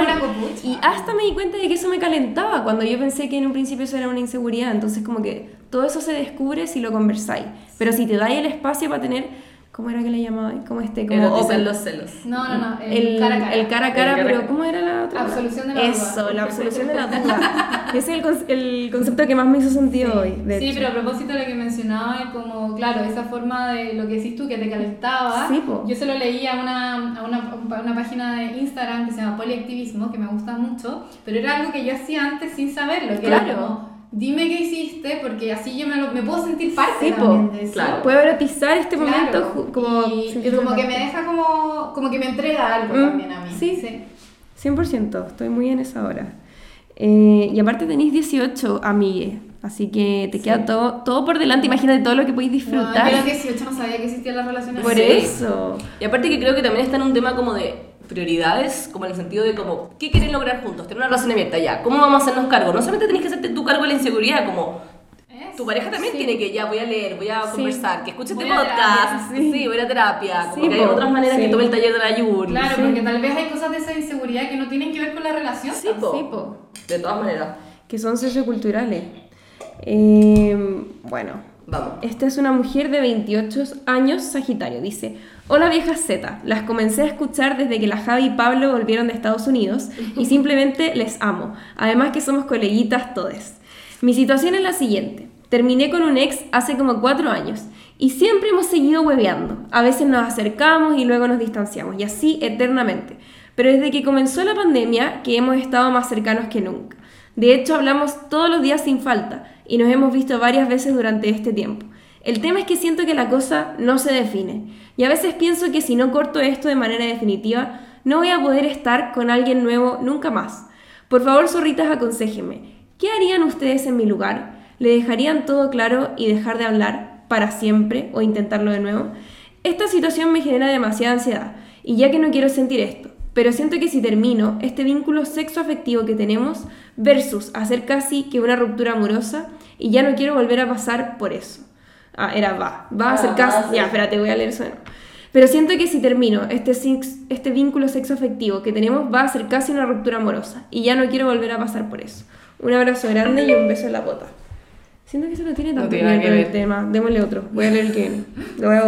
Y hasta me di cuenta de que eso me calentaba, cuando yo pensé que en un principio eso era una inseguridad, entonces como que todo eso se descubre si lo conversáis, pero si te dais el espacio para tener, ¿cómo era que le llamaban? Como este, como Erotizar open. los celos. No, no, no, el, El cara a cara. el cara a cara, pero. ¿cómo era la otra? Absolución de la Eso, duda. la absolución de la duda. Ese es el, con- el concepto que más me hizo sentido hoy. de sí, hecho. pero a propósito de lo que mencionaba, como, claro, esa forma de lo que decís tú, que te calentaba, Sí, po. yo se lo leí a una, a una, a una página de Instagram que se llama Poliactivismo, que me gusta mucho, pero era algo que yo hacía antes sin saberlo, que era Claro. como, dime qué hiciste, porque así yo me, lo- me puedo sentir parte Sí, po. también de eso. Claro. Puedo erotizar este Claro. momento como y, como que me deja como, como que me entrega algo Mm, también a mí. sí. 100%, estoy muy en esa hora. Eh, y aparte tenéis 18, amigue. Así que te queda todo, todo por delante. Imagínate todo lo que podéis No, disfrutar. yo a los 18 no sabía que existían las relaciones por Sí. eso. Y aparte que creo que también está en un tema como de prioridades, como en el sentido de como, ¿qué quieren lograr juntos? Tener una relación abierta ya. ¿Cómo vamos a hacernos cargo? No solamente tenés que hacerte tu cargo de la inseguridad, como Eso. tu pareja también tiene que ya voy a leer, voy a Sí. conversar, que escuche este Voy a podcast, terapia, sí. voy a terapia, como Sí, que hay otras maneras sí. que tome el taller de la Yuri. Claro, Sí. porque tal vez hay cosas de esa inseguridad que no tienen que ver con la relación. Sí, po. Sí, po. De todas maneras. Que son socioculturales. Eh, bueno, Esta es una mujer de 28 años, Sagitario. Dice, hola viejas Z, las comencé a escuchar desde que la Javi y Pablo volvieron de Estados Unidos y simplemente les amo. Además que somos coleguitas todes. Mi situación es la siguiente. Terminé con un ex hace como cuatro años y siempre hemos seguido hueveando. A veces nos acercamos y luego nos distanciamos y así eternamente. Pero desde que comenzó la pandemia que hemos estado más cercanos que nunca. De hecho, hablamos todos los días sin falta y nos hemos visto varias veces durante este tiempo. El tema es que siento que la cosa no se define y a veces pienso que si no corto esto de manera definitiva, no voy a poder estar con alguien nuevo nunca más. Por favor, zorritas, aconséjenme. ¿Qué harían ustedes en mi lugar? ¿Le dejarían todo claro y dejar de hablar para siempre o intentarlo de nuevo? Esta situación me genera demasiada ansiedad y ya que no quiero sentir esto, pero siento que si termino este vínculo sexoafectivo que tenemos versus hacer casi que una ruptura amorosa y ya no quiero volver a pasar por eso. Ah, era va. Va a ser Ah, casi. ser. Ya, espérate, voy a leer eso. Pero siento que si termino este, sex- este vínculo sexoafectivo que tenemos va a ser casi una ruptura amorosa y ya no quiero volver a pasar por eso. Un abrazo grande y un beso en la bota. Siento que eso no tiene tanto tiene que ver el tema. Démosle otro. Voy a leer el que viene. Lo voy a Sí.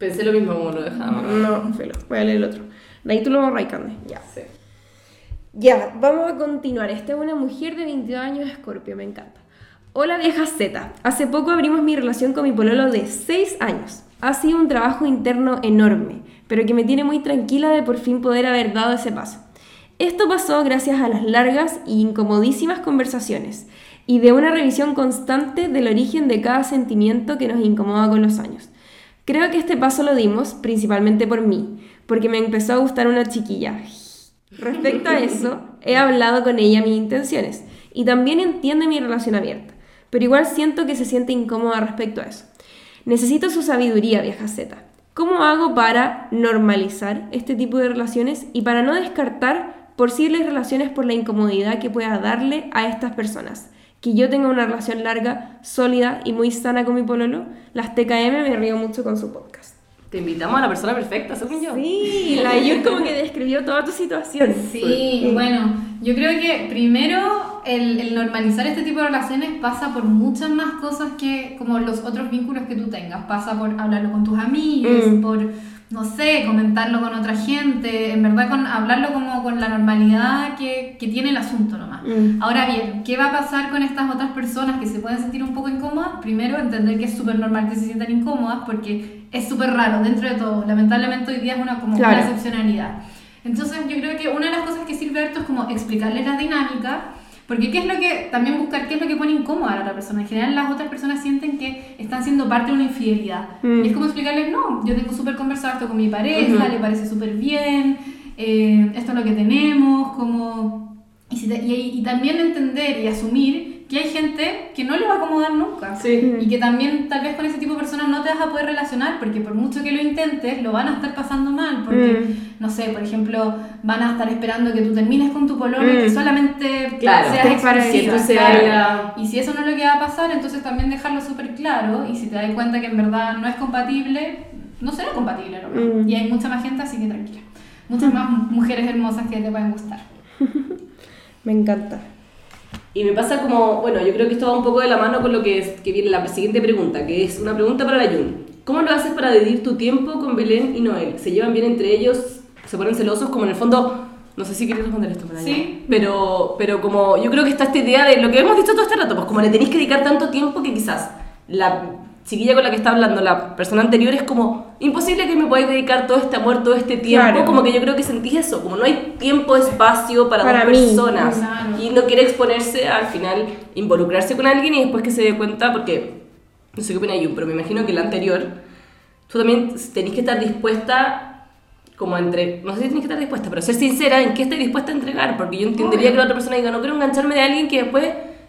Pensé lo mismo como lo dejamos. No, felo. Voy a leer el otro. De ahí tú lo borras, Cande. Ya. Sí. Ya, vamos a continuar. Esta es una mujer de 22 años, Escorpio, me encanta. Hola vieja Z. Hace poco abrimos mi relación con mi pololo de 6 años. Ha sido un trabajo interno enorme, pero que me tiene muy tranquila de por fin poder haber dado ese paso. Esto pasó gracias a las largas y incomodísimas conversaciones y de una revisión constante del origen de cada sentimiento que nos incomoda con los años. Creo que este paso lo dimos principalmente por mí, porque me empezó a gustar una chiquilla. Respecto a eso, he hablado con ella mis intenciones y también entiende mi relación abierta, pero igual siento que se siente incómoda respecto a eso. Necesito su sabiduría, vieja Z. ¿Cómo hago para normalizar este tipo de relaciones y para no descartar posibles relaciones por la incomodidad que pueda darle a estas personas? Que yo tenga una relación larga, sólida y muy sana con mi pololo. Las TKM me río mucho con su podcast. Te invitamos a la persona perfecta, según yo. Sí, la Yur como que describió toda tu situación. Sí, bueno, yo creo que primero el, el normalizar este tipo de relaciones pasa por muchas más cosas que como los otros vínculos que tú tengas. Pasa por hablarlo con tus amigos, Mm. por, no sé, comentarlo con otra gente, en verdad con hablarlo como con la normalidad que, que tiene el asunto nomás. Mm. Ahora bien, ¿qué va a pasar con estas otras personas que se pueden sentir un poco incómodas? Primero, entender que es súper normal que se sientan incómodas porque es súper raro dentro de todo. Lamentablemente hoy día es una, como Claro. una excepcionalidad. Entonces yo creo que una de las cosas que sirve harto es como explicarles la dinámica, porque qué es lo que, también buscar qué es lo que pone incómoda a la otra persona. En general las otras personas sienten que están siendo parte de una infidelidad. Mm. Y es como explicarles, no, yo tengo súper conversado esto con mi pareja, Ujú. le parece súper bien, eh, esto es lo que tenemos, como... Y, si te- y- y también entender y asumir que hay gente que no le va a acomodar nunca. Sí. Y que también tal vez con ese tipo de personas no te vas a poder relacionar porque por mucho que lo intentes, lo van a estar pasando mal. Porque, Mm. no sé, por ejemplo, van a estar esperando que tú termines con tu pololo y Mm. que solamente Claro. seas tú claro. Y si eso no es lo que va a pasar, entonces también dejarlo súper claro. Y si te das cuenta que en verdad no es compatible, no será compatible. ¿no? Mm. Y hay mucha más gente, así que tranquila. Muchas más mujeres hermosas que te pueden gustar. Me encanta. Y me pasa como, bueno, yo creo que esto va un poco de la mano con lo que, es, que viene la siguiente pregunta, que es una pregunta para la Jun. ¿Cómo lo haces para dividir tu tiempo con Belén y Noel? ¿Se llevan bien entre ellos? ¿Se ponen celosos? Como en el fondo, no sé si quieres responder esto, para Sí. Pero, pero como yo creo que está esta idea de lo que hemos dicho todo este rato, pues como le tenéis que dedicar tanto tiempo que quizás la chiquilla con la que está hablando, la persona anterior, es como imposible que me podáis dedicar todo este amor, todo este tiempo, Claro. como que yo creo que sentís eso, como no hay tiempo, espacio para, Para dos mí. personas Claro. y no quiere exponerse al final, involucrarse con alguien y después que se dé cuenta, porque no sé qué opina Jun, pero me imagino que la anterior, tú también tenés que estar dispuesta, como entre, no sé si tenés que estar dispuesta, pero ser sincera en qué estás dispuesta a entregar, porque yo entendería Obvio. que la otra persona diga, no quiero engancharme de alguien que después,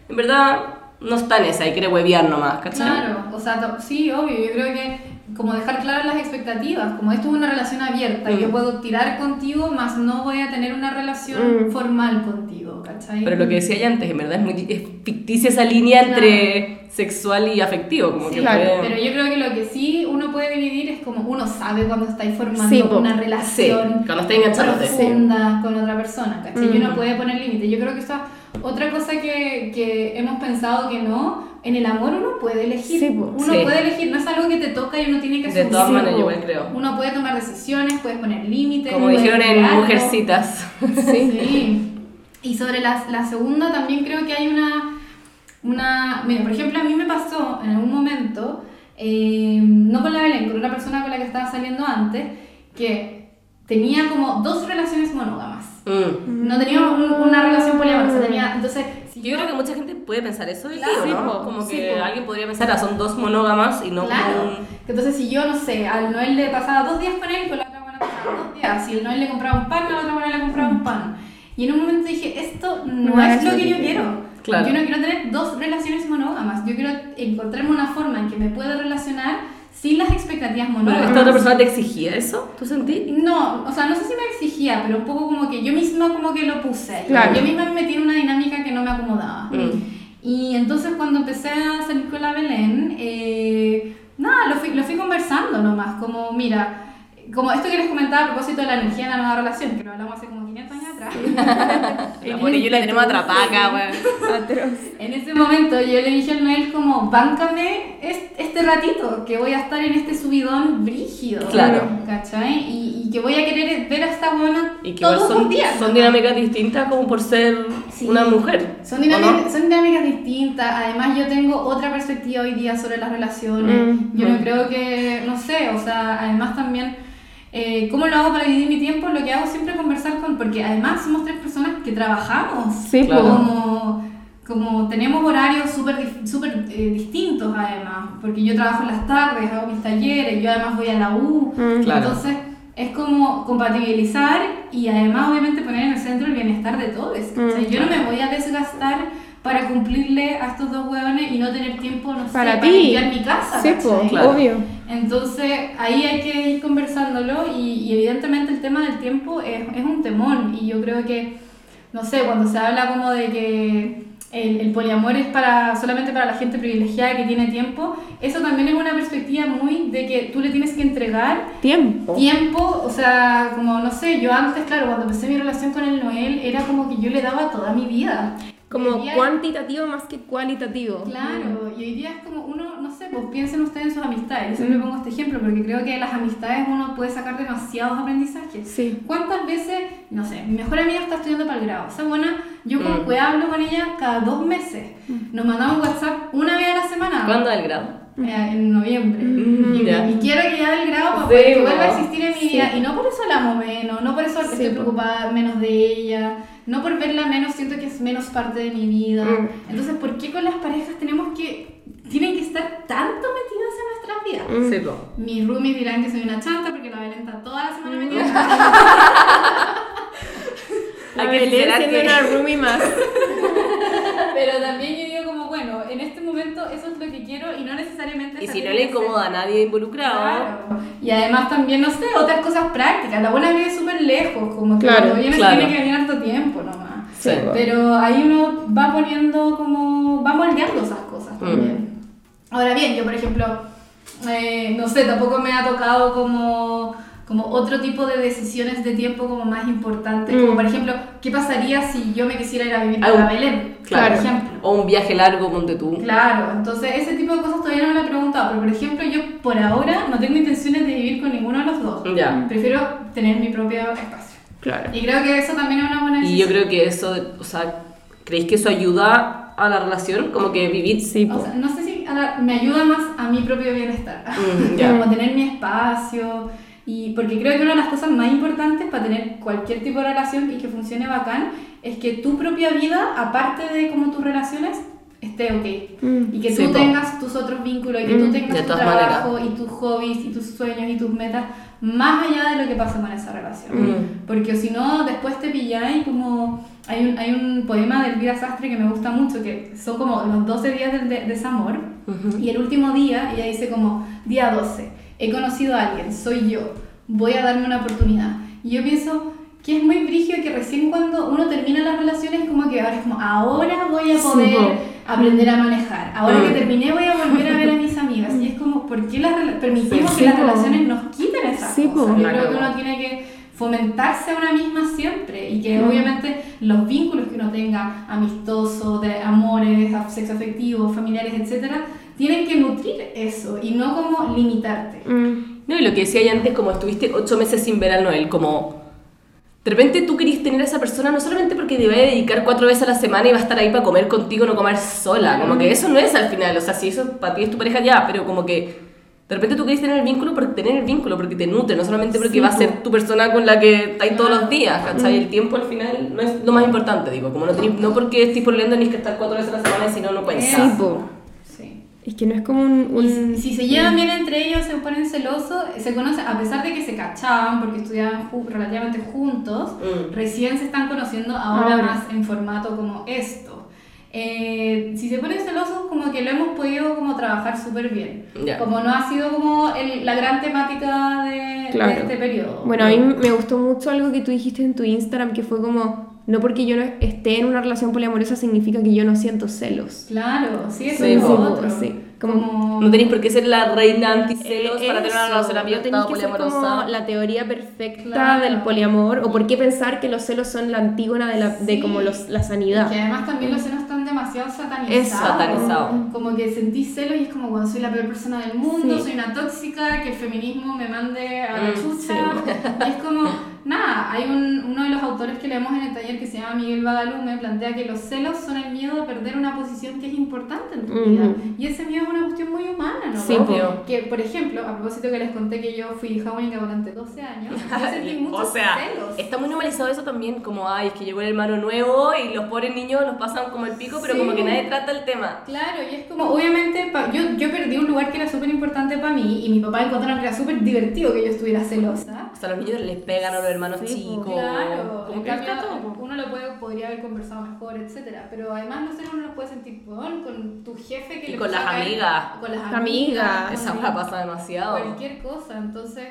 en verdad, no está en esa y quiere huevear nomás, ¿cachai? Claro, o sea, sí, obvio, yo creo que como dejar claras las expectativas, como esto es una relación abierta, y yo Mm. puedo tirar contigo, más no voy a tener una relación Mm. formal contigo, ¿cachai? Pero lo que decía ya antes, en verdad es muy es ficticia esa línea entre sexual y afectivo, como Sí, que claro, puede- Pero yo creo que lo que sí uno puede dividir es como uno sabe cuando estáis formando Sí, una Sí, relación cuando está enganchándote. profunda con otra persona, ¿cachai? Y Mm. uno puede poner límites. Yo creo que esa otra cosa que, que hemos pensado que no, en el amor uno puede elegir. Sí, uno Sí. puede elegir, no es algo que te toca y uno tiene que De asumir. todas maneras, igual creo. Uno puede tomar decisiones, puedes poner límites. Como dijeron en crearlo. Mujercitas. Sí. Y sobre la, la segunda también creo que hay una... una... Mira, por ejemplo, a mí me pasó en algún momento, eh, no con la Belén, con una persona con la que estaba saliendo antes, que tenía como dos relaciones monógamas. Mm. No tenía un- una relación poliamorosa, tenía... Entonces, si Yo creo que mucha gente puede pensar eso de ti, Claro, ¿o sí, ¿no? Como sí, que po. alguien podría pensar, ah, son dos monógamas y no Claro. como un... Entonces, si yo, no sé, al Noel le pasaba dos días con él, con la otra buena pasaba dos días. Si el Noel le compraba un pan, a la otra buena le compraba un pan. Y en un momento dije, esto no, No es es lo que yo quiero. quiero. Claro. Yo no quiero tener dos relaciones monógamas. Yo quiero encontrarme una forma en que me pueda relacionar sin las expectativas monógamas. esta otra persona te exigía eso, ¿tú sentí? No, o sea, no sé si me exigía, pero un poco como que yo misma como que lo puse. Claro. Yo misma me metí en una dinámica que no me acomodaba. Mm. Y entonces cuando empecé a salir con la Belén, eh, nada, lo fui, lo fui conversando nomás, como mira, como esto que les comentaba a propósito de la energía en la nueva relación, que lo hablamos hace como 500 años yo la tenemos atrapada acá, weón. Atroz. En ese momento yo le dije al Noel como, báncame es- este ratito, que voy a estar en este subidón brígido. Claro. ¿Cachai? Y, y que voy a querer ver a esta buena Y que igual todos son, los días. son dinámicas distintas como por ser Sí. una mujer. Son ¿o dinámicas, no? son dinámicas distintas. Además, yo tengo otra perspectiva hoy día sobre las relaciones. Mm, yo no creo que, no sé, o sea, además también, eh, ¿cómo lo hago para dividir mi tiempo? Lo que hago siempre es conversar con, porque además somos tres personas que trabajamos. Sí, Claro. Como, como tenemos horarios súper súper, eh, distintos además, porque yo trabajo en las tardes, hago mis talleres, yo además voy a la U. Mm. Claro. Entonces, es como compatibilizar y además obviamente poner en el centro el bienestar de todos. Mm, yo no me voy a desgastar para cumplirle a estos dos hueones y no tener tiempo, no sé, Para para limpiar mi casa. Sí, Claro. obvio. Entonces ahí hay que ir conversándolo y, y evidentemente el tema del tiempo es, es un temón y yo creo que, no sé, cuando se habla como de que el, el poliamor es para, solamente para la gente privilegiada que tiene tiempo, eso también es una perspectiva muy de que tú le tienes que entregar Tiempo. tiempo, o sea, como no sé, yo antes, claro, cuando empecé mi relación con el Noel, era como que yo le daba toda mi vida. Como cuantitativo más que cualitativo. Claro, y hoy día es como uno, no sé, pues piensen ustedes en sus amistades. Yo siempre pongo este ejemplo porque creo que de las amistades uno puede sacar demasiados aprendizajes. Sí. ¿Cuántas veces, no sé, mi mejor amiga está estudiando para el grado? Esa buena, yo Mm. como que hablo con ella cada dos meses. Nos mandamos WhatsApp una vez a la semana. ¿Cuándo del grado? Eh, en noviembre. Mm, y, y quiero que ya el grado para que vuelva a existir en mi Sí. vida. Y no por eso la amo menos, no por eso Sí, estoy preocupada menos de ella, no por verla menos siento que es menos parte de mi vida. Mm. Entonces, ¿por qué con las parejas tenemos que, tienen que estar tanto metidas en nuestras vidas? Mm. Sí, po. Mis roomies dirán que soy una chanta porque la Belén está toda la semana Mm. metida. La Hay que Belén siendo que- una roomie más. Pero también yo en este momento eso es lo que quiero y no necesariamente... Y si no le incomoda a nadie involucrado, Claro. Y además también, no sé, otras cosas prácticas. La buena vive súper lejos, como que Claro, cuando viene claro. tiene que venir harto tiempo nomás. Sí. Pero ahí uno va poniendo como, va moldeando esas cosas Mm. también. Ahora bien, yo por ejemplo, eh, no sé, tampoco me ha tocado como, como otro tipo de decisiones de tiempo como más importantes. Como Mm. por ejemplo, ¿qué pasaría si yo me quisiera ir a vivir a Belén? claro. Por ejemplo. O un viaje largo, ponte tú. Claro, entonces ese tipo de cosas todavía no me he preguntado, pero por ejemplo yo por ahora no tengo intenciones de vivir con ninguno de los dos. Ya. Prefiero tener mi propio espacio. Claro. Y creo que eso también es una buena Y decisión. yo creo que eso, o sea, ¿creéis que eso ayuda a la relación? Como que vivir... Sí, O sea, no sé si la- me ayuda más a mi propio bienestar. Mm, ya. Como tener mi espacio. Y porque creo que una de las cosas más importantes para tener cualquier tipo de relación y que funcione bacán es que tu propia vida, aparte de como tus relaciones, esté ok. Mm. Y que Sí, tú po. tengas tus otros vínculos y que tú Mm, tengas de tu trabajo y tus hobbies y tus sueños y tus metas más allá de lo que pasa con esa relación. Mm. Porque si no, después te pilláis como... Hay un, hay un poema de Elvira Sastre que me gusta mucho, que son como los 12 días del de- desamor. Ujú. Y el último día, ella dice como, día 12, he conocido a alguien, soy yo, voy a darme una oportunidad. Y yo pienso que es muy brígido que recién cuando uno termina las relaciones, como que ahora es como, ahora voy a poder po. aprender a manejar, ahora que terminé voy a volver a ver a mis amigas. Y es como, ¿por qué las permitimos Sí, que las po. relaciones nos quiten esas Sí, cosas? po. Yo creo que uno tiene que fomentarse a una misma siempre y que Mm. obviamente los vínculos que uno tenga amistosos, de amores, sexo afectivo, familiares, etcétera, tienen que nutrir eso y no como limitarte. Mm. No, y lo que decía ya antes, como estuviste ocho meses sin ver al Noel, como de repente tú querís tener a esa persona no solamente porque te va a dedicar cuatro veces a la semana y va a estar ahí para comer contigo, no comer sola. Como que eso no es al final. O sea, si eso para ti es tu pareja ya, pero como que de repente tú querés tener el vínculo por tener el vínculo, porque te nutre, no solamente porque Sí, va a ser tu persona con la que estáis todos los días, ¿cachai? El tiempo al final no es lo más importante, digo. Como no, tenés- no porque estés por ni que estar cuatro veces a la semana, si no, no puedes. Sí, po. Sí. Es que no es como un... un- Y si se llevan bien entre ellos, se ponen celosos, se conocen, a pesar de que se cachaban porque estudiaban ju- relativamente juntos, Mm. recién se están conociendo ahora Ahora. más en formato como esto. Eh, si se ponen celosos, como que lo hemos podido como trabajar súper bien. Como no ha sido como el- la gran temática de, este periodo. Bueno, a mí me gustó mucho algo que tú dijiste en tu Instagram, que fue como, no porque yo no esté en una relación poliamorosa significa que yo no siento celos. Claro, sí, eso Sí, es lo otro. Sí, como- Como, No tenéis por qué ser la reina anticelos Eh, para tener una relación no abierta tenéis o que ser poliamorosa. como la teoría perfecta Claro. del poliamor, o por qué pensar que los celos son la antígona de, la, de Sí. como los, la sanidad. Que además también los celos están demasiado satanizados. Eso. Satanizado. Como que sentís celos y es como cuando soy la peor persona del mundo, Sí. soy una tóxica, que el feminismo me mande a la Mm, chucha. Y es como, nada, hay un, uno de los autores que leemos en el taller que se llama Miguel Badalume, plantea que los celos son el miedo a perder una posición que es importante en tu vida. Y ese miedo es una cuestión muy humana, ¿no? Sí, po. Que, por ejemplo, a propósito que les conté que yo fui hija única durante 12 años, yo sentí muchos o sea, celos. está muy normalizado eso también, como, ay, es que llegó el hermano nuevo y los pobres niños los pasan como el pico, pero Sí. como que nadie trata el tema. Claro, y es como, obviamente, yo, yo perdí un lugar que era súper importante para mí y mi papá encontraron que era súper divertido que yo estuviera celosa. O sea, los niños les pegan a los hermanos Sí, chicos. Claro, como en que cambio, todo, uno lo puede, podría haber conversado mejor, etcétera Pero además, no sé, uno lo puede sentir con, con tu jefe que Y le con las amigas. Con las Amigas. amigas. Esa weá pasa demasiado. Cualquier cosa, entonces.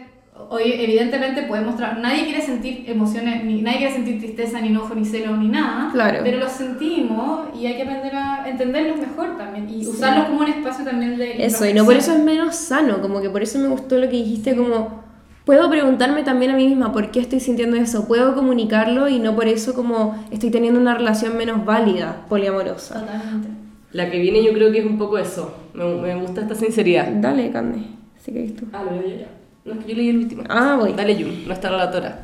Hoy, evidentemente, podemos. tra- Nadie quiere sentir emociones, ni, nadie quiere sentir tristeza, ni enojo, ni celo, ni nada. Claro. Pero los sentimos y hay que aprender a entenderlos mejor también. Y usarlos como un espacio también de. Eso, y no por eso es menos sano, como que por eso me gustó lo que dijiste, como puedo preguntarme también a mí misma por qué estoy sintiendo eso, puedo comunicarlo y no por eso como estoy teniendo una relación menos válida, poliamorosa. Totalmente. La que viene yo creo que es un poco eso. Me, me gusta esta sinceridad. Dale, Cande, si querés tú. Ah, lo veo yo ya. No, es que yo leí el último. Ah, voy. Dale, Jun, nuestra relatora.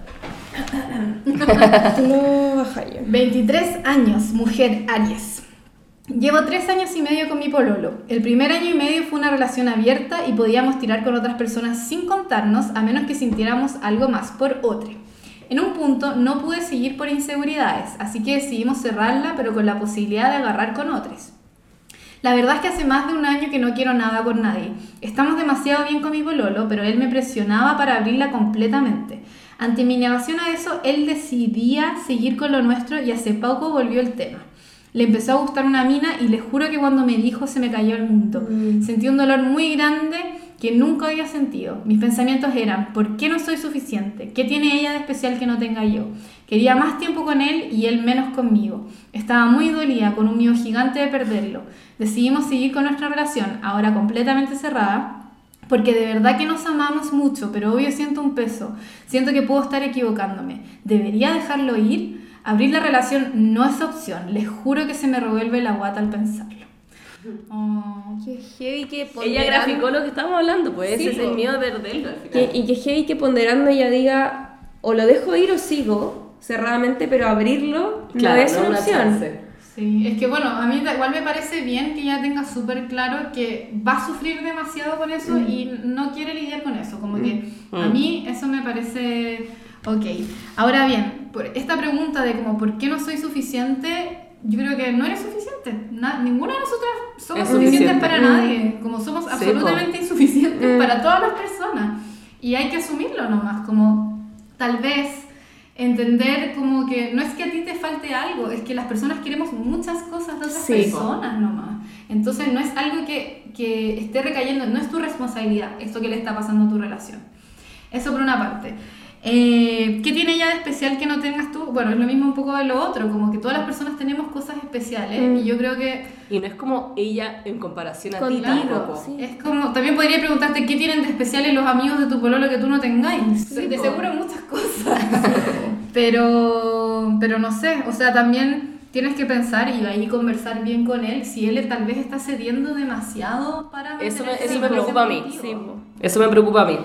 Lo bajas yo. 23 años, mujer Aries. Llevo 3 años y medio con mi pololo. El primer año y medio fue una relación abierta y podíamos tirar con otras personas sin contarnos a menos que sintiéramos algo más por otro. En un punto no pude seguir por inseguridades, así que decidimos cerrarla pero con la posibilidad de agarrar con otros. La verdad es que hace más de un año que no quiero nada con nadie. Estamos demasiado bien con mi pololo, pero él me presionaba para abrirla completamente. Ante mi negación a eso, él decidía seguir con lo nuestro y hace poco volvió el tema. Le empezó a gustar una mina y le juro que cuando me dijo se me cayó el mundo. Sentí un dolor muy grande que nunca había sentido. Mis pensamientos eran, ¿por qué no soy suficiente? ¿Qué tiene ella de especial que no tenga yo? Quería más tiempo con él y él menos conmigo. Estaba muy dolida, con un miedo gigante de perderlo. Decidimos seguir con nuestra relación, ahora completamente cerrada, porque de verdad que nos amamos mucho, pero obvio siento un peso. Siento que puedo estar equivocándome. ¿Debería dejarlo ir? Abrir la relación no es opción. Les juro que se me revuelve la guata al pensarlo. Oh. Qué heavy que Ella ponderando- graficó lo que estábamos hablando, pues Sí, ese es el miedo de perderlo al final. que- y que heavy que ponderando ella diga, o lo dejo ir o sigo, cerradamente, pero abrirlo Claro, no es no una una opción. chance. Sí, es que bueno, a mí da- igual me parece bien que ella tenga súper claro que va a sufrir demasiado con eso y no quiere lidiar con eso. Como que a Mm. mí eso me parece ok. Ahora bien, por esta pregunta de como por qué no soy suficiente, yo creo que no eres suficiente. Na- ninguna de nosotras somos Es suficientes suficiente. para Mm. nadie. Como somos Sí, absolutamente insuficientes Mm. para todas las personas. Y hay que asumirlo nomás, como tal vez entender como que no es que a ti te falte algo, es que las personas queremos muchas cosas de otras Sí. personas nomás. Entonces no es algo que, que esté recayendo, no es tu responsabilidad esto que le está pasando a tu relación. Eso por una parte. Eh, ¿Qué tiene ella de especial que no tengas tú? Bueno, es lo mismo un poco de lo otro, como que todas las personas tenemos cosas especiales Mm. y yo creo que Y no es como ella en comparación a ti tampoco. sí. es como, también podría preguntarte qué tienen de especiales los amigos de tu pololo que tú no tengáis. Sí, de seguro muchas cosas. pero, pero no sé, o sea, también tienes que pensar y ahí conversar bien con él si él tal vez está cediendo demasiado para Eso me, eso me preocupa a mí. contigo. Eso me preocupa a mí.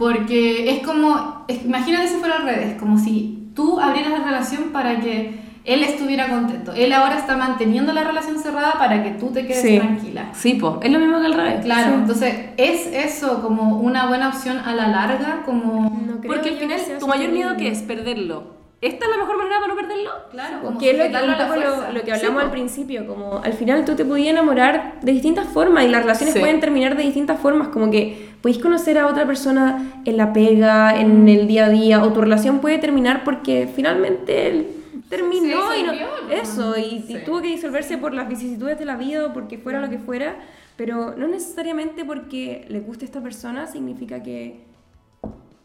Porque es como, es- imagínate si fuera al revés, como si tú abrieras la relación para que él estuviera contento. Él ahora está manteniendo la relación cerrada para que tú te quedes Sí. tranquila. Sí, po, es lo mismo que al revés. Claro, entonces es eso como una buena opción a la larga, como... No creo Porque al final, tu mayor miedo que es perderlo. ¿Esta es la mejor manera para no perderlo? Claro, como Que es lo, que, a lo, lo que Sí, hablamos po. al principio, como al final tú te podías enamorar de distintas formas y las relaciones Sí. pueden terminar de distintas formas, como que podéis conocer a otra persona en la pega, en el día a día, o tu relación puede terminar porque finalmente él terminó y no, eso, y, y Sí. tuvo que disolverse por las vicisitudes de la vida o porque fuera lo que fuera, pero no necesariamente porque le guste esta persona significa que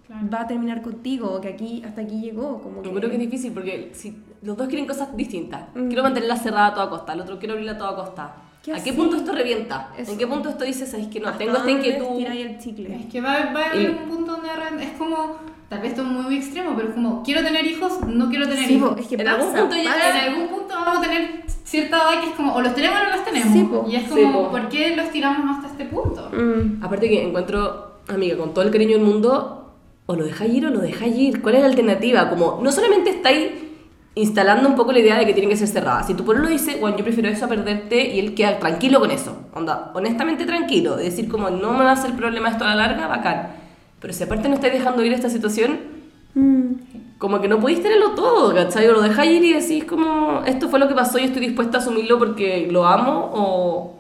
Claro. va a terminar contigo o que aquí hasta aquí llegó, como que... Yo creo que es difícil porque si los dos quieren cosas distintas. Mm. Quiero mantenerla cerrada a toda costa, el otro quiero abrirla a toda costa. ¿Qué ¿A qué así? punto esto revienta? Eso. ¿En qué punto esto dices, sabes que no? ¿Hasta Tengo esta inquietud. el chicle? Es que va, va a haber Y- un punto donde es como, tal vez esto es muy extremo, pero es como, quiero tener hijos, no quiero tener Sí, hijos. es que En pasa, algún punto llega- pasa. En algún punto vamos a tener cierta edad que es como, o los tenemos o no los tenemos. Sí, po. y es Sí, como, po. ¿por qué los tiramos hasta este punto? Mm. Aparte que encuentro, amiga, con todo el cariño del mundo, o lo dejáis ir o lo dejáis ir. ¿Cuál es la alternativa? Como, no solamente estáis instalando un poco la idea de que tiene que ser cerrada. Si tu pueblo dice, bueno, yo prefiero eso a perderte, y él queda tranquilo con eso. Onda, honestamente tranquilo. De decir como, no me va a hacer problema esto a la larga, bacán. Pero si aparte no estáis dejando ir esta situación, Mm. como que no podéis tenerlo todo, ¿cachai? O lo dejáis ir y decís como, esto fue lo que pasó y estoy dispuesta a asumirlo porque lo amo, o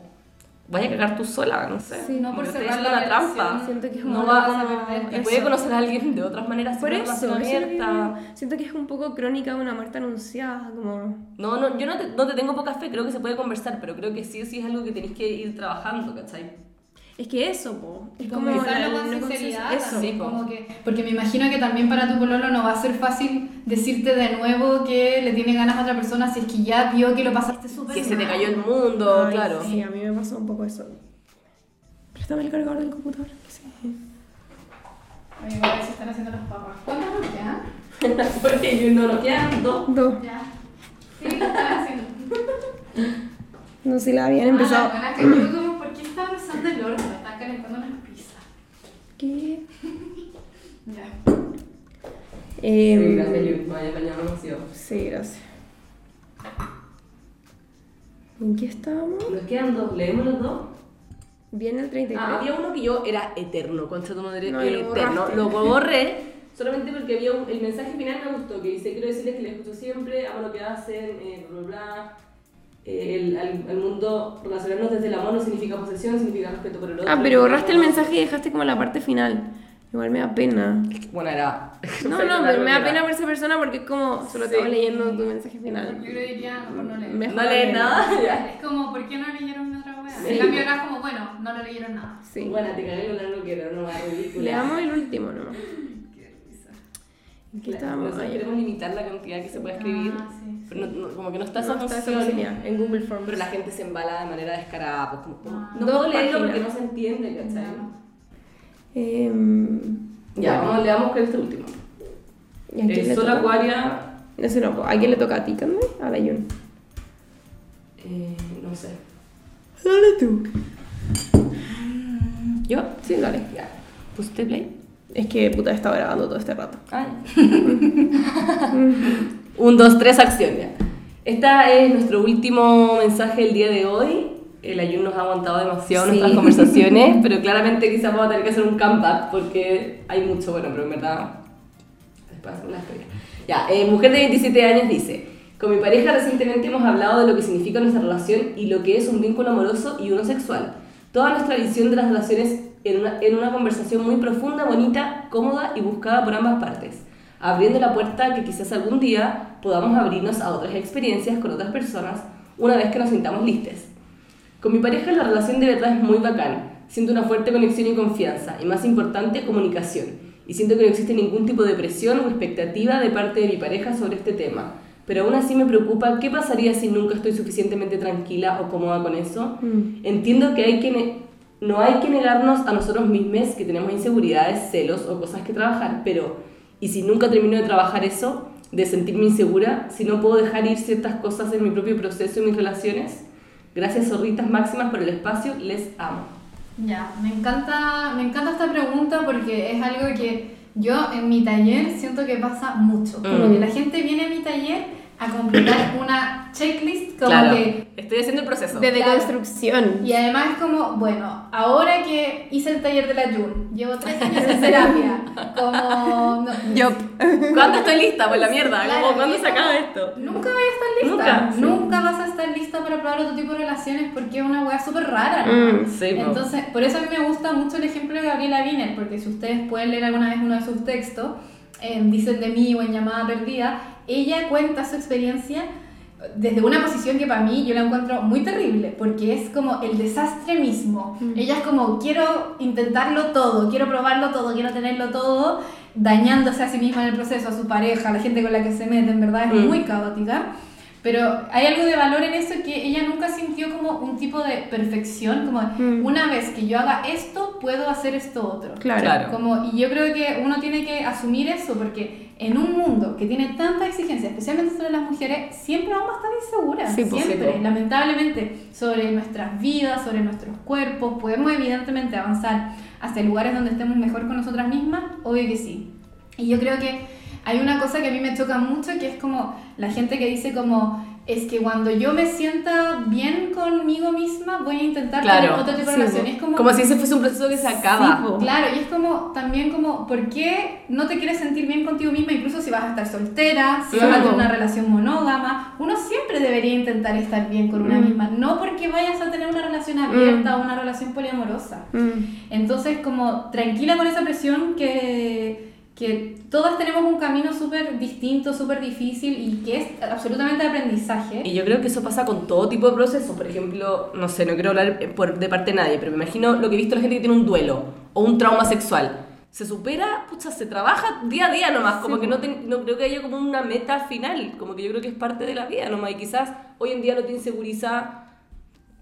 vaya a cagar tú sola, no sé. Sí. No por cerrar la relación, trampa. siento que es no va como- y puede conocer a alguien de otras maneras Por eso, eso siento que es un poco crónica de una muerte anunciada, como... No, no, yo no te, no te tengo poca fe, creo que se puede conversar, pero creo que sí o sí es algo que tenéis que ir trabajando, ¿cachai? Es que eso, po, es como... la- con sinceridad, Eso. también, po. como que, porque me imagino que también para tu pololo no va a ser fácil decirte de nuevo que le tiene ganas a otra persona si es que ya vio que lo pasaste súper Que se te mal. cayó el mundo, Ay, claro. Sí, a mí me pasó un poco eso. Préstame el cargador del computador. sí. Oye, a ver si están haciendo las papas. ¿Cuántas nos quedan? Porque no nos quedan dos. Dos. Ya. Sí, ¿qué están haciendo? No sé si la habían empezado... Ah, la buena que yo como, ¿por qué estaba usando el horno? Me están calentando las pizzas. ¿Qué? Ya. Eh, Sí, gracias, Yu. Vaya, mañana sido. Sí, gracias. ¿En qué estábamos? Nos quedan dos, leemos los dos. Viene el 33. Ah, había uno que yo era eterno, concha tu madre, No, y lo eterno. Lo borré solamente porque había un- el mensaje final me gustó, que dice, quiero decirles que les escucho siempre, amo lo que hacen, eh, bla, bla, bla. El, al, al mundo relacionarnos desde el amor no significa posesión, significa respeto por el otro. Ah, pero borraste el mensaje y dejaste como la parte final. Igual me da pena. Bueno, era... No, no, pero me da pena por esa persona porque es como solo Sí. estaba leyendo tu mensaje Yo final. creo que ya mejor no leer. Mejor No lees nada. Es como, ¿por qué no leyeron mi otra wea? Sí. En cambio era como, bueno, no lo leyeron nada. Sí. Bueno, te cagué lo largo que era, no va ridícula. Leamos el último nomás. Claro, nosotros Ah, queremos limitar la cantidad que se puede escribir, Ah, sí. pero no- no- como que no está No, esa está esa en Google Forms. Pero la gente se embala de manera descarada, pues como, como- Ah. no puedo leerlo porque no se entiende, ¿cachai? Em, Ya, vamos, leamos con este último. ¿y a quién le Sol? Acuaria, Ese no, ¿a quién le toca a ti, Cande? A la Yun. eh, no sé. Dale tú. ¿Yo? Sí, dale. Ya. ¿Pusiste play? Es que puta estaba grabando todo este rato. Ah, Un, dos, tres, acción ya. Este es nuestro último mensaje del día de hoy. El Ayun nos ha aguantado demasiado Sí. nuestras conversaciones, pero claramente quizás vamos a tener que hacer un comeback porque hay mucho, bueno, pero en verdad después hacemos la historia. Ya, eh, mujer de 27 años dice, con mi pareja recientemente hemos hablado de lo que significa nuestra relación y lo que es un vínculo amoroso y uno sexual. Toda nuestra visión de las relaciones en una, en una conversación muy profunda, bonita, cómoda y buscada por ambas partes, abriendo la puerta a que quizás algún día podamos abrirnos a otras experiencias con otras personas una vez que nos sintamos listes. Con mi pareja la relación de verdad es muy bacán. Siento una fuerte conexión y confianza, y más importante, comunicación. Y siento que no existe ningún tipo de presión o expectativa de parte de mi pareja sobre este tema. Pero aún así me preocupa qué pasaría si nunca estoy suficientemente tranquila o cómoda con eso. Mm. Entiendo que, hay que ne- no hay que negarnos a nosotros mismos que tenemos inseguridades, celos o cosas que trabajar, pero ¿y si nunca termino de trabajar eso? De sentirme insegura, si no puedo dejar ir ciertas cosas en mi propio proceso y mis relaciones. Gracias, zorritas máximas, por el espacio. Les amo. Ya, me encanta, me encanta esta pregunta porque es algo que Yo en mi taller siento que pasa mucho. Como Mm. que la gente viene a mi taller a completar una checklist como Claro, que estoy haciendo el proceso. De Claro. deconstrucción. Y además es como, bueno, ahora que hice el taller de la Jun, llevo tres años en terapia, como... no- Yo. ¿Cuándo estoy lista? Pues la mierda. Claro, como, ¿Cuándo se acaba esto? Nunca voy a estar lista. Nunca, sí. Nunca vas a estar lista para probar otro tipo de relaciones porque es una weá súper rara. ¿no? Mm, sí, po. Entonces, por eso a mí me gusta mucho el ejemplo de Gabriela Wiener, porque si ustedes pueden leer alguna vez uno de sus textos, en Dicen de mí o en Llamada Perdida, ella cuenta su experiencia desde una posición que para mí yo la encuentro muy terrible, porque es como el desastre mismo. Ella es como, quiero intentarlo todo, quiero probarlo todo, quiero tenerlo todo, dañándose a sí misma en el proceso, a su pareja, a la gente con la que se mete, en verdad es Mm. muy caótica. Pero hay algo de valor en eso que ella nunca sintió como un tipo de perfección, como Mm. una vez que yo haga esto, puedo hacer esto otro. Claro. Claro. Como, y yo creo que uno tiene que asumir eso porque en un mundo que tiene tanta exigencia, especialmente sobre las mujeres, siempre vamos a estar inseguras. Sí, po. siempre, Sí, po. lamentablemente, sobre nuestras vidas, sobre nuestros cuerpos. Podemos evidentemente avanzar hacia lugares donde estemos mejor con nosotras mismas, obvio que sí. Y yo creo que hay una cosa que a mí me choca mucho, que es como la gente que dice como, es que cuando yo me sienta bien conmigo misma, voy a intentar Claro, tener otro tipo de sí, relación. Es como, Como si ese fuese un proceso que se acaba. Sí. Claro, y es como también como, ¿por qué no te quieres sentir bien contigo misma incluso si vas a estar soltera, si vas a Claro. tener una relación monógama? Uno siempre debería intentar estar bien con una Mm. misma, no porque vayas a tener una relación abierta o una relación poliamorosa. Mm. Entonces, como tranquila con esa presión que, que todas tenemos un camino súper distinto, súper difícil y que es absolutamente de aprendizaje. Y yo creo que eso pasa con todo tipo de procesos. Por ejemplo, no sé, no quiero hablar por, de parte de nadie, pero me imagino lo que he visto la gente que tiene un duelo o un trauma sexual. Se supera, pucha, se trabaja día a día nomás. Como que no, ten- no creo que haya como una meta final. Como que yo creo que es parte de la vida nomás. Y quizás hoy en día no te inseguriza,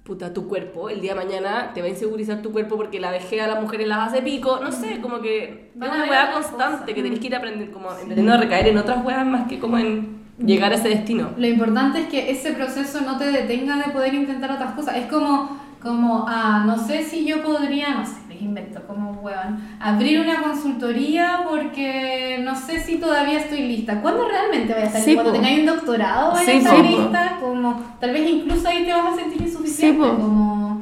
puta, tu cuerpo. El día de mañana te va a insegurizar tu cuerpo porque la vejez a las mujeres las hace pico. No sé, como que es una otras constante que tenés que ir aprendiendo, como aprendiendo a recaer en otras weas más que como en llegar a ese destino. Lo importante es que ese proceso no te detenga de poder intentar otras cosas. Es como, como ah, no sé si yo podría, no sé, les invento como huevan, abrir una consultoría porque no sé si todavía estoy lista. ¿Cuándo realmente voy a estar Sí? Cuando tengáis un doctorado vaya Sí, a estar lista. Como, tal vez incluso ahí te vas a sentir insuficiente. Como,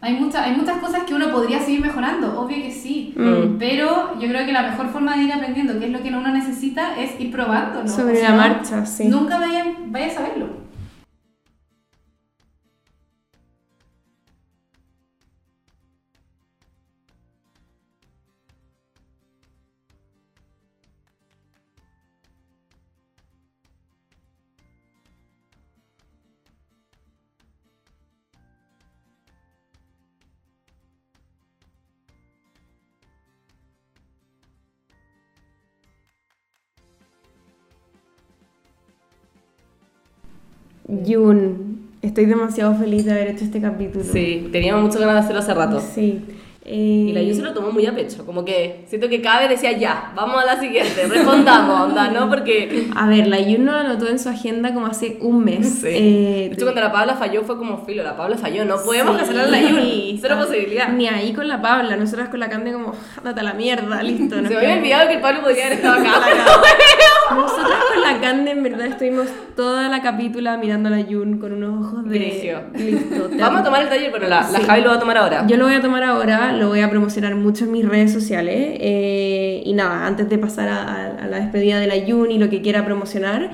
hay, mucha, hay muchas cosas que uno podría seguir mejorando, obvio que sí. Mm. Pero yo creo que la mejor forma de ir aprendiendo qué es lo que uno necesita es ir probándolo. Sobre O la marcha, sí. Nunca vayan, vaya a saberlo. Jun, estoy demasiado feliz de haber hecho este capítulo. Sí, teníamos muchas ganas de hacerlo hace rato. Sí. Eh, Y la Yu se lo tomó muy a pecho, como que siento que cada vez decía ya, vamos a la siguiente, respondamos, onda, ¿no? Porque A ver, la Yun lo anotó en su agenda como hace un mes. Sí. Eh, de hecho, cuando la Pabla falló fue como filo, la Pabla falló, no podemos cancelar a la Yun, cero posibilidad. Ni ahí con la Pabla, nosotras con la Cande como, ándate a la mierda, listo. Se me había olvidado que el Pablo podía haber estado acá. Nosotras con la Cande en verdad estuvimos toda la capítula mirando a la Yun con unos ojos de... Listo. te Vamos a tomar el taller, pero la, la Sí. Javi lo va a tomar ahora. Yo lo voy a tomar ahora, lo voy a promocionar mucho en mis redes sociales. eh, y nada, antes de pasar a, a- a la despedida de la Yun y lo que quiera promocionar,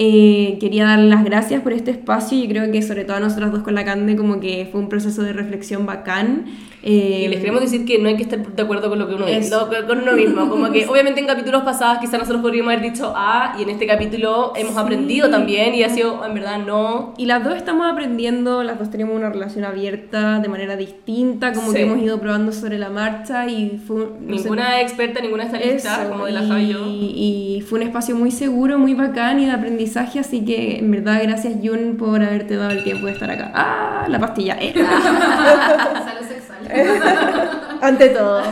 eh, quería dar las gracias por este espacio. Yo creo que sobre todo a nosotras dos con la Cande como que fue un proceso de reflexión bacán. Eh, Y les queremos decir que no hay que estar de acuerdo con lo que uno dice, Eso. lo- con uno mismo. Como que obviamente en capítulos pasados quizás nosotros podríamos haber dicho A y en este capítulo hemos Sí. aprendido también y ha sido en verdad no. Y las dos estamos aprendiendo, las dos tenemos una relación abierta de manera distinta, como Sí. que hemos ido probando sobre la marcha y fue... no sé, Ninguna experta, ninguna está lista, Eso, como de la Javi y yo. y fue un espacio muy seguro, muy bacán y de aprendizaje, así que en verdad gracias Jun por haberte dado el tiempo de estar acá. ¡Ah! La pastilla. eh. Ante todo.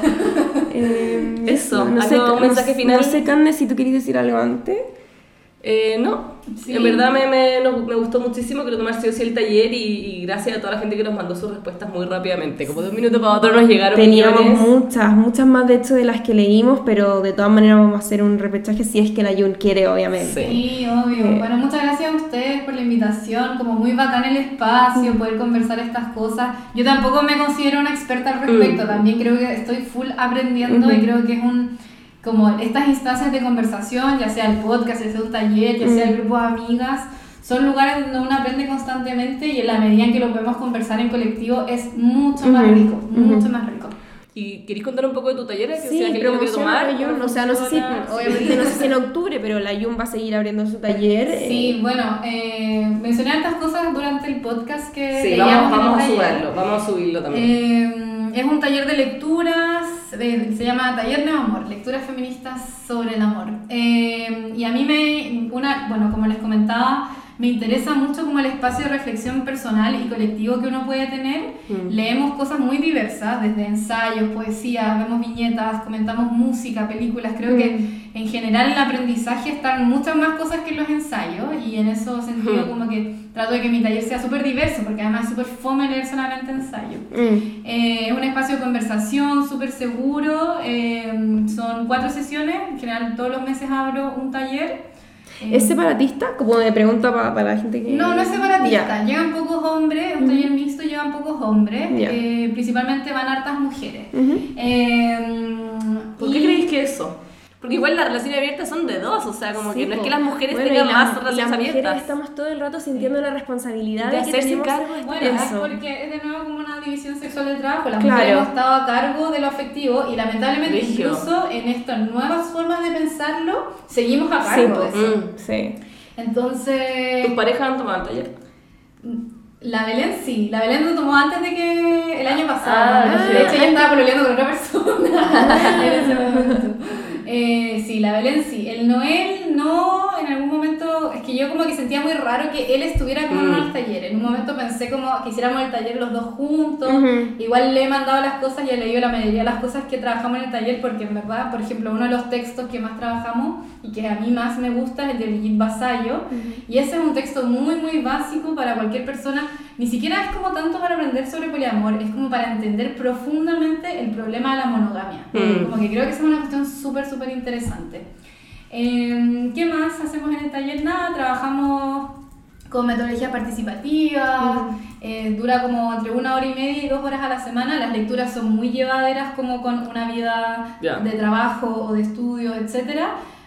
Eh, Eso, no sé, ¿algo- un no- mensaje final? No sé, Cande, si tú querías decir algo antes. Eh, no, Sí. en verdad me, me, no- me gustó muchísimo, quiero tomar sí o sí el taller y, y gracias a toda la gente que nos mandó sus respuestas muy rápidamente, como de un minuto para otro nos llegaron Teníamos millones. muchas, muchas más de hecho de las que leímos, pero de todas maneras vamos a hacer un repechaje si es que la Jun quiere, obviamente. Sí. Sí, obvio. Eh. Bueno, muchas gracias a ustedes por la invitación. Como muy bacán el espacio, poder conversar estas cosas. Yo tampoco me considero una experta al respecto. Mm. También creo que estoy full aprendiendo y creo que es un como estas instancias de conversación, ya sea el podcast, ya sea un taller, ya sea el grupo de amigas, son lugares donde uno aprende constantemente y en la medida en que lo podemos conversar en colectivo es mucho más rico, mucho más rico. ¿Y queréis contar un poco de tu taller? Que Sí, lo quiere promociona tomar, la Jun, ¿cómo o sea, no sé si, obviamente no sé si en octubre, pero la Jun va a seguir abriendo su taller. eh, Sí, bueno, eh, mencioné estas cosas durante el podcast que Sí, leíamos vamos, en el vamos a taller. subirlo, vamos a subirlo también. Eh, es un taller de lecturas, se llama Taller Neo Amor, lecturas feministas sobre el amor. Eh, y a mí me, una, bueno, como les comentaba, me interesa mucho como el espacio de reflexión personal y colectivo que uno puede tener. Mm. Leemos cosas muy diversas, desde ensayos, poesía, vemos viñetas, comentamos música, películas. Creo que en general el aprendizaje están muchas más cosas que en los ensayos y en eso sentido Mm. como que trato de que mi taller sea súper diverso, porque además es súper fome leer solamente ensayos. mm, Eh, es un espacio de conversación súper seguro. eh, son cuatro sesiones. En general, todos los meses abro un taller. Eh, ¿Es separatista? Como de pregunta pa- para la gente que... no, no es separatista. Ya. Llegan pocos hombres. Es un taller mixto, llegan pocos hombres. Ya. eh, principalmente van hartas mujeres. Eh, ¿Por qué y- creéis que eso? Porque igual las relaciones abiertas son de dos, o sea, como Sí, que no es que las mujeres Bueno, tengan más las- y relaciones las mujeres abiertas. estamos todo el rato sintiendo la responsabilidad De de, que hacerse tenemos cargo de Bueno, es eso. porque es de nuevo como una división sexual del trabajo. Las Claro. mujeres hemos estado a cargo de lo afectivo y lamentablemente incluso en estas nuevas formas de pensarlo seguimos a cargo de eso. Mm. Sí. Entonces, ¿Tus parejas han tomado el taller? la Belén sí, la Belén lo tomó antes de que el año pasado. Ah, de hecho, ella estaba pololeando con otra persona en ese momento. Eh, sí, la Belén sí. El Noel no, en algún momento, es que yo como que sentía muy raro que él estuviera con Mm. al taller. En un momento pensé como que hiciéramos el taller los dos juntos. Igual le he mandado las cosas y he leído la mayoría de las cosas que trabajamos en el taller porque en verdad, por ejemplo, uno de los textos que más trabajamos y que a mí más me gusta es el de Brigitte Vasallo. Y ese es un texto muy, muy básico para cualquier persona. Ni siquiera es como tanto para aprender sobre poliamor, es como para entender profundamente el problema de la monogamia. Mm. Como que creo que es una cuestión súper, súper interesante. Eh, ¿Qué más hacemos en el taller? Nada, trabajamos con metodologías participativas, eh, dura como entre una hora y media y dos horas a la semana. Las lecturas son muy llevaderas, como con una vida Ya. de trabajo o de estudio, etc.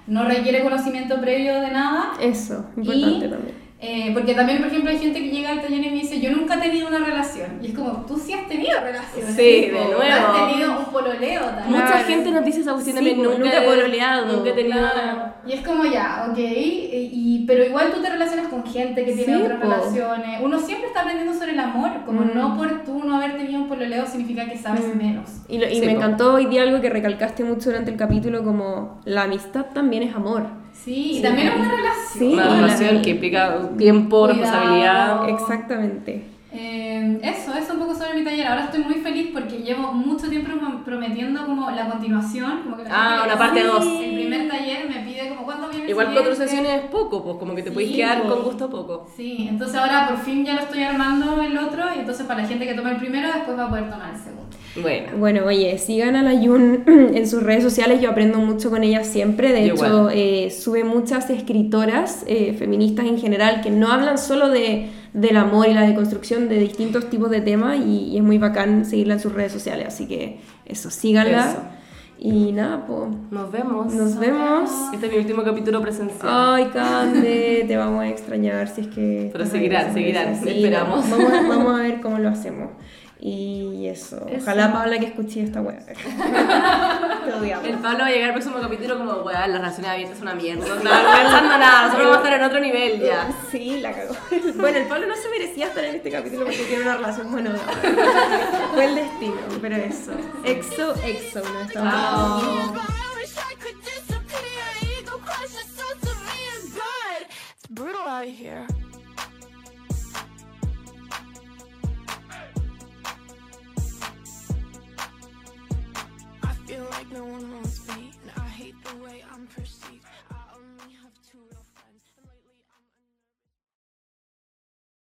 No requiere conocimiento previo de nada. Eso, importante Y, también. Eh, porque también, por ejemplo, hay gente que llega al taller y me dice, yo nunca he tenido una relación. Y es como, tú sí has tenido relaciones. Sí, tipo, de nuevo. Has tenido un pololeo también. Mucha Claro. gente nos dice esa cuestión Sí, nunca, nunca he pololeado. Nunca he tenido Claro. Y es como ya, ok, y, y- pero igual tú te relacionas con gente que tiene Sí, otras po. relaciones. Uno siempre está aprendiendo sobre el amor, como Mm. no por tú no haber tenido un pololeo significa que sabes menos. Y, lo- y Sí, me po. encantó hoy día algo que recalcaste mucho durante el capítulo, como la amistad también es amor. Sí, y también es una relación. Sí. una la- relación que implica tiempo, Cuidado. responsabilidad. Exactamente. Eh, eso, eso un poco sobre mi taller. Ahora estoy muy feliz porque llevo mucho tiempo prom- prometiendo como la continuación. Como que la Ah, una parte sí, dos. El primer taller me pide como cuánto viene el Igual cuatro sesiones es poco, pues como que te Sí, puedes quedar con gusto a poco. Sí, entonces ahora por fin ya lo estoy armando el otro y entonces para la gente que tome el primero después va a poder tomar el segundo. Bueno. Bueno, oye, sigan a la Yun en sus redes sociales, yo aprendo mucho con ella siempre. De Yo hecho, eh, sube muchas escritoras eh, feministas en general que no hablan solo de, del amor y la deconstrucción de distintos tipos de temas y, y es muy bacán seguirla en sus redes sociales. Así que eso, síganla. Eso. Y nada, pues. Nos vemos. Nos vemos. Este es mi último capítulo presencial. Ay, Cande, te vamos a extrañar si es que... Pero seguirán, seguirán, sí, esperamos. Vamos, vamos a ver cómo lo hacemos. Y eso. Eso. Ojalá Paula que escuche esta weá. Te odiamos. El Pablo va a llegar al próximo capítulo como, weón, las relaciones abiertas son una mierda. No estaba pensando nada, nosotros vamos a estar en otro nivel ya. Sí, la cagó. Bueno, el Pablo no se merecía estar en este capítulo porque tiene una relación monógama. Fue el destino, pero eso. Exo, exo. No estamos. I wish I like no one wants me And I hate the way I'm perceived.